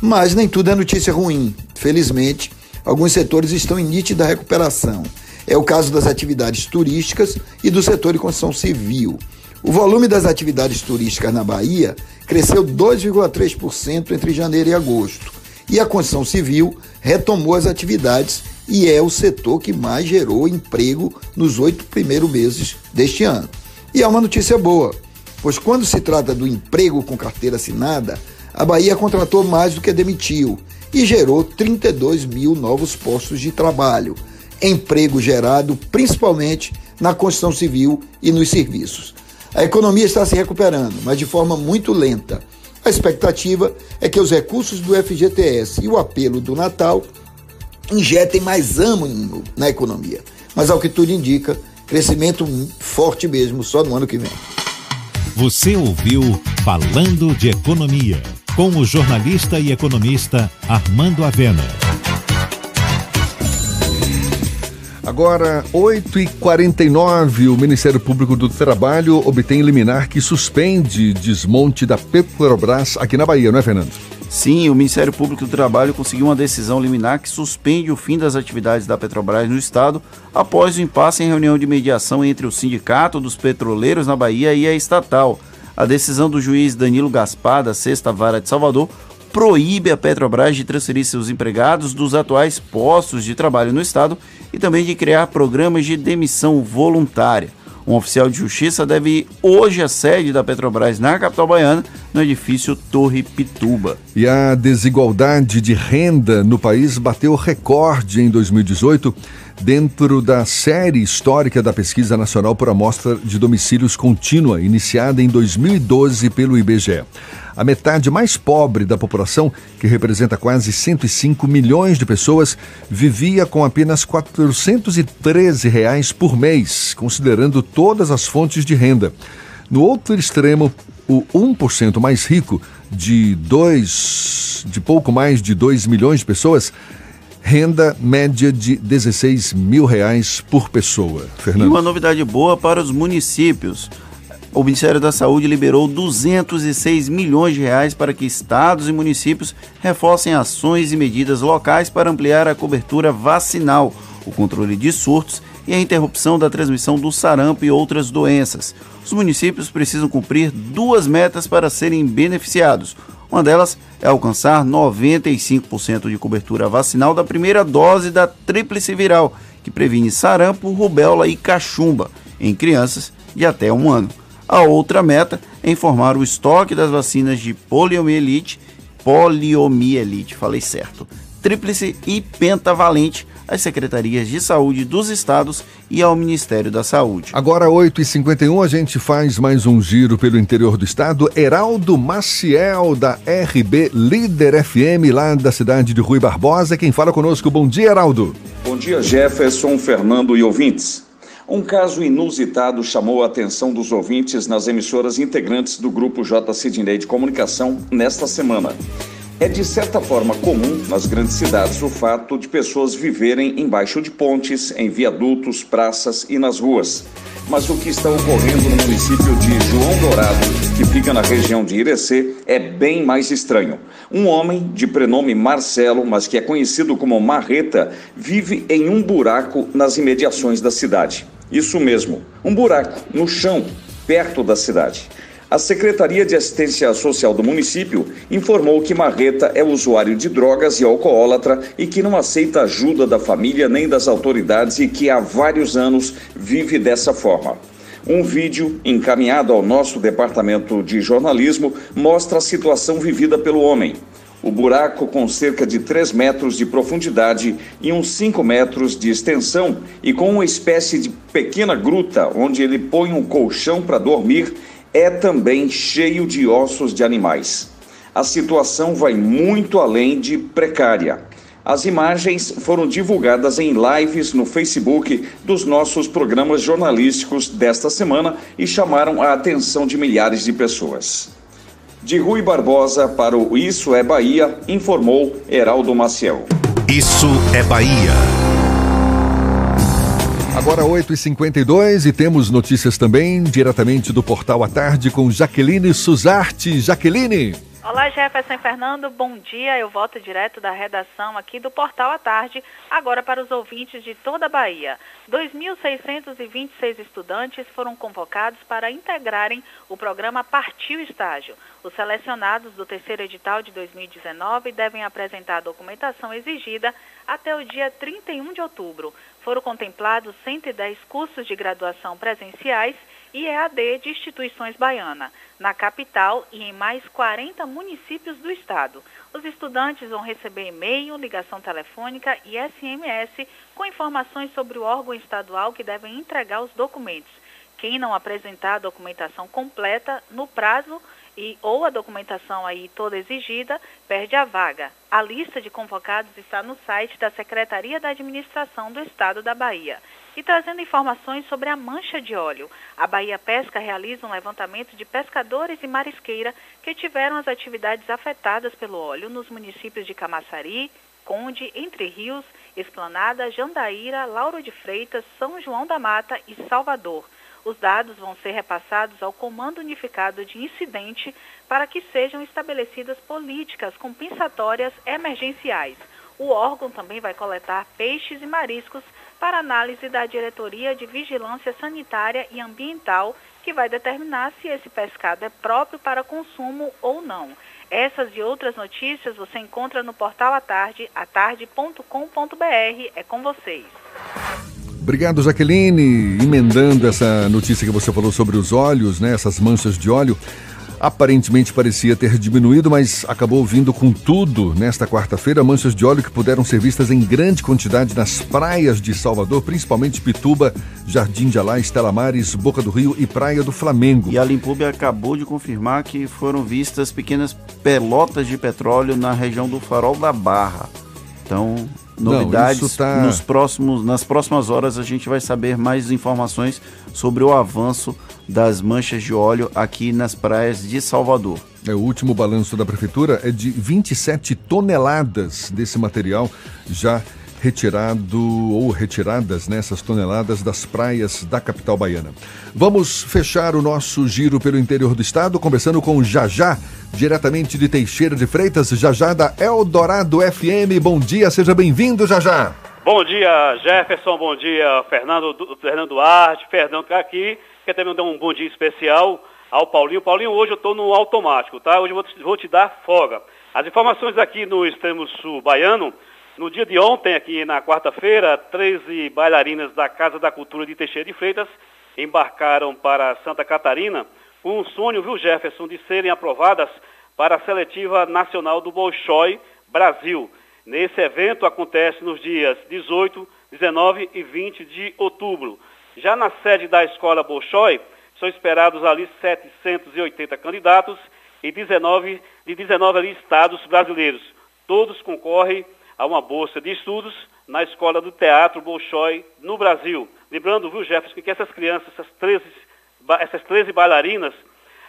Mas nem tudo é notícia ruim. Felizmente, alguns setores estão em nítida recuperação. É o caso das atividades turísticas e do setor de construção civil. O volume das atividades turísticas na Bahia cresceu 2,3% entre janeiro e agosto. E a construção civil retomou as atividades e é o setor que mais gerou emprego nos oito primeiros meses deste ano. E é uma notícia boa, pois quando se trata do emprego com carteira assinada, a Bahia contratou mais do que demitiu e gerou 32 mil novos postos de trabalho, emprego gerado principalmente na construção civil e nos serviços. A economia está se recuperando, mas de forma muito lenta. A expectativa é que os recursos do FGTS e o apelo do Natal injetem mais ânimo na economia. Mas ao que tudo indica, crescimento forte mesmo só no ano que vem. Você ouviu Falando de Economia, com o jornalista e economista Armando Avena. Agora, 8h49, o Ministério Público do Trabalho obtém liminar que suspende desmonte da Petrobras aqui na Bahia, não é, Fernando? Sim, o Ministério Público do Trabalho conseguiu uma decisão liminar que suspende o fim das atividades da Petrobras no estado após o impasse em reunião de mediação entre o Sindicato dos Petroleiros na Bahia e a estatal. A decisão do juiz Danilo Gaspar, da Sexta Vara de Salvador, proíbe a Petrobras de transferir seus empregados dos atuais postos de trabalho no estado e também de criar programas de demissão voluntária. Um oficial de justiça deve ir hoje à sede da Petrobras na capital baiana, no edifício Torre Pituba. E a desigualdade de renda no país bateu recorde em 2018 dentro da série histórica da Pesquisa Nacional por Amostra de Domicílios Contínua, iniciada em 2012 pelo IBGE. A metade mais pobre da população, que representa quase 105 milhões de pessoas, vivia com apenas 413 reais por mês, considerando todas as fontes de renda. No outro extremo, o 1% mais rico, de, dois, de pouco mais de 2 milhões de pessoas, renda média de 16 mil reais por pessoa. Fernando. E uma novidade boa para os municípios o Ministério da Saúde liberou 206 milhões de reais para que estados e municípios reforcem ações e medidas locais para ampliar a cobertura vacinal, o controle de surtos e a interrupção da transmissão do sarampo e outras doenças. Os municípios precisam cumprir duas metas para serem beneficiados. Uma delas é alcançar 95% de cobertura vacinal da primeira dose da tríplice viral, que previne sarampo, rubéola e cachumba, em crianças de até um ano. A outra meta é informar o estoque das vacinas de poliomielite, poliomielite, falei certo, tríplice e pentavalente às secretarias de saúde dos estados e ao Ministério da Saúde. Agora, 8h51, a gente faz mais um giro pelo interior do estado. Heraldo Maciel, da RB Líder FM, lá da cidade de Rui Barbosa. Quem fala conosco, bom dia, Heraldo. Bom dia, Jefferson, Fernando e ouvintes. Um caso inusitado chamou a atenção dos ouvintes nas emissoras integrantes do grupo J. Sidney de Comunicação nesta semana. É de certa forma comum nas grandes cidades o fato de pessoas viverem embaixo de pontes, em viadutos, praças e nas ruas. Mas o que está ocorrendo no município de João Dourado, que fica na região de Irecê, é bem mais estranho. Um homem de prenome Marcelo, mas que é conhecido como Marreta, vive em um buraco nas imediações da cidade. Isso mesmo, um buraco no chão, perto da cidade. A Secretaria de Assistência Social do município informou que Marreta é usuário de drogas e alcoólatra e que não aceita ajuda da família nem das autoridades e que há vários anos vive dessa forma. Um vídeo encaminhado ao nosso departamento de jornalismo mostra a situação vivida pelo homem. O buraco, com cerca de 3 metros de profundidade e uns 5 metros de extensão, e com uma espécie de pequena gruta onde ele põe um colchão para dormir, é também cheio de ossos de animais. A situação vai muito além de precária. As imagens foram divulgadas em lives no Facebook dos nossos programas jornalísticos desta semana e chamaram a atenção de milhares de pessoas. De Rui Barbosa para o Isso é Bahia, informou Heraldo Maciel. Isso é Bahia. Agora 8h52 e temos notícias também diretamente do Portal à Tarde com Jaqueline Suzarte. Jaqueline. Olá, Jefferson Fernando, bom dia. Eu volto direto da redação aqui do Portal à Tarde, agora para os ouvintes de toda a Bahia. 2.626 estudantes foram convocados para integrarem o programa Partiu Estágio. Os selecionados do terceiro edital de 2019 devem apresentar a documentação exigida até o dia 31 de outubro. Foram contemplados 110 cursos de graduação presenciais e EAD de instituições baianas, na capital e em mais 40 municípios do estado. Os estudantes vão receber e-mail, ligação telefônica e SMS com informações sobre o órgão estadual que devem entregar os documentos. Quem não apresentar a documentação completa no prazo e ou a documentação aí toda exigida, perde a vaga. A lista de convocados está no site da Secretaria da Administração do Estado da Bahia. E trazendo informações sobre a mancha de óleo, a Bahia Pesca realiza um levantamento de pescadores e marisqueira que tiveram as atividades afetadas pelo óleo nos municípios de Camaçari, Conde, Entre Rios, Esplanada, Jandaíra, Lauro de Freitas, São João da Mata e Salvador. Os dados vão ser repassados ao Comando Unificado de Incidente para que sejam estabelecidas políticas compensatórias emergenciais. O órgão também vai coletar peixes e mariscos para análise da Diretoria de Vigilância Sanitária e Ambiental, que vai determinar se esse pescado é próprio para consumo ou não. Essas e outras notícias você encontra no portal à tarde, atarde.com.br. É com vocês. Obrigado, Jaqueline. Emendando essa notícia que você falou sobre os olhos, né? Essas manchas de óleo. Aparentemente parecia ter diminuído, mas acabou vindo com tudo nesta quarta-feira. Manchas de óleo que puderam ser vistas em grande quantidade nas praias de Salvador, principalmente Pituba, Jardim de Alá, Estela Mares, Boca do Rio e Praia do Flamengo. E a Limpub acabou de confirmar que foram vistas pequenas pelotas de petróleo na região do Farol da Barra. Então, novidades. Não, tá... nos próximos, nas próximas horas a gente vai saber mais informações sobre o avanço das manchas de óleo aqui nas praias de Salvador. É, o último balanço da prefeitura é de 27 toneladas desse material já retirado ou retiradas nessas toneladas das praias da capital baiana. Vamos fechar o nosso giro pelo interior do estado, conversando com o Jajá, diretamente de Teixeira de Freitas, Jajá da Eldorado FM. Bom dia, seja bem-vindo, Jajá. Bom dia, Jefferson, bom dia, Fernando, Fernando Duarte, Fernando tá aqui. Quer também dar um bom dia especial ao Paulinho. Paulinho, hoje eu estou no automático, tá? Hoje eu vou te, vou te dar folga. As informações aqui no extremo sul baiano, no dia de ontem, aqui na quarta-feira, 13 bailarinas da Casa da Cultura de Teixeira de Freitas embarcaram para Santa Catarina com um sonho, viu, Jefferson, de serem aprovadas para a seletiva nacional do Bolshoi Brasil. Nesse evento acontece nos dias 18, 19 e 20 de outubro. Já na sede da Escola Bolshoi, são esperados ali 780 candidatos e 19, de 19 ali estados brasileiros. Todos concorrem a uma bolsa de estudos na Escola do Teatro Bolshoi no Brasil. Lembrando, viu, Jefferson, que essas crianças, essas 13, essas 13 bailarinas,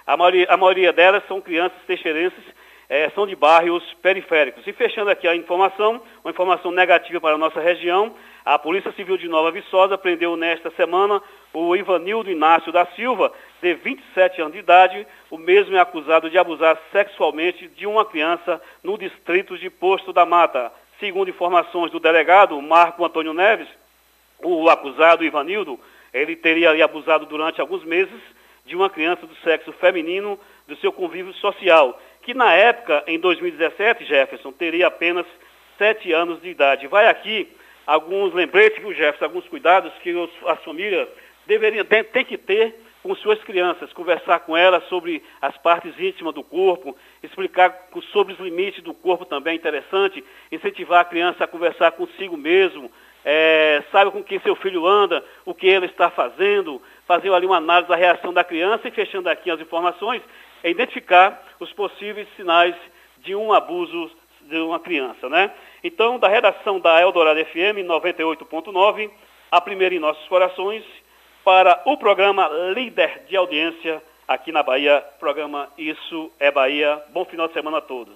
a maioria, a maioria delas são crianças teixeirenses, é, são de bairros periféricos. E fechando aqui a informação, uma informação negativa para a nossa região, a Polícia Civil de Nova Viçosa prendeu nesta semana o Ivanildo Inácio da Silva, de 27 anos de idade. O mesmo é acusado de abusar sexualmente de uma criança no distrito de Posto da Mata. Segundo informações do delegado Marco Antônio Neves, o acusado Ivanildo, ele teria abusado durante alguns meses de uma criança do sexo feminino do seu convívio social, que na época, em 2017, Jefferson, teria apenas sete anos de idade. Vai aqui alguns lembretes, viu, Jefferson, alguns cuidados que os, as famílias deveriam, tem, que ter com suas crianças, conversar com elas sobre as partes íntimas do corpo, explicar sobre os limites do corpo também é interessante, incentivar a criança a conversar consigo mesmo, é, saiba com quem seu filho anda, o que ele está fazendo, fazer ali uma análise da reação da criança e fechando aqui as informações, é identificar os possíveis sinais de um abuso de uma criança, né? Então, da redação da Eldorado FM 98.9, a primeira em nossos corações, para o programa Líder de Audiência, aqui na Bahia. Programa Isso é Bahia. Bom final de semana a todos.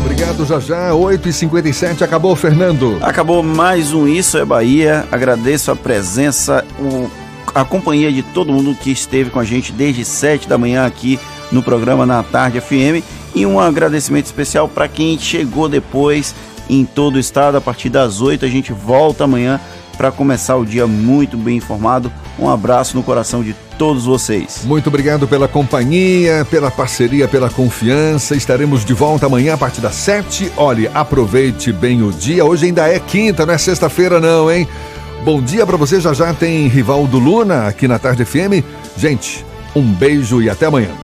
Obrigado, já já. 8h57, acabou, Fernando. Acabou mais um Isso é Bahia. Agradeço a presença, o, a companhia de todo mundo que esteve com a gente desde 7 da manhã aqui no programa Na Tarde FM. E um agradecimento especial para quem chegou depois em todo o estado. A partir das 8 a gente volta amanhã para começar o dia muito bem informado. Um abraço no coração de todos vocês. Muito obrigado pela companhia, pela parceria, pela confiança. Estaremos de volta amanhã a partir das 7. Olhe, aproveite bem o dia. Hoje ainda é quinta, não é sexta-feira não, hein? Bom dia para você. Já já tem Rivaldo Luna aqui na Tarde FM. Gente, um beijo e até amanhã.